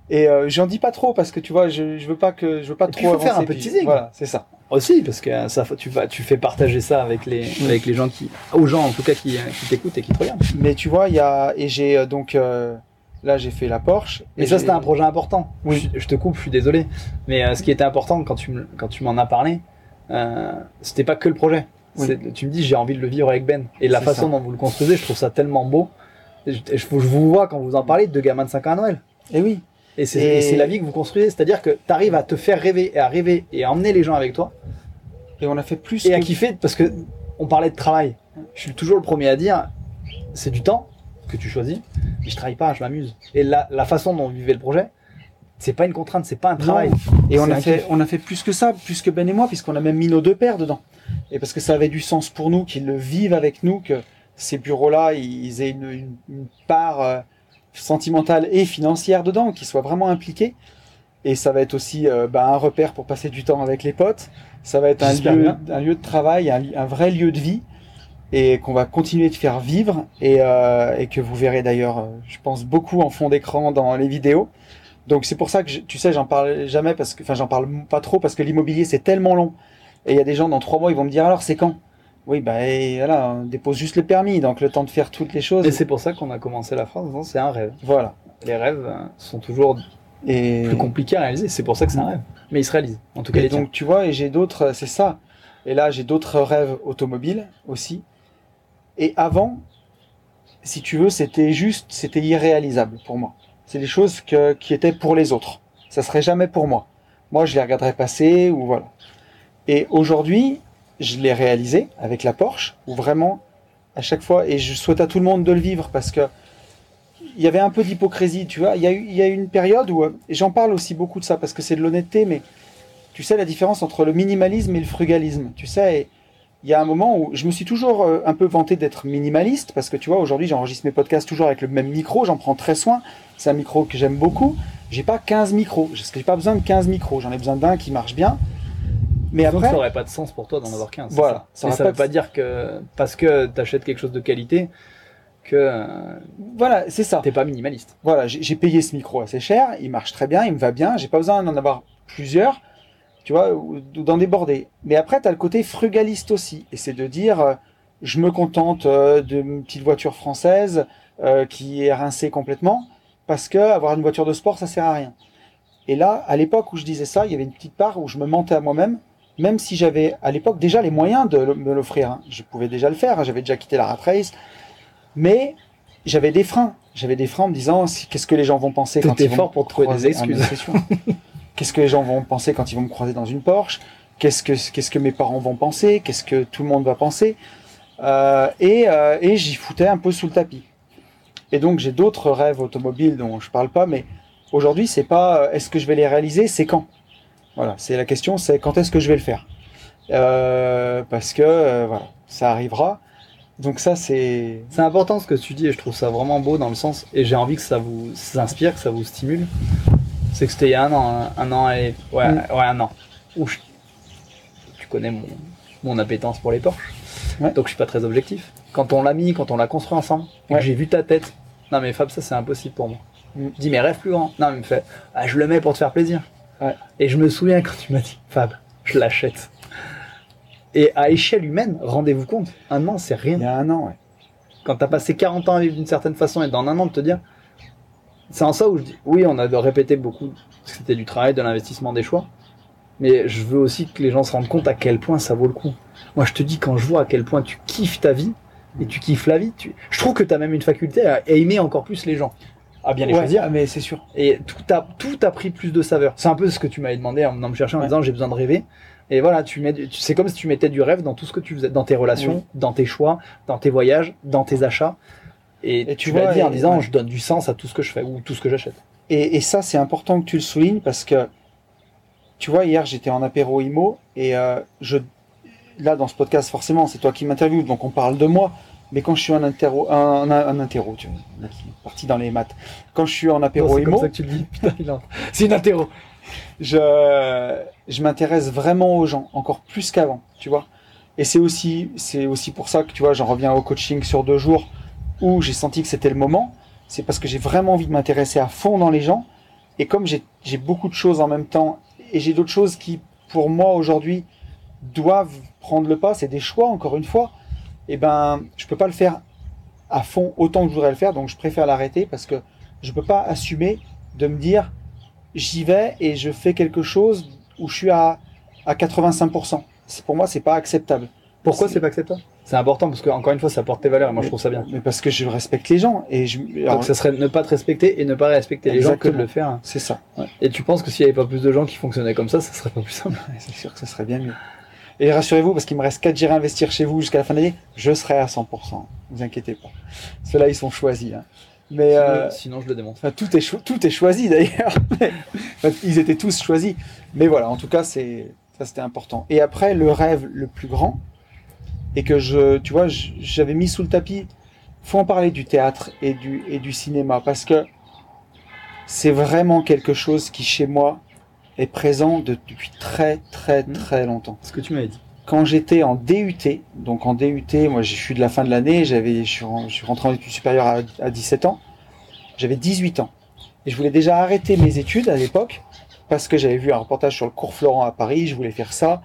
Et euh, j'en dis pas trop parce que tu vois, je, je veux pas que je veux pas Et trop il faut faire un peu de teasing. Voilà, c'est ça. Aussi, parce que ça, tu, vas, tu fais partager ça avec les, avec les gens qui, aux gens en tout cas qui, qui t'écoutent et qui te regardent. Mais tu vois, il y a et j'ai euh, donc euh, là j'ai fait la Porsche. Et et ça, c'était un projet important. Oui. Je, je te coupe, je suis désolé. Mais euh, ce qui était important quand tu, me- quand tu m'en as parlé, euh, c'était pas que le projet. Oui. Tu me dis, j'ai envie de le vivre avec Ben. Et la façon ça. dont vous le construisez, je trouve ça tellement beau. Je, je- je vous vois quand vous en parlez, deux gamins de 5 ans à Noël. Et oui. Et c'est Et- la vie que vous construisez. C'est-à-dire que tu arrives à te faire rêver et à rêver et à emmener les gens avec toi. Et on a fait plus et à que- kiffer parce que on parlait de travail. Je suis toujours le premier à dire c'est du temps que tu choisis, mais je travaille pas, je m'amuse. Et la, la façon dont vous vivez le projet, c'est pas une contrainte, c'est pas un travail. Et on a fait, kiff. on a fait plus que ça, plus que Ben et moi, puisqu'on a même mis nos deux pères dedans. Et parce que ça avait du sens pour nous, qu'ils le vivent avec nous, que ces bureaux-là, ils aient une, une- une part euh, sentimentale et financière dedans, qu'ils soient vraiment impliqués. Et ça va être aussi euh, bah, un repère pour passer du temps avec les potes. Ça va être un lieu, bien. un lieu de travail, un, vrai lieu de vie, et qu'on va continuer de faire vivre, et, euh, et que vous verrez d'ailleurs, je pense, beaucoup en fond d'écran dans les vidéos. Donc c'est pour ça que je- tu sais, j'en parle jamais parce que, enfin, j'en parle pas trop parce que l'immobilier c'est tellement long. Et il y a des gens dans trois mois, ils vont me dire alors c'est quand? Oui, bah et voilà, on dépose juste le permis, donc le temps de faire toutes les choses. Et c'est pour ça qu'on a commencé la phrase c'est un rêve. Voilà. Les rêves euh, sont toujours Et, plus compliqués à réaliser, c'est pour ça que c'est un rêve. Mais ils se réalisent. En tout cas, et les tiens. donc tu vois, et j'ai d'autres, c'est ça. Et là j'ai d'autres rêves automobiles aussi. Et avant, si tu veux, c'était juste, c'était irréalisable pour moi. C'est des choses qui étaient pour les autres. Ça serait jamais pour moi. Moi, je les regarderais passer ou voilà. Et aujourd'hui, je l'ai réalisé avec la Porsche, où vraiment, à chaque fois, et je souhaite à tout le monde de le vivre parce que il y avait un peu d'hypocrisie, tu vois. Il y a eu, il y a eu une période où, euh, et j'en parle aussi beaucoup de ça parce que c'est de l'honnêteté, mais tu sais la différence entre le minimalisme et le frugalisme, tu sais. Il y a un moment où je me suis toujours euh, un peu vanté d'être minimaliste parce que tu vois, aujourd'hui, j'enregistre mes podcasts toujours avec le même micro, j'en prends très soin. C'est un micro que j'aime beaucoup. J'ai pas 15 micros, parce que j'ai pas besoin de 15 micros, j'en ai besoin d'un qui marche bien. Mais après, ça aurait pas de sens pour toi d'en avoir 15. c'est Voilà, ça pas veut de- pas dire que parce que tu achètes quelque chose de qualité que euh, voilà, c'est ça. t'es pas minimaliste. Voilà, j'ai j'ai payé ce micro assez cher, il marche très bien, il me va bien, j'ai pas besoin d'en avoir plusieurs, tu vois, ou ou d'en déborder. Mais après, tu as le côté frugaliste aussi, et c'est de dire, euh, je me contente euh, d'une petite voiture française euh, qui est rincée complètement, parce que avoir une voiture de sport, ça sert à rien. Et là, à l'époque où je disais ça, il y avait une petite part où je me mentais à moi-même, même si j'avais à l'époque déjà les moyens de me l'offrir. hein. Je pouvais déjà le faire, hein, j'avais déjà quitté la rat race, mais j'avais des freins. J'avais des freins en me disant qu'est-ce que les gens vont penser quand ils fort pour trouver des excuses. (laughs) Qu'est-ce que les gens vont penser quand ils vont me croiser dans une Porsche? Qu'est-ce que mes parents vont penser? Qu'est-ce que tout le monde va penser? Euh, Et, euh, et j'y foutais un peu sous le tapis. Et donc j'ai d'autres rêves automobiles dont je parle pas, mais aujourd'hui c'est pas euh, est-ce que je vais les réaliser, c'est quand? Voilà, c'est la question, c'est quand est-ce que je vais le faire? Parce que voilà, ça arrivera. Donc ça c'est C'est important ce que tu dis et je trouve ça vraiment beau dans le sens et j'ai envie que ça vous inspire, que ça vous stimule. C'est que c'était il y a un an, hein, un, an et ouais, Mm. ouais un an. Où je- tu connais mon, mon appétence pour les Porsche, Ouais. donc je suis pas très objectif. Quand on l'a mis, quand on l'a construit ensemble, Ouais. j'ai vu ta tête. Non mais Fab, ça c'est impossible pour moi. Mm. Je dis mais rêve plus grand. Non mais il me fait, ah, je le mets pour te faire plaisir. Ouais. Et je me souviens quand tu m'as dit, Fab, je l'achète. Et à échelle humaine, rendez-vous compte, un an c'est rien il y a un an, ouais. quand t'as passé 40 ans à vivre d'une certaine façon et dans un an de te dire c'est en ça où je dis oui on a de répéter beaucoup que c'était du travail de l'investissement des choix mais je veux aussi que les gens se rendent compte à quel point ça vaut le coup moi je te dis quand je vois à quel point tu kiffes ta vie et tu kiffes la vie. Tu... Je trouve que tu as même une faculté à aimer encore plus les gens, à bien les Ouais, choisir. mais c'est sûr. Et tout a, tout a pris plus de saveur. C'est un peu ce que tu m'avais demandé en venant me chercher en Ouais. disant j'ai besoin de rêver. Et voilà, tu mets, c'est comme si tu mettais du rêve dans tout ce que tu faisais, dans tes relations, Oui. dans tes choix, dans tes voyages, dans tes achats. Et, Et tu tu vas dire en disant ouais. je donne du sens à tout ce que je fais ou tout ce que j'achète. Et, et ça, c'est important que tu le soulignes parce que, tu vois, hier, j'étais en apéro IMO et euh, je, là, dans ce podcast, forcément, c'est toi qui m'interviews, donc on parle de moi. Mais quand je suis en interro, un, un, un interro, tu vois, là, qui est parti dans les maths. Quand je suis en apéro Non, c'est comme IMO, ça que tu le dis. Putain, (laughs) c'est une interro. je, je m'intéresse vraiment aux gens, encore plus qu'avant, tu vois. Et c'est aussi, c'est aussi pour ça que, tu vois, j'en reviens au coaching sur deux jours où j'ai senti que c'était le moment. C'est parce que j'ai vraiment envie de m'intéresser à fond dans les gens. Et comme j'ai beaucoup de choses en même temps, et j'ai d'autres choses qui, pour moi, aujourd'hui, doivent prendre le pas, c'est des choix, encore une fois, et ben, je peux pas le faire à fond autant que je voudrais le faire, donc je préfère l'arrêter parce que je peux pas assumer de me dire, j'y vais et je fais quelque chose où je suis à, à 85%. C'est- Pour moi, c'est pas acceptable. Pourquoi C'est- pas acceptable? C'est important parce que encore une fois ça porte tes valeurs et moi je trouve ça bien. Mais parce que je respecte les gens et je, alors, Donc ça serait ne pas te respecter et ne pas respecter les gens que de le faire. c'est ça. Et tu penses que s'il n'y avait pas plus de gens qui fonctionnaient comme ça, ça serait pas plus simple? C'est sûr que ça serait bien mieux. Et rassurez-vous, parce qu'il me reste 4 J investir chez vous jusqu'à la fin de l'année, je serai à 100%. Vous inquiétez pas. Ceux-là, ils sont choisis. hein. Mais euh, Sinon, je le démonte. enfin, tout, est cho- tout est choisi d'ailleurs. (laughs) Enfin, ils étaient tous choisis. Mais voilà, en tout cas, c'est ça c'était important. Et après, le rêve le plus grand, et que je, tu vois, j'avais mis sous le tapis, faut en parler du théâtre et du, et du cinéma, parce que c'est vraiment quelque chose qui, chez moi, est présent de- depuis très, très, Mhm. très longtemps Ce que tu m'avais dit. quand j'étais en DUT, donc en DUT, moi je suis de la fin de l'année, j'avais, je suis, ren- je suis rentré en études supérieures à, à 17 ans, j'avais 18 ans. Et je voulais déjà arrêter mes études à l'époque, parce que j'avais vu un reportage sur le cours Florent à Paris, je voulais faire ça.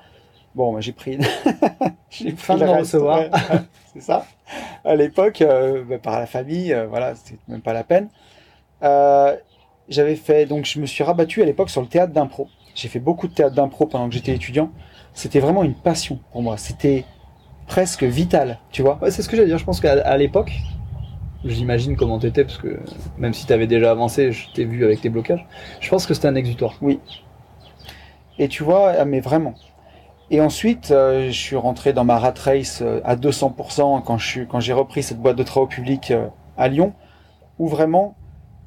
Bon, moi j'ai pris, (laughs) j'ai pris le recevoir. ouais, (laughs) c'est ça. À l'époque, euh, bah, par la famille, euh, voilà, c'était même pas la peine. Euh, j'avais fait, donc je me suis rabattu à l'époque sur le théâtre d'impro. J'ai fait beaucoup de théâtre d'impro pendant que j'étais étudiant. C'était vraiment une passion pour moi. C'était presque vital, tu vois. Ouais, c'est ce que j'allais dire. Je pense qu'à l'époque, j'imagine comment t'étais, parce que même si t'avais déjà avancé, je t'ai vu avec tes blocages. Je pense que c'était un exutoire. Et tu vois, ah, mais vraiment. Et ensuite, euh, je suis rentré dans ma rat race euh, à 200% quand j'ai repris cette boîte de travaux publics euh, à Lyon, où vraiment,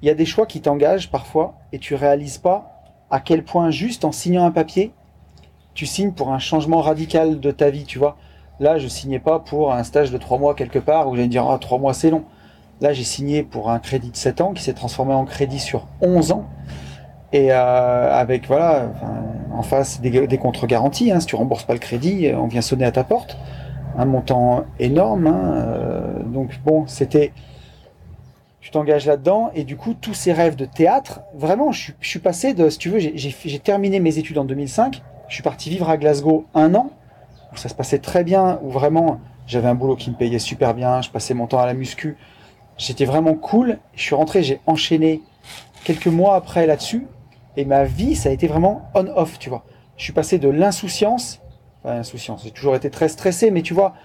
il y a des choix qui t'engagent parfois et tu réalises pas à quel point juste en signant un papier, tu signes pour un changement radical de ta vie, tu vois. Là, je signais pas pour un stage de trois mois quelque part où j'allais dire, ah, trois mois c'est long. Là, j'ai signé pour un crédit de 7 ans qui s'est transformé en crédit sur 11 ans. Et euh, avec, voilà, en face des, contre-garanties. Hein, si tu rembourses pas le crédit, euh, on vient sonner à ta porte. Un montant énorme. Hein, euh, donc bon, c'était... Tu t'engages là-dedans et du coup, tous ces rêves de théâtre, vraiment, je suis, passé de, si tu veux, j'ai- terminé mes études en 2005. Je suis parti vivre à Glasgow un an, ça se passait très bien, où vraiment, j'avais un boulot qui me payait super bien, je passais mon temps à la muscu. J'étais vraiment cool. Je suis rentré, j'ai enchaîné quelques mois après là-dessus. Et ma vie, ça a été vraiment on-off, tu vois. Je suis passé de l'insouciance, enfin l'insouciance, j'ai toujours été très stressé, mais tu vois,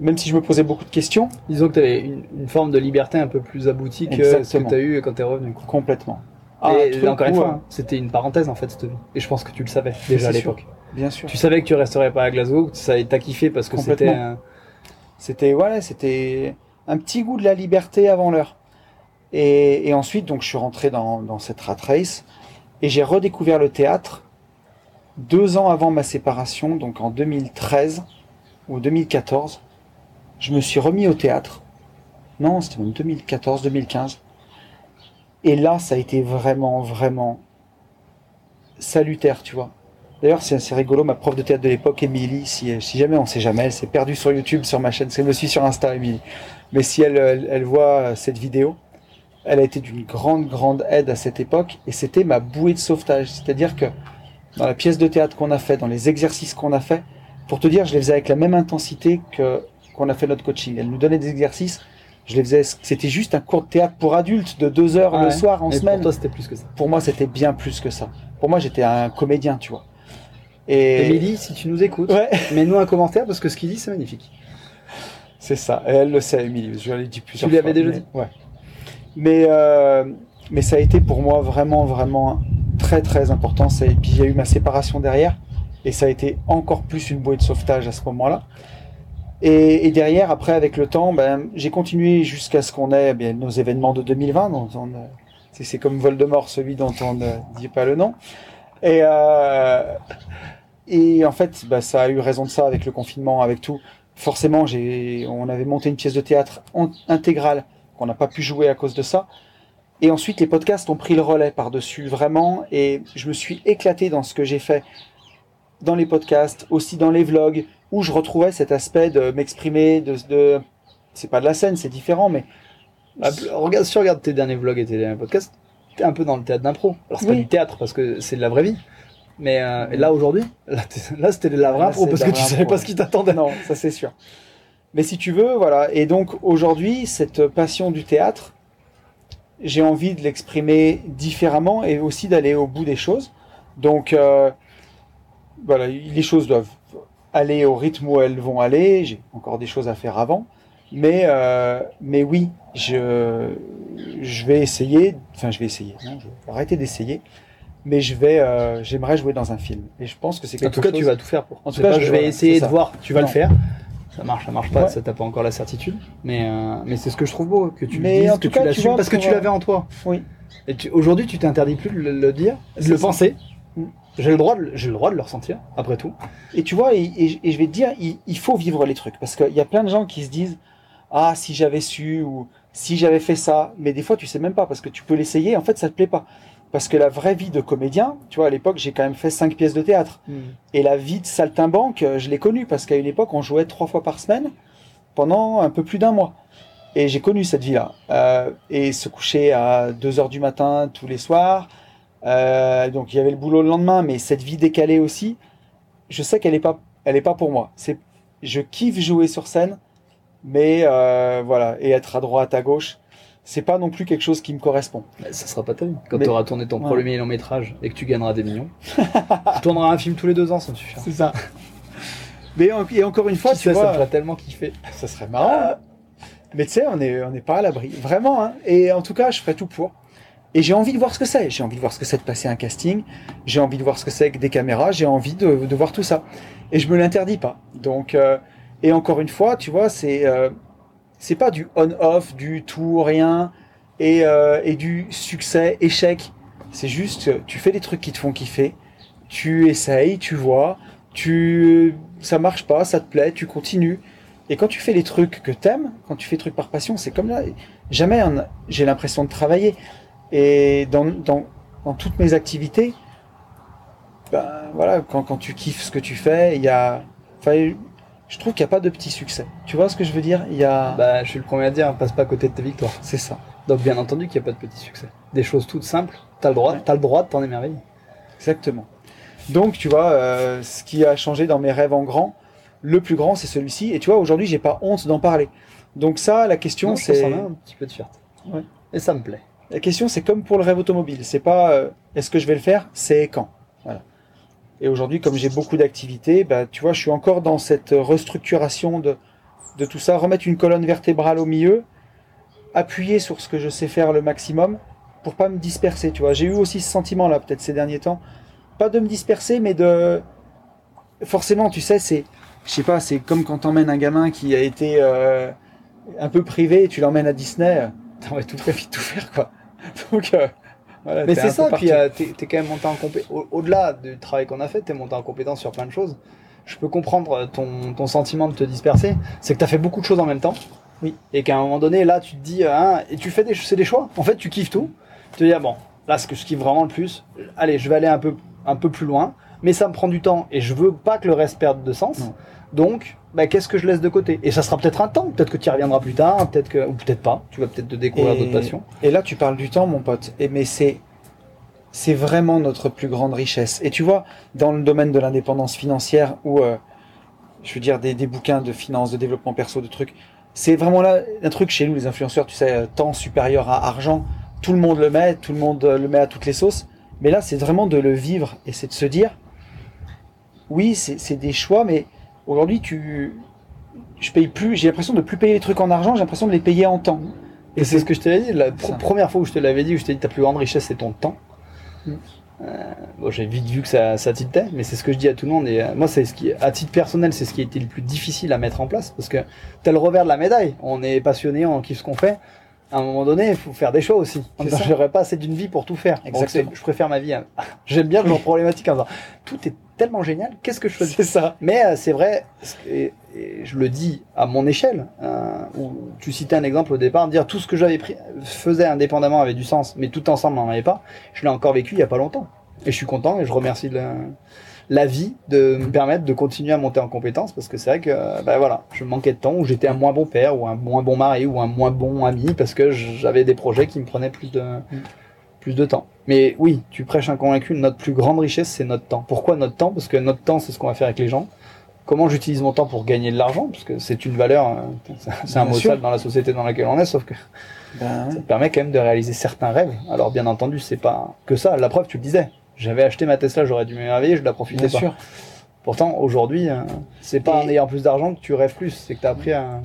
même si je me posais beaucoup de questions, Disons que t'avais une, une forme de liberté un peu plus aboutie que ce que Exactement. t'as eu quand t'es revenu. quoi. complètement. et un truc encore une fois, euh, c'était une parenthèse en fait cette vie. Et je pense que tu le savais déjà à l'époque. bien sûr. Tu savais que tu resterais pas à Glasgow, ça t'a kiffé parce que c'était un- C'était voilà, c'était un petit goût de la liberté avant l'heure. Et, et ensuite, donc, je suis rentré dans, dans cette rat race et j'ai redécouvert le théâtre deux ans avant ma séparation, donc en 2013 ou 2014. Je me suis remis au théâtre. Non, c'était même 2014, 2015. Et là, ça a été vraiment, vraiment salutaire, tu vois. D'ailleurs, c'est assez rigolo, ma prof de théâtre de l'époque, Émilie, si, jamais on sait jamais, elle s'est perdue sur YouTube, sur ma chaîne, parce qu'elle me suit sur Insta, Émilie. Mais si elle voit euh, cette vidéo, elle a été d'une grande, grande aide à cette époque, et c'était ma bouée de sauvetage. C'est-à-dire que dans la pièce de théâtre qu'on a fait, dans les exercices qu'on a fait, pour te dire, je les faisais avec la même intensité que qu'on a fait notre coaching. Elle nous donnait des exercices, je les faisais, c'était juste un cours de théâtre pour adultes de deux heures Ah le ouais. soir en semaine pour toi, c'était plus que ça. pour moi, c'était bien plus que ça. Pour moi, j'étais un comédien, tu vois. Et Émilie, si tu nous écoutes, ouais, (laughs) mets-nous un commentaire parce que ce qu'il dit, c'est magnifique. C'est ça. Et elle le sait, Émilie. Je l'ai dit plusieurs Tu lui fois. avais déjà mais- dit Ouais. Mais, euh, mais ça a été pour moi vraiment, vraiment très, très important. Et puis il y a eu ma séparation derrière. Et ça a été encore plus une bouée de sauvetage à ce moment-là. Et, derrière, après, avec le temps, ben, j'ai continué jusqu'à ce qu'on ait eh nos événements de 2020. dont on, euh, c'est, comme Voldemort, celui dont on ne dit pas le nom. Et, euh, en fait, ben, ça a eu raison de ça avec le confinement, avec tout. Forcément, on avait monté une pièce de théâtre intégrale qu'on n'a pas pu jouer à cause de ça. Et ensuite, les podcasts ont pris le relais par-dessus, vraiment. Et je me suis éclaté dans ce que j'ai fait dans les podcasts, aussi dans les vlogs, où je retrouvais cet aspect de m'exprimer, de, de... c'est pas de la scène, c'est différent, mais Bah, regarde, si tu regardes tes derniers vlogs et tes derniers podcasts, t'es un peu dans le théâtre d'impro. Alors c'est pas du théâtre parce que c'est de la vraie vie. Mais euh, là aujourd'hui, là, là, c'était de la vraie Là, impro parce que tu savais impro, pas ce qui t'attendait. non, ça c'est sûr. Mais si tu veux, voilà. Et donc aujourd'hui, cette passion du théâtre, j'ai envie de l'exprimer différemment et aussi d'aller au bout des choses. Donc euh, voilà, les choses doivent aller au rythme où elles vont aller. J'ai encore des choses à faire avant. Mais, euh, mais oui, je, je vais essayer, enfin je vais essayer, non, je vais arrêter d'essayer, mais je vais, euh, j'aimerais jouer dans un film. Et je pense que c'est En quelque tout cas, chose... tu vas tout faire pour. En tout cas, je- je vais voilà, essayer de voir. Tu vas Non. le faire. Ça marche, ça marche pas. Ouais. Ça t'as pas encore la certitude. Mais euh, mais c'est ce que je trouve beau que tu Mais dises, en tout cas, tu l'assumes vois, parce que tu euh, l'avais en toi. Oui. Et aujourd'hui, tu t'interdis plus de le, le dire, de le ça. penser. Mm. J'ai le droit, de, le- j'ai le droit de le ressentir. Après tout. Et tu vois, et, et- et je vais te dire, il, il faut vivre les trucs. Parce qu'il y a plein de gens qui se disent Ah, si j'avais su, ou si j'avais fait ça. Mais des fois, tu sais même pas, parce que tu peux l'essayer, en fait, ça te plaît pas. Parce que la vraie vie de comédien, tu vois, à l'époque, j'ai quand même fait cinq pièces de théâtre. Et la vie de saltimbanque, euh, je l'ai connue, parce qu'à une époque, on jouait trois fois par semaine pendant un peu plus d'un mois. Et j'ai connu cette vie-là. Euh, et se coucher à 2 heures du matin tous les soirs. Euh, donc il y avait le boulot le lendemain, mais cette vie décalée aussi, je sais qu'elle n'est pas, elle est pas pour moi. C'est, je kiffe jouer sur scène, mais euh, voilà, et être à droite, à gauche, c'est pas non plus quelque chose qui me correspond. Mais ça sera pas ta vie. Quand Mais- tu auras tourné ton Ouais. premier long métrage et que tu gagneras des millions, tu tourneras un film tous les deux ans, ça me suffira. C'est ça. Mais et encore une fois, Qui tu sait, ça me vois, ferait tellement kiffer. ça serait marrant. Mais tu sais, on n'est on n'est pas à l'abri. Vraiment. Hein. Et en tout cas, je ferai tout pour. Et j'ai envie de voir ce que c'est. J'ai envie de voir ce que c'est de passer un casting. J'ai envie de voir ce que c'est que des caméras. J'ai envie de, de voir tout ça. Et je me l'interdis pas. Donc, euh, et encore une fois, tu vois, c'est euh, c'est pas du on-off, du tout ou rien et, euh, et du succès, échec. C'est juste, tu fais des trucs qui te font kiffer. Tu essayes, tu vois. Tu, ça marche pas, ça te plaît, tu continues. Et quand tu fais les trucs que t'aimes, quand tu fais des trucs par passion, c'est comme là. Jamais j'ai l'impression de travailler. Et dans, dans, dans toutes mes activités, ben voilà, quand, quand tu kiffes ce que tu fais, il y a. Je trouve qu'il n'y a pas de petit succès. Tu vois ce que je veux dire? Il y a. Bah, je suis le premier à dire, passe pas à côté de ta victoire. c'est ça. Donc, bien entendu qu'il n'y a pas de petit succès. Des choses toutes simples, t'as le droit, Ouais. t'as le droit de t'en émerveiller. Exactement. Donc, tu vois, euh, ce qui a changé dans mes rêves en grand, le plus grand, c'est celui-ci. Et tu vois, aujourd'hui, j'ai pas honte d'en parler. Donc ça, la question, c'est en a un petit peu de fierté. Ouais. Et ça me plaît. la question, c'est comme pour le rêve automobile. C'est pas euh, est-ce que je vais le faire, c'est quand? Et aujourd'hui, comme j'ai beaucoup d'activités, bah, tu vois, je suis encore dans cette restructuration de, de tout ça, remettre une colonne vertébrale au milieu, appuyer sur ce que je sais faire le maximum pour pas me disperser. Tu vois, j'ai eu aussi ce sentiment-là, peut-être ces derniers temps, pas de me disperser, mais de forcément, tu sais, c'est, je sais pas, c'est comme quand t'emmènes un gamin qui a été euh, un peu privé, et tu l'emmènes à Disney, envie de tout vite tout faire, quoi. (laughs) Donc, euh, voilà, Mais c'est ça, puis euh, t'es quand même monté en compétence. Au-delà du travail qu'on a fait, t'es monté en compétence sur plein de choses. Je peux comprendre ton, ton sentiment de te disperser. C'est que t'as fait beaucoup de choses en même temps. Oui. Et qu'à un moment donné, là, tu te dis, euh, hein, et tu fais des, c'est des choix. En fait, tu kiffes tout. Tu te dis, ah, bon, là, ce que je kiffe vraiment le plus, allez, je vais aller un peu, un peu plus loin, mais ça me prend du temps et je veux pas que le reste perde de sens. Non. Donc, bah, qu'est-ce que je laisse de côté? Et ça sera peut-être un temps, peut-être que tu y reviendras plus tard, peut-être que, ou peut-être pas. Tu vas peut-être te découvrir d'autres passions. Et là, tu parles du temps, mon pote. Et mais c'est c'est vraiment notre plus grande richesse. Et tu vois, dans le domaine de l'indépendance financière, ou euh, je veux dire des, des bouquins de finance, de développement perso, de trucs, c'est vraiment là un truc chez nous, les influenceurs, tu sais, euh, temps supérieur à argent. Tout le monde le met, tout le monde euh, le met à toutes les sauces. Mais là, c'est vraiment de le vivre et c'est de se dire, oui, c'est des choix, mais aujourd'hui, tu je paye plus, j'ai l'impression de plus payer les trucs en argent, j'ai l'impression de les payer en temps. Et c'est ce que je t'avais dit, la pr- première fois où je te l'avais dit, où je t'ai dit ta plus grande richesse c'est ton temps. Mm. Euh, bon, j'ai vite vu que ça, ça tiltait, mais c'est ce que je dis à tout le monde. Et euh, moi, c'est ce qui, à titre personnel, c'est ce qui a été le plus difficile à mettre en place, parce que t'as le revers de la médaille. On est passionné, on kiffe ce qu'on fait. À un moment donné, il faut faire des choix aussi. J'aurais pas assez d'une vie pour tout faire. Exactement. je préfère ma vie. à- (laughs) J'aime bien le genre problématique en disant tout est tellement génial. Qu'est-ce que je choisis? C'est ça. mais euh, c'est vrai, et, et je le dis à mon échelle, euh, où tu citais un exemple au départ, dire tout ce que j'avais pris, faisait indépendamment avait du sens, mais tout ensemble n'en avait pas. Je l'ai encore vécu il y a pas longtemps. Et je suis content et je remercie la, la vie de me permettre de continuer à monter en compétences parce que c'est vrai que euh, ben voilà, je manquais de temps ou j'étais un moins bon père ou un moins bon mari ou un moins bon ami parce que j'avais des projets qui me prenaient plus de plus de temps. Mais oui, tu prêches un convaincu, notre plus grande richesse, c'est notre temps. Pourquoi notre temps? Parce que notre temps, c'est ce qu'on va faire avec les gens. Comment j'utilise mon temps pour gagner de l'argent? Parce que c'est une valeur, euh, c'est- c'est un Bien mot sûr. sale dans la société dans laquelle on est, sauf que Ben, ça te permet quand même de réaliser certains rêves. Alors bien entendu, c'est pas que ça. La preuve, tu le disais. J'avais acheté ma Tesla, j'aurais dû m'émerveiller, je la profitais bien pas. sûr. Pourtant, aujourd'hui, euh, c'est pas Et- en ayant plus d'argent que tu rêves plus, c'est que tu as appris à...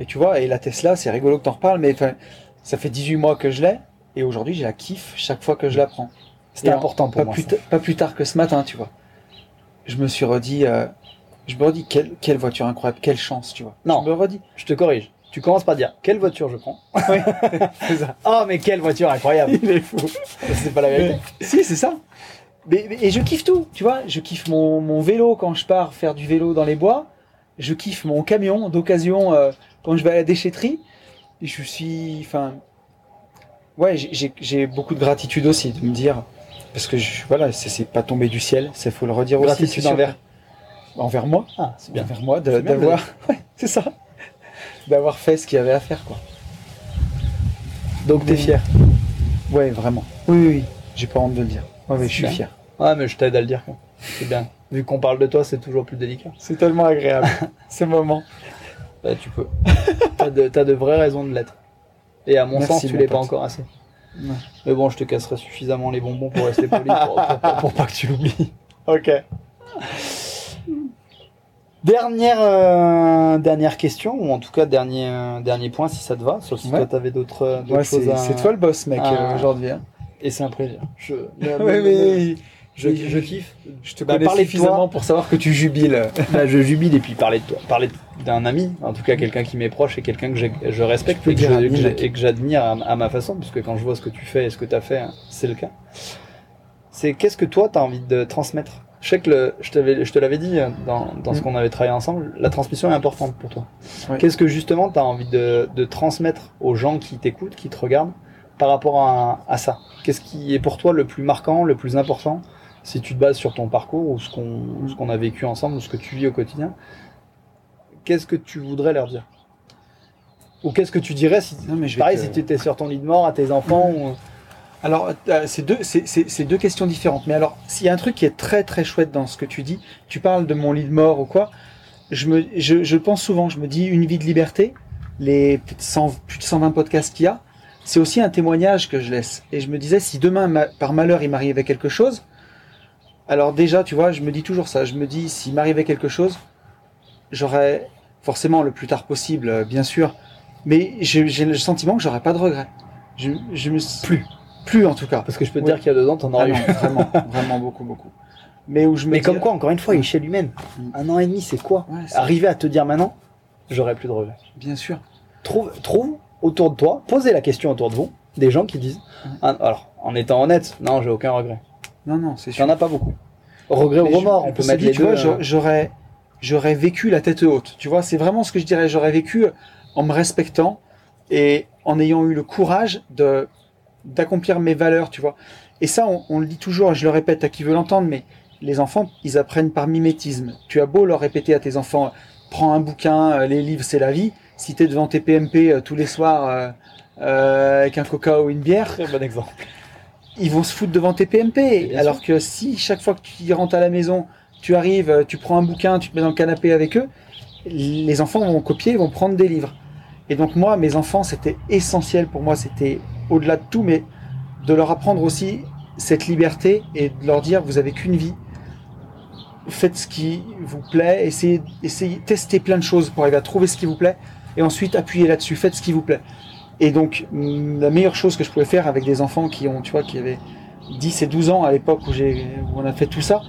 Et tu vois, et la Tesla, c'est rigolo que t'en reparles, mais ça fait 18 mois que je l'ai, et aujourd'hui, j'ai la kiffe chaque fois que je la prends. C'était en- important pour pas moi. Plus ça. pas plus tard que ce matin, tu vois. Je me suis redit, euh, je me redis, quelle, quelle voiture incroyable, quelle chance, tu vois. Non. Je me redis. Je te corrige. Tu commences par dire quelle voiture je prends. (laughs) Oui, (laughs) c'est ça. Oh mais quelle voiture incroyable Il est fou. (laughs) C'est pas la vérité. si, c'est ça. Mais, mais- et je kiffe tout, tu vois. Je kiffe mon, mon vélo quand je pars faire du vélo dans les bois. Je kiffe mon camion d'occasion euh, quand je vais à la déchetterie. Et je suis, enfin, ouais, j'ai- beaucoup de gratitude aussi de me dire, parce que je, voilà, c'est pas tombé du ciel, c'est faut le redire aussi. Gratitude c'est sûr. envers envers moi, Ah, c'est bien. envers moi, d'avoir, ouais, c'est ça, d'avoir fait ce qu'il y avait à faire, quoi. Donc t'es fier. Ouais, vraiment. Oui, oui, oui. J'ai pas honte de le dire. Ouais, mais je suis Bien. fier. Ouais, mais je t'aide à le dire. quoi. C'est bien. Vu qu'on parle de toi, c'est toujours plus délicat. C'est tellement agréable, (laughs) ce moment. Bah, tu peux. T'as de, t'as de vraies raisons de l'être. Et à mon Merci, sens, tu mon l'es pas encore assez. Ouais. Mais bon, je te casserai suffisamment les bonbons pour rester poli pour, pour- pour- pour pas que tu l'oublies. Ok. Dernière, euh, dernière question, ou en tout cas dernier, euh, dernier point si ça te va, sauf si Ouais. toi t'avais d'autres euh, d'autres Ouais, choses c'est à... c'est toi le boss, mec, à- euh, aujourd'hui. hein. Et c'est un plaisir. Je, (laughs) Ouais, mais je, je kiffe. je te Bah, connais suffisamment toi. pour savoir que tu jubiles. (laughs) Bah, je jubile et puis parler de toi, parler d'un ami, en tout cas quelqu'un qui m'est proche et quelqu'un que je respecte et que que et que j'admire à, à ma façon, puisque quand je vois ce que tu fais et ce que tu as fait, hein, c'est le cas. C'est qu'est-ce que toi tu as envie de transmettre Je sais que le, je, te l'avais dit euh, dans, ce Mm. qu'on avait travaillé ensemble, la transmission est importante pour toi. Qu'est-ce que justement tu as envie de, de transmettre aux gens qui t'écoutent, qui te regardent, par rapport à, à ça? Qu'est-ce qui est pour toi le plus marquant, le plus important si tu te bases sur ton parcours ou ce qu'on ce qu'on a vécu ensemble ou ce que tu vis au quotidien, qu'est-ce que tu voudrais leur dire? Ou qu'est-ce que tu dirais si, Non, mais je vais pareil, te- si tu étais sur ton lit de mort à tes enfants ou... Alors, euh, c'est deux, deux questions différentes. Mais alors, s'il y a un truc qui est très très chouette dans ce que tu dis, tu parles de mon lit de mort ou quoi, je, me, je, je pense souvent, je me dis une vie de liberté, les plus de 100 plus de 120 podcasts qu'il y a, c'est aussi un témoignage que je laisse. Et je me disais, si demain, ma- par malheur, il m'arrivait quelque chose, alors déjà, tu vois, je me dis toujours ça. Je me dis, s'il m'arrivait quelque chose, j'aurais forcément le plus tard possible, euh, bien sûr, mais j'ai le sentiment que j'aurais pas de regrets. Je, je me plus, plus en tout cas. Parce que je peux te Oui. dire qu'il y a deux ans, t'en Ah aurais non, eu. vraiment, (laughs) vraiment beaucoup, beaucoup. Mais où je me Mais dis- comme quoi, encore une fois, échelle humaine, Mm. un an et demi, c'est quoi Ouais, Arriver à te dire maintenant, j'aurais plus de regrets. bien sûr. Trouve, trouve autour de toi, posez la question autour de vous, des gens qui disent, Mm. Ah, alors, en étant honnête, non, j'ai aucun regret. Non, non, c'est sûr. en a pas beaucoup. Regret ou remords, on peut me mettre les tu deux. vois, j'aurais, j'aurais vécu la tête haute. Tu vois, c'est vraiment ce que je dirais. J'aurais vécu en me respectant et en ayant eu le courage de d'accomplir mes valeurs, tu vois. Et ça, on, on le dit toujours, et je le répète à qui veut l'entendre, mais les enfants, ils apprennent par mimétisme. Tu as beau leur répéter à tes enfants, prends un bouquin, euh, les livres, c'est la vie. Si tu es devant tes PMP euh, tous les soirs euh, euh, avec un coca ou une bière, Très bon exemple. ils vont se foutre devant tes PMP. Alors que si chaque fois que tu rentres à la maison, tu arrives, tu prends un bouquin, tu te mets dans le canapé avec eux, les enfants vont copier, ils vont prendre des livres. Et donc moi, mes enfants, c'était essentiel pour moi, c'était au-delà de tout, mais de leur apprendre aussi cette liberté et de leur dire, vous avez qu'une vie. faites ce qui vous plaît, essayez, essayez, testez plein de choses pour arriver à trouver ce qui vous plaît, et ensuite appuyez là-dessus, faites ce qui vous plaît. Et donc, mm, la meilleure chose que je pouvais faire avec des enfants qui ont, tu vois, qui avaient 10 et 12 ans à l'époque où, où on a fait tout ça,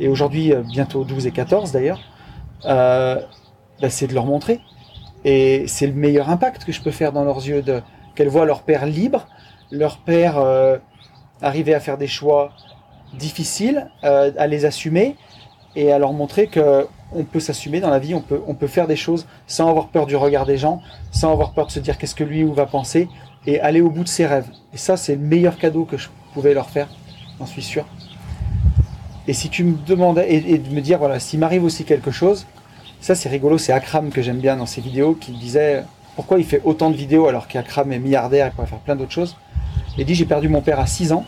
et aujourd'hui euh, bientôt 12 et 14 d'ailleurs, euh, bah, c'est de leur montrer. Et c'est le meilleur impact que je peux faire dans leurs yeux, qu'elles voient leur père libre, leur père euh, arriver à faire des choix difficiles, euh, à les assumer, et à leur montrer que on peut s'assumer dans la vie, on peut, on peut faire des choses sans avoir peur du regard des gens, sans avoir peur de se dire qu'est-ce que lui ou va penser, et aller au bout de ses rêves. Et ça, c'est le meilleur cadeau que je pouvais leur faire, j'en suis sûr. Et si tu me demandais, et de me dire, voilà, s'il m'arrive aussi quelque chose, ça c'est rigolo, c'est Akram que j'aime bien dans ses vidéos, qui disait pourquoi il fait autant de vidéos alors qu'Akram est milliardaire et pourrait faire plein d'autres choses. Il dit, j'ai perdu mon père à 6 ans,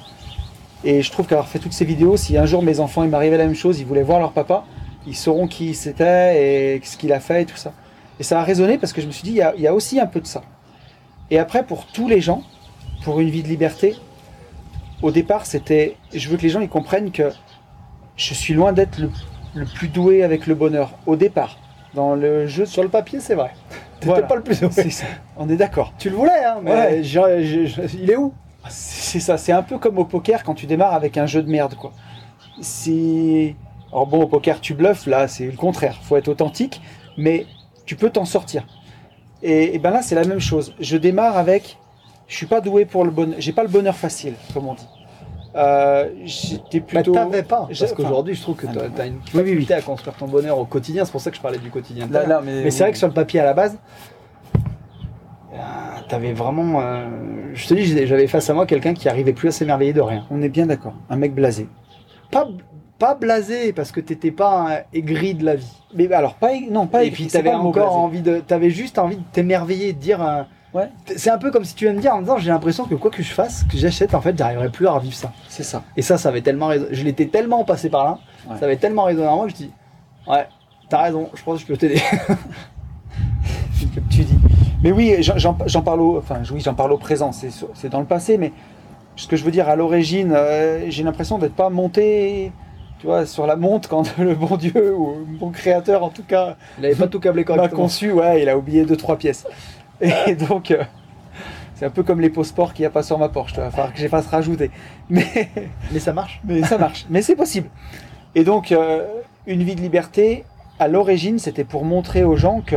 et je trouve qu'avoir fait toutes ces vidéos, si un jour mes enfants, il m'arrivait la même chose, ils voulaient voir leur papa, ils sauront qui c'était et ce qu'il a fait et tout ça. Et ça a résonné parce que je me suis dit, il y a, aussi un peu de ça. Et après, pour tous les gens, pour une vie de liberté, au départ, c'était, je veux que les gens ils comprennent que je suis loin d'être le plus doué avec le bonheur. Au départ, dans le jeu, Sur le papier, c'est vrai. T'étais Voilà. pas le plus doué. On est d'accord. Tu le voulais, hein, mais Ouais. il est où? C'est ça, c'est un peu comme au poker quand tu démarres avec un jeu de merde, quoi. C'est. Alors bon, au poker, tu bluffes, là, c'est le contraire. Faut être authentique, mais tu peux t'en sortir. Et, et ben là, c'est la même chose. Je démarre avec. Je suis pas doué pour le bonheur. J'ai pas le bonheur facile, comme on dit. Euh, J'étais Bah, plutôt. t'avais pas. Parce qu'aujourd'hui, je trouve que t'as as une Oui, oui, oui. facilité à construire ton bonheur au quotidien. C'est pour ça que je parlais du quotidien. Là, là, mais Mais c'est vrai que sur le papier à la base, euh, t'avais vraiment. euh, je te dis, j'avais face à moi quelqu'un qui arrivait plus à s'émerveiller de rien. on est bien d'accord. Un mec blasé. Pas, pas blasé parce que t'étais pas aigri de la vie. Mais alors, pas. Non, pas Et puis t'avais encore blasé. envie de. T'avais juste envie de t'émerveiller, de dire. Ouais. C'est un peu comme si tu viens me dire en me disant j'ai l'impression que quoi que je fasse, que j'achète, en fait, j'arriverai plus à revivre ça. C'est ça. Et ça, ça avait tellement raison. Je l'étais tellement passé par là, Ouais. ça avait tellement résonné en moi que je dis ouais, t'as raison, je pense que je peux t'aider. (laughs) tu dis. Mais oui, j'en- parle au, enfin, oui, j'en parle au présent. C'est dans le passé, mais ce que je veux dire à l'origine, euh, j'ai l'impression d'être pas monté, tu vois, sur la monte quand (laughs) le bon Dieu ou le bon créateur, en tout cas, Il avait pas tout câblé correctement. conçu. Ouais, il a oublié deux trois pièces. Et donc, euh, c'est un peu comme les pots sport qu'il n'y a pas sur ma Porsche. Il va falloir que j'ai fasse rajouter. Mais Mais ça marche. mais ça marche. Mais c'est possible. Et donc, euh, une vie de liberté, à l'origine, c'était pour montrer aux gens que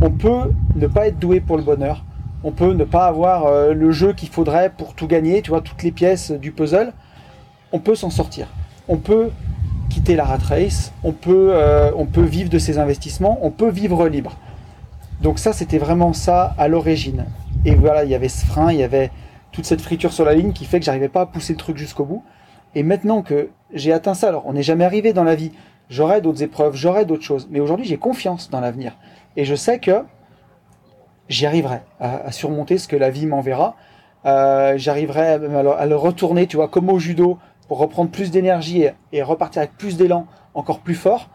on peut ne pas être doué pour le bonheur. On peut ne pas avoir euh, le jeu qu'il faudrait pour tout gagner, tu vois, toutes les pièces du puzzle. On peut s'en sortir. On peut quitter la rat race. On peut, euh, on peut vivre de ses investissements. On peut vivre libre. Donc ça, c'était vraiment ça à l'origine. Et voilà, il y avait ce frein, il y avait toute cette friture sur la ligne qui fait que j'arrivais pas à pousser le truc jusqu'au bout. Et maintenant que j'ai atteint ça, alors on n'est jamais arrivé dans la vie, j'aurai d'autres épreuves, j'aurai d'autres choses, mais aujourd'hui j'ai confiance dans l'avenir. Et je sais que j'y arriverai à, surmonter ce que la vie m'enverra. Euh, J'arriverai même à le, à le retourner, tu vois, comme au judo, pour reprendre plus d'énergie et, et repartir avec plus d'élan, encore plus fort.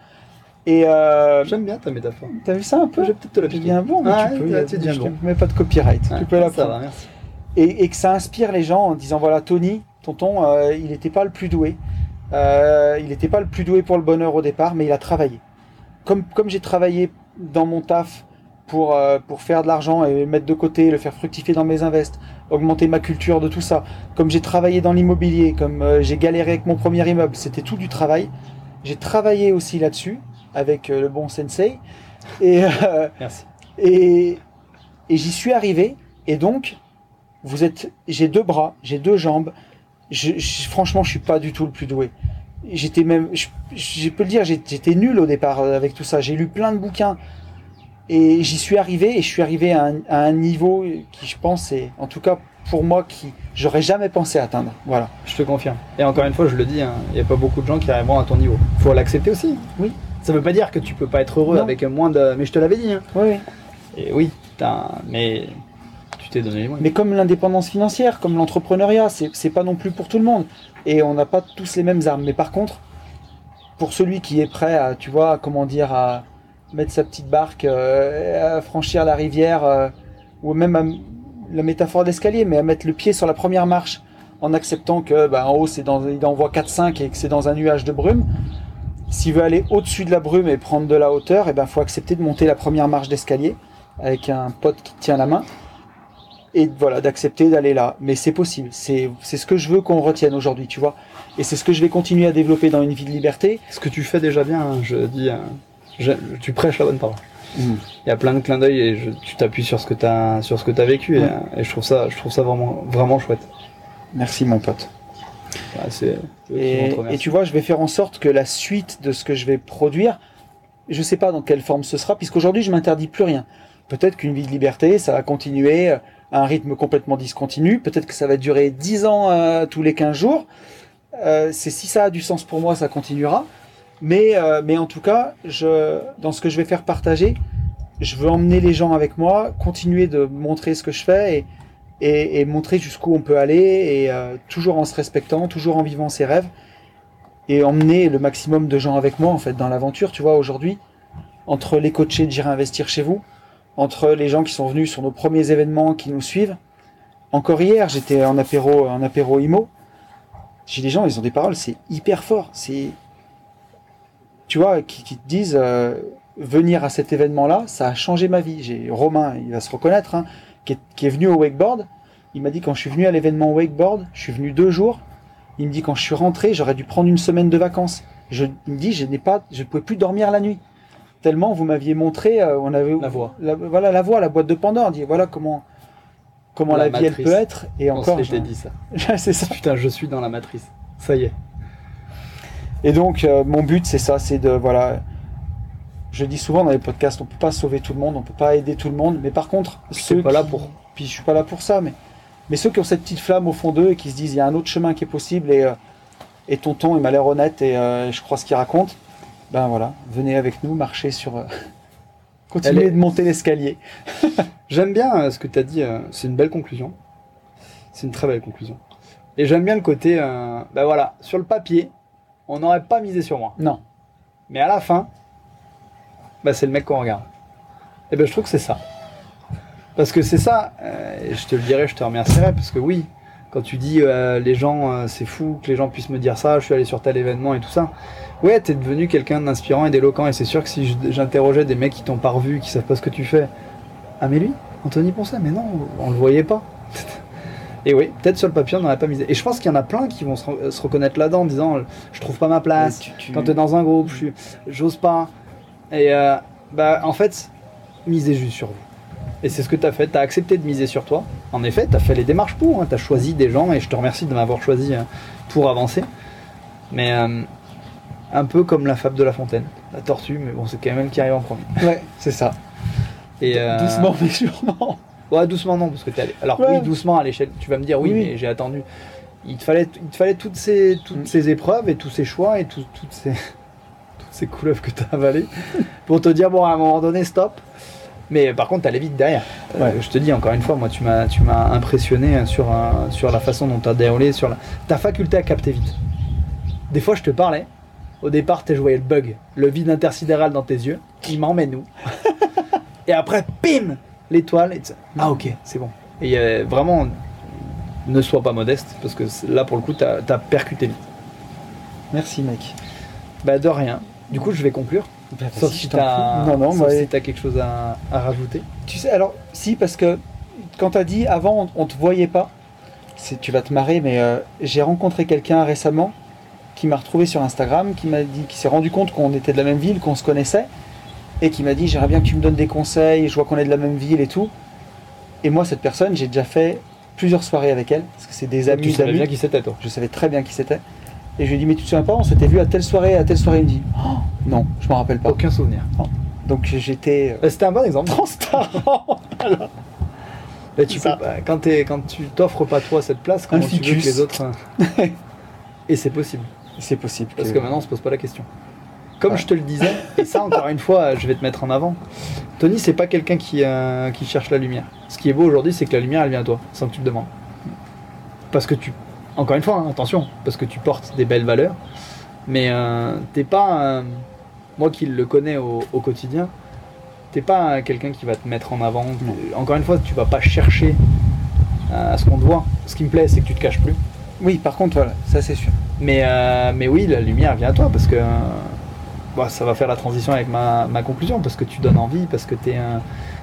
Et euh, J'aime bien ta métaphore. t'as vu ça un peu? Je vais peut-être te la Tu piquer. viens bon, mais Ah, tu peux. là, tu je bon. te mets pas de copyright. Tu peux la ça va, merci. et, et que ça inspire les gens en disant voilà Tony, tonton, euh, il n'était pas le plus doué, Euh, il n'était pas le plus doué pour le bonheur au départ, mais il a travaillé. Comme comme j'ai travaillé dans mon taf pour pour faire de l'argent et mettre de côté, le faire fructifier dans mes invests, augmenter ma culture de tout ça. Comme j'ai travaillé dans l'immobilier, comme j'ai galéré avec mon premier immeuble, c'était tout du travail. J'ai travaillé aussi là-dessus avec euh, le bon sensei et euh, Merci. et, et j'y suis arrivé. Et donc, vous êtes, j'ai deux bras, j'ai deux jambes. Je, je- franchement, je suis pas du tout le plus doué. J'étais même, je, je peux le dire, j'étais nul au départ euh, avec tout ça. J'ai lu plein de bouquins et j'y suis arrivé. Et je suis arrivé à un, à un niveau qui, je pense, est, en tout cas pour moi, qui j'aurais jamais pensé atteindre. Voilà. Je te confirme. Et encore une fois, je le dis, hein, il n'y a pas beaucoup de gens qui arriveront à ton niveau. faut l'accepter aussi. Oui. Ça veut pas dire que tu peux pas être heureux Non. avec moins de. Mais je te l'avais dit. Hein. Oui, oui. Et oui, mais tu t'es donné les moyens. Mais comme l'indépendance financière, comme l'entrepreneuriat, c'est pas non plus pour tout le monde. Et on n'a pas tous les mêmes armes. Mais par contre, pour celui qui est prêt à, tu vois, comment dire, à mettre sa petite barque, euh, à franchir la rivière, euh, ou même à la métaphore d'escalier, mais à mettre le pied sur la première marche en acceptant que bah, en haut c'est dans il envoie 4-5 et que c'est dans un nuage de brume, S'il veut aller au-dessus de la brume et prendre de la hauteur, il ben, faut accepter de monter la première marche d'escalier avec un pote qui tient la main et voilà d'accepter d'aller là. Mais c'est possible. C'est c'est ce que je veux qu'on retienne aujourd'hui, tu vois. Et c'est ce que je vais continuer à développer dans une vie de liberté. Ce que tu fais déjà bien, hein, je dis, hein, je- tu prêches la bonne parole. Il y a plein de clins d'œil et je- tu t'appuies sur ce que tu as sur ce que as vécu et, Ouais. et je trouve ça je trouve ça vraiment vraiment chouette. Merci mon pote. C'est Et, et tu vois, je vais faire en sorte que la suite de ce que je vais produire, je sais pas dans quelle forme ce sera, puisqu'aujourd'hui je m'interdis plus rien. Peut-être qu'une vie de liberté, ça va continuer à un rythme complètement discontinu. Peut-être que ça va durer 10 ans euh, tous les 15 jours. Euh, c'est si ça a du sens pour moi, ça continuera. Mais, euh, mais en tout cas, je, dans ce que je vais faire partager, je veux emmener les gens avec moi, continuer de montrer ce que je fais et, et, montrer jusqu'où on peut aller, et euh, toujours en se respectant, toujours en vivant ses rêves, et emmener le maximum de gens avec moi en fait dans l'aventure. Tu vois, aujourd'hui, entre les coachés de J'irai investir chez vous, entre les gens qui sont venus sur nos premiers événements, qui nous suivent. Encore hier, j'étais en apéro, en apéro IMO. J'ai des gens, ils ont des paroles, c'est hyper fort. C'est, tu vois, qui, qui te disent euh, venir à cet événement-là, ça a changé ma vie. J'ai Romain, il va se reconnaître, hein, qui, est, qui est venu au wakeboard. Il m'a dit quand je suis venu à l'événement wakeboard, je suis venu deux jours. Il me dit quand je suis rentré, j'aurais dû prendre une semaine de vacances. Je, il me dit je n'ai pas, je ne pouvais plus dormir la nuit tellement vous m'aviez montré, euh, on avait La voie. la- voilà la voie, la boîte de Pandore. On dit voilà comment comment la, La vie elle peut être. Et encore, je t'ai dit ça. (laughs) c'est ça. Putain, je suis dans la matrice. Ça y est. Et donc, euh, mon but, c'est ça, c'est de, voilà, je dis souvent dans les podcasts, on peut pas sauver tout le monde, on peut pas aider tout le monde, mais par contre, suis pas là pour. puis je suis pas là pour ça, mais, mais ceux qui ont cette petite flamme au fond d'eux et qui se disent, il y a un autre chemin qui est possible et, euh, et tonton, il m'a l'air honnête et euh, je crois ce qu'il raconte, ben voilà, venez avec nous, marchez sur, euh, (laughs) continuez est- de monter l'escalier. (laughs) J'aime bien ce que tu as dit, c'est une belle conclusion. C'est une très belle conclusion. Et j'aime bien le côté, ben voilà, sur le papier, on n'aurait pas misé sur moi. Non. Mais à la fin, bah, c'est le mec qu'on regarde. Et ben je trouve que c'est ça. Parce que c'est ça, euh, je te le dirai, je te remercierai, parce que oui, quand tu dis euh, les gens, euh, c'est fou que les gens puissent me dire ça, je suis allé sur tel événement et tout ça. Ouais, t'es devenu quelqu'un d'inspirant et d'éloquent, et c'est sûr que si j'interrogeais des mecs qui t'ont pas revu, qui savent pas ce que tu fais, ah mais lui, Anthony Poncet, mais non, on le voyait pas. (laughs) Et oui, peut-être sur le papier on n'aurait pas misé. Et je pense qu'il y en a plein qui vont se, re- se reconnaître là-dedans en disant je trouve pas ma place, Tu- tu- quand tu es dans un groupe, j'ose pas. Et euh, bah, en fait, misez juste sur vous. Et c'est ce que tu as fait. Tu as accepté de miser sur toi. En effet, tu as fait les démarches pour. tu as choisi des gens et je te remercie de m'avoir choisi euh, pour avancer. Mais euh, un peu comme la fable de La Fontaine. La tortue, mais bon, c'est quand même elle qui arrive en premier. Ouais, c'est ça. Et, euh, Doucement mais sûrement. Ouais, doucement non, parce que t'es allé. Alors Ouais. oui, doucement à l'échelle. Tu vas me dire oui, Oui. mais j'ai attendu. Il te fallait, il te fallait toutes ces, toutes Mm. ces épreuves et tous ces choix et tout- toutes ces, ces couleuvres que t'as avalées pour te dire bon à un moment donné stop. Mais par contre, t'allais vite derrière. Euh, je te dis encore une fois, moi tu m'as, tu m'as impressionné sur un- sur la façon dont t'as déroulé, sur la, ta faculté à capter vite. Des fois, je te parlais. Au départ, t'es joué le bug, le vide intersidéral dans tes yeux. Il m'emmène où? Et après, pim L'étoile. Et tu- ah ok, c'est bon. Et euh, vraiment, ne sois pas modeste, parce que là, pour le coup, t'as as percuté vite. Merci mec. Bah de rien. Du coup, je vais conclure. Bah, Sauf si t'as prie. Non, non, sauf si t'as quelque chose à, à rajouter. Tu sais, alors, si, parce que quand tu as dit avant, on, on te voyait pas, tu vas te marrer, mais euh, j'ai rencontré quelqu'un récemment qui m'a retrouvé sur Instagram, qui m'a dit, qui s'est rendu compte qu'on était de la même ville, qu'on se connaissait, et qui m'a dit J'aimerais bien que tu me donnes des conseils, je vois qu'on est de la même ville et tout. Et moi, cette personne, j'ai déjà fait plusieurs soirées avec elle, parce que c'est des tu amis savais d'amis. bien qui c'était, toi? Je savais très bien qui c'était. Et je lui ai dit Mais tu te souviens pas, on s'était vu à telle soirée, à telle soirée. Il me dit Oh, Non, je m'en rappelle pas. Aucun souvenir. Donc j'étais euh, Bah, C'était un bon exemple. transparent. (laughs) Bah, tu C'est ça. peux quand, t'es- quand tu t'offres pas toi cette place, comment tu veux que les autres. euh, (laughs) Et c'est possible. C'est possible. Parce que maintenant on se pose pas la question. Comme Ouais. je te le disais, et ça encore une fois, je vais te mettre en avant. Tony, c'est pas quelqu'un qui, euh, qui cherche la lumière. Ce qui est beau aujourd'hui, c'est que la lumière, elle vient à toi, sans que tu le demandes. Parce que tu, encore une fois, hein, attention, parce que tu portes des belles valeurs, mais euh, t'es pas, euh, moi qui le connais au, au quotidien, t'es pas quelqu'un qui va te mettre en avant. Encore une fois, tu vas pas chercher euh, à ce qu'on te voit. Ce qui me plaît, c'est que tu te caches plus. Oui, par contre, voilà, ça c'est sûr. Mais, euh, mais oui, la lumière vient à toi parce que bah, ça va faire la transition avec ma, ma conclusion parce que tu donnes envie, parce que tu es,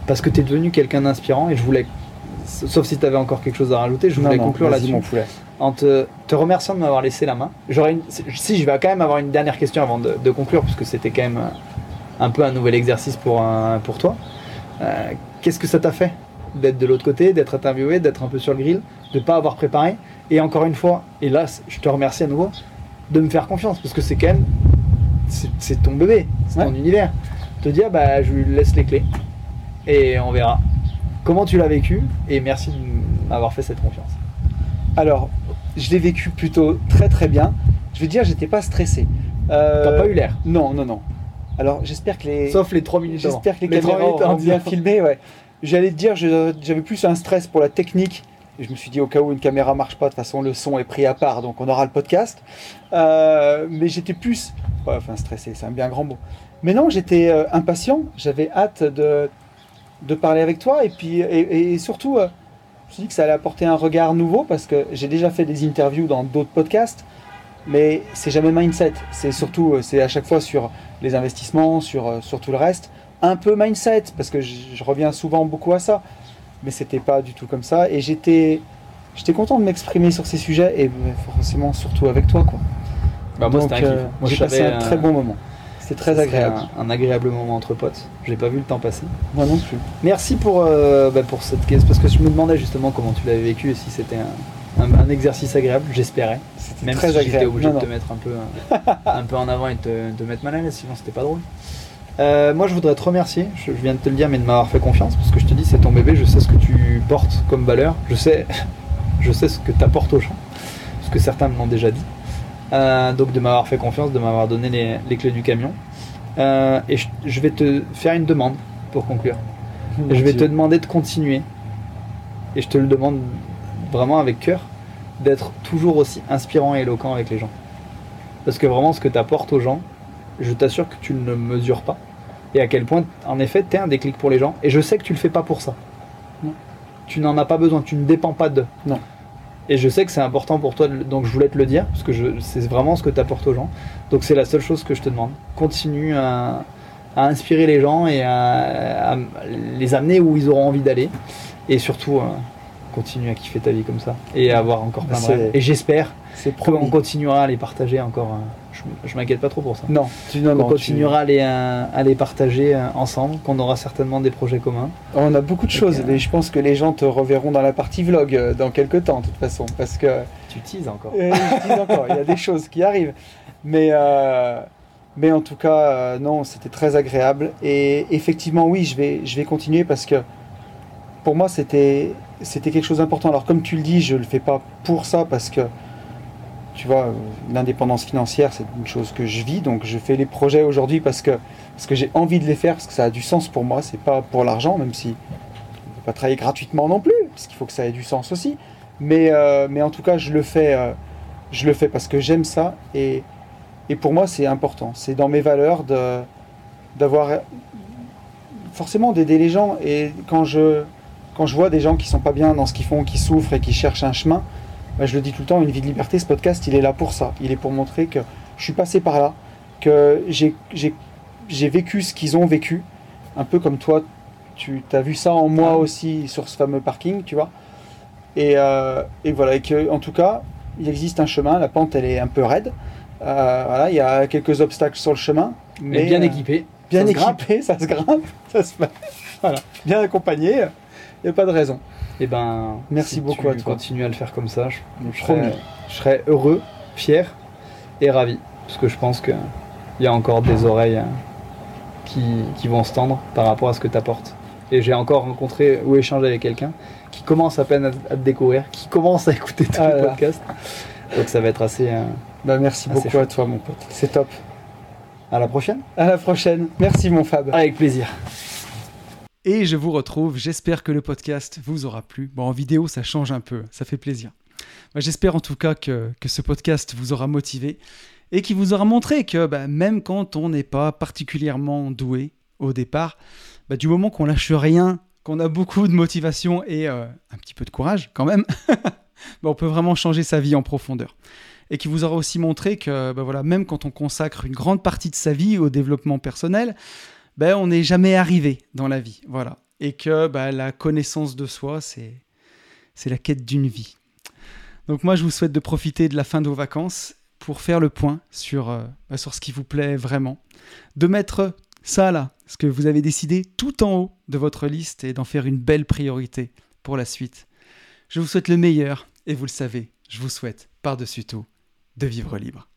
parce que es devenu quelqu'un d'inspirant et je voulais, sauf si tu avais encore quelque chose à rajouter, je voulais conclure là-dessus en te, te, remerciant de m'avoir laissé la main. J'aurais si je vais quand même avoir une dernière question avant de, de conclure parce que c'était quand même un peu un nouvel exercice pour, un, pour toi. Euh, Qu'est-ce que ça t'a fait d'être de l'autre côté, d'être interviewé, d'être un peu sur le grill, de ne pas avoir préparé? Et encore une fois, et là je te remercie à nouveau, de me faire confiance parce que c'est quand même c'est ton bébé, c'est ton univers. Te dire bah je lui laisse les clés et on verra comment tu l'as vécu? Et merci de m'avoir fait cette confiance. Alors, je l'ai vécu plutôt très très bien. Je veux dire, j'étais pas stressé. Euh, T'as pas eu l'air Non, non, non. Alors, j'espère que les. Sauf les 3 minutes J'espère que les, caméras ont bien filmé, ouais. J'allais te dire, j'avais plus un stress pour la technique. Et je me suis dit, au cas où une caméra marche pas, de toute façon, le son est pris à part, donc on aura le podcast. Euh, mais j'étais plus. enfin, stressé, c'est un bien grand mot. Mais non, j'étais euh, impatient. J'avais hâte de, de parler avec toi. Et puis, et, surtout, euh, me suis dit que ça allait apporter un regard nouveau parce que j'ai déjà fait des interviews dans d'autres podcasts. Mais c'est jamais mindset. C'est surtout, c'est à chaque fois sur les investissements, sur, sur tout le reste un peu mindset, parce que je, reviens souvent beaucoup à ça, mais c'était pas du tout comme ça. Et j'étais, j'étais content de m'exprimer sur ces sujets, et forcément surtout avec toi. Quoi. Bah moi, euh, j'ai passé un, très bon moment. C'était très agréable. Un, agréable moment entre potes. J'ai pas vu le temps passer. Moi non plus. Merci pour, euh, bah, pour cette question, parce que je me demandais justement comment tu l'avais vécu et si c'était un, un, exercice agréable, j'espérais. Même très si j'étais obligé de te mettre un peu, (laughs) un, peu en avant et de te, mettre mal à l'aise, sinon c'était pas drôle. Euh, moi, je voudrais te remercier. Je, viens de te le dire, mais de m'avoir fait confiance parce que je te dis, c'est ton bébé. Je sais ce que tu portes comme valeur. Je sais, (laughs) je sais ce que tu apportes au champ, ce que certains m'ont déjà dit. Euh, donc, de m'avoir fait confiance, de m'avoir donné les, clés du camion. Euh, et je, vais te faire une demande pour conclure. je vais te demander de continuer. Et je te le demande vraiment avec cœur d'être toujours aussi inspirant et éloquent avec les gens. Parce que vraiment, ce que tu apportes aux gens, je t'assure que tu ne mesures pas. Et à quel point, en effet, tu es un déclic pour les gens. Et je sais que tu le fais pas pour ça. Tu n'en as pas besoin, tu ne dépends pas de. Non. Et je sais que c'est important pour toi, donc je voulais te le dire, parce que c'est vraiment ce que tu apportes aux gens. Donc c'est la seule chose que je te demande. Continue à, inspirer les gens et à, les amener où ils auront envie d'aller. Et surtout, euh, continue à kiffer ta vie comme ça. Et à avoir encore plein de rêves. Et j'espère qu'on continuera à les partager encore. Euh, je, m'inquiète pas trop pour ça. Non, tu, non, on continuera à, les, euh, à, les, partager euh, ensemble, qu'on aura certainement des projets communs. On a beaucoup de choses, euh, mais je pense que les gens te reverront dans la partie vlog dans quelques temps, de toute façon, parce que... Tu teases encore. je tease encore, il y a des choses qui arrivent. Mais, mais en tout cas, non, c'était très agréable. Et effectivement, oui, je vais, je vais continuer parce que pour moi, c'était quelque chose d'important. Alors, comme tu le dis, je ne le fais pas pour ça, parce que tu vois, l'indépendance financière, c'est une chose que je vis, donc je fais les projets aujourd'hui parce que, parce que j'ai envie de les faire, parce que ça a du sens pour moi, c'est pas pour l'argent, même si on peut pas travailler gratuitement non plus, parce qu'il faut que ça ait du sens aussi. Mais, euh, mais en tout cas, je le fais, euh, je le fais parce que j'aime ça, et, et pour moi, c'est important. C'est dans mes valeurs d'avoir forcément d'aider les gens, et quand je, quand je vois des gens qui sont pas bien dans ce qu'ils font, qui souffrent et qui cherchent un chemin, bah, je le dis tout le temps, une vie de liberté, ce podcast, il est là pour ça. Il est pour montrer que je suis passé par là, que j'ai vécu ce qu'ils ont vécu, un peu comme toi, tu as vu ça en moi aussi sur ce fameux parking, tu vois. Et, euh, et, voilà, et que, en tout cas, il existe un chemin, la pente elle est un peu raide. Euh, voilà, il y a quelques obstacles sur le chemin. Mais, bien euh, équipé. Bien équipé, (laughs) ça se grimpe, ça se Voilà, bien accompagné, il n'y a pas de raison. Et eh ben, merci beaucoup à toi. Continue à le faire comme ça. Je, serais, heureux, fier et ravi. Parce que je pense qu'il y a encore des oreilles hein, qui, vont se tendre par rapport à ce que tu apportes. Et j'ai encore rencontré ou échangé avec quelqu'un qui commence à peine à, te découvrir, qui commence à écouter ton ah podcast. Donc ça va être assez. Euh, bah, merci beaucoup à toi, mon pote. C'est top. À la prochaine. À la prochaine. Merci, mon Fab. Avec plaisir. Et je vous retrouve, j'espère que le podcast vous aura plu. Bon, en vidéo, ça change un peu, ça fait plaisir. J'espère en tout cas que, ce podcast vous aura motivé et qui vous aura montré que bah, même quand on n'est pas particulièrement doué au départ, bah, du moment qu'on lâche rien, qu'on a beaucoup de motivation et euh, un petit peu de courage quand même, (laughs) bah, on peut vraiment changer sa vie en profondeur. et qui vous aura aussi montré que voilà, même quand on consacre une grande partie de sa vie au développement personnel, ben, on n'est jamais arrivé dans la vie. Voilà. Et que bah, la connaissance de soi, c'est, la quête d'une vie. Donc moi, je vous souhaite de profiter de la fin de vos vacances pour faire le point sur, euh, bah, sur ce qui vous plaît vraiment. De mettre ça là, ce que vous avez décidé tout en haut de votre liste et d'en faire une belle priorité pour la suite. Je vous souhaite le meilleur et vous le savez, je vous souhaite par-dessus tout de vivre libre.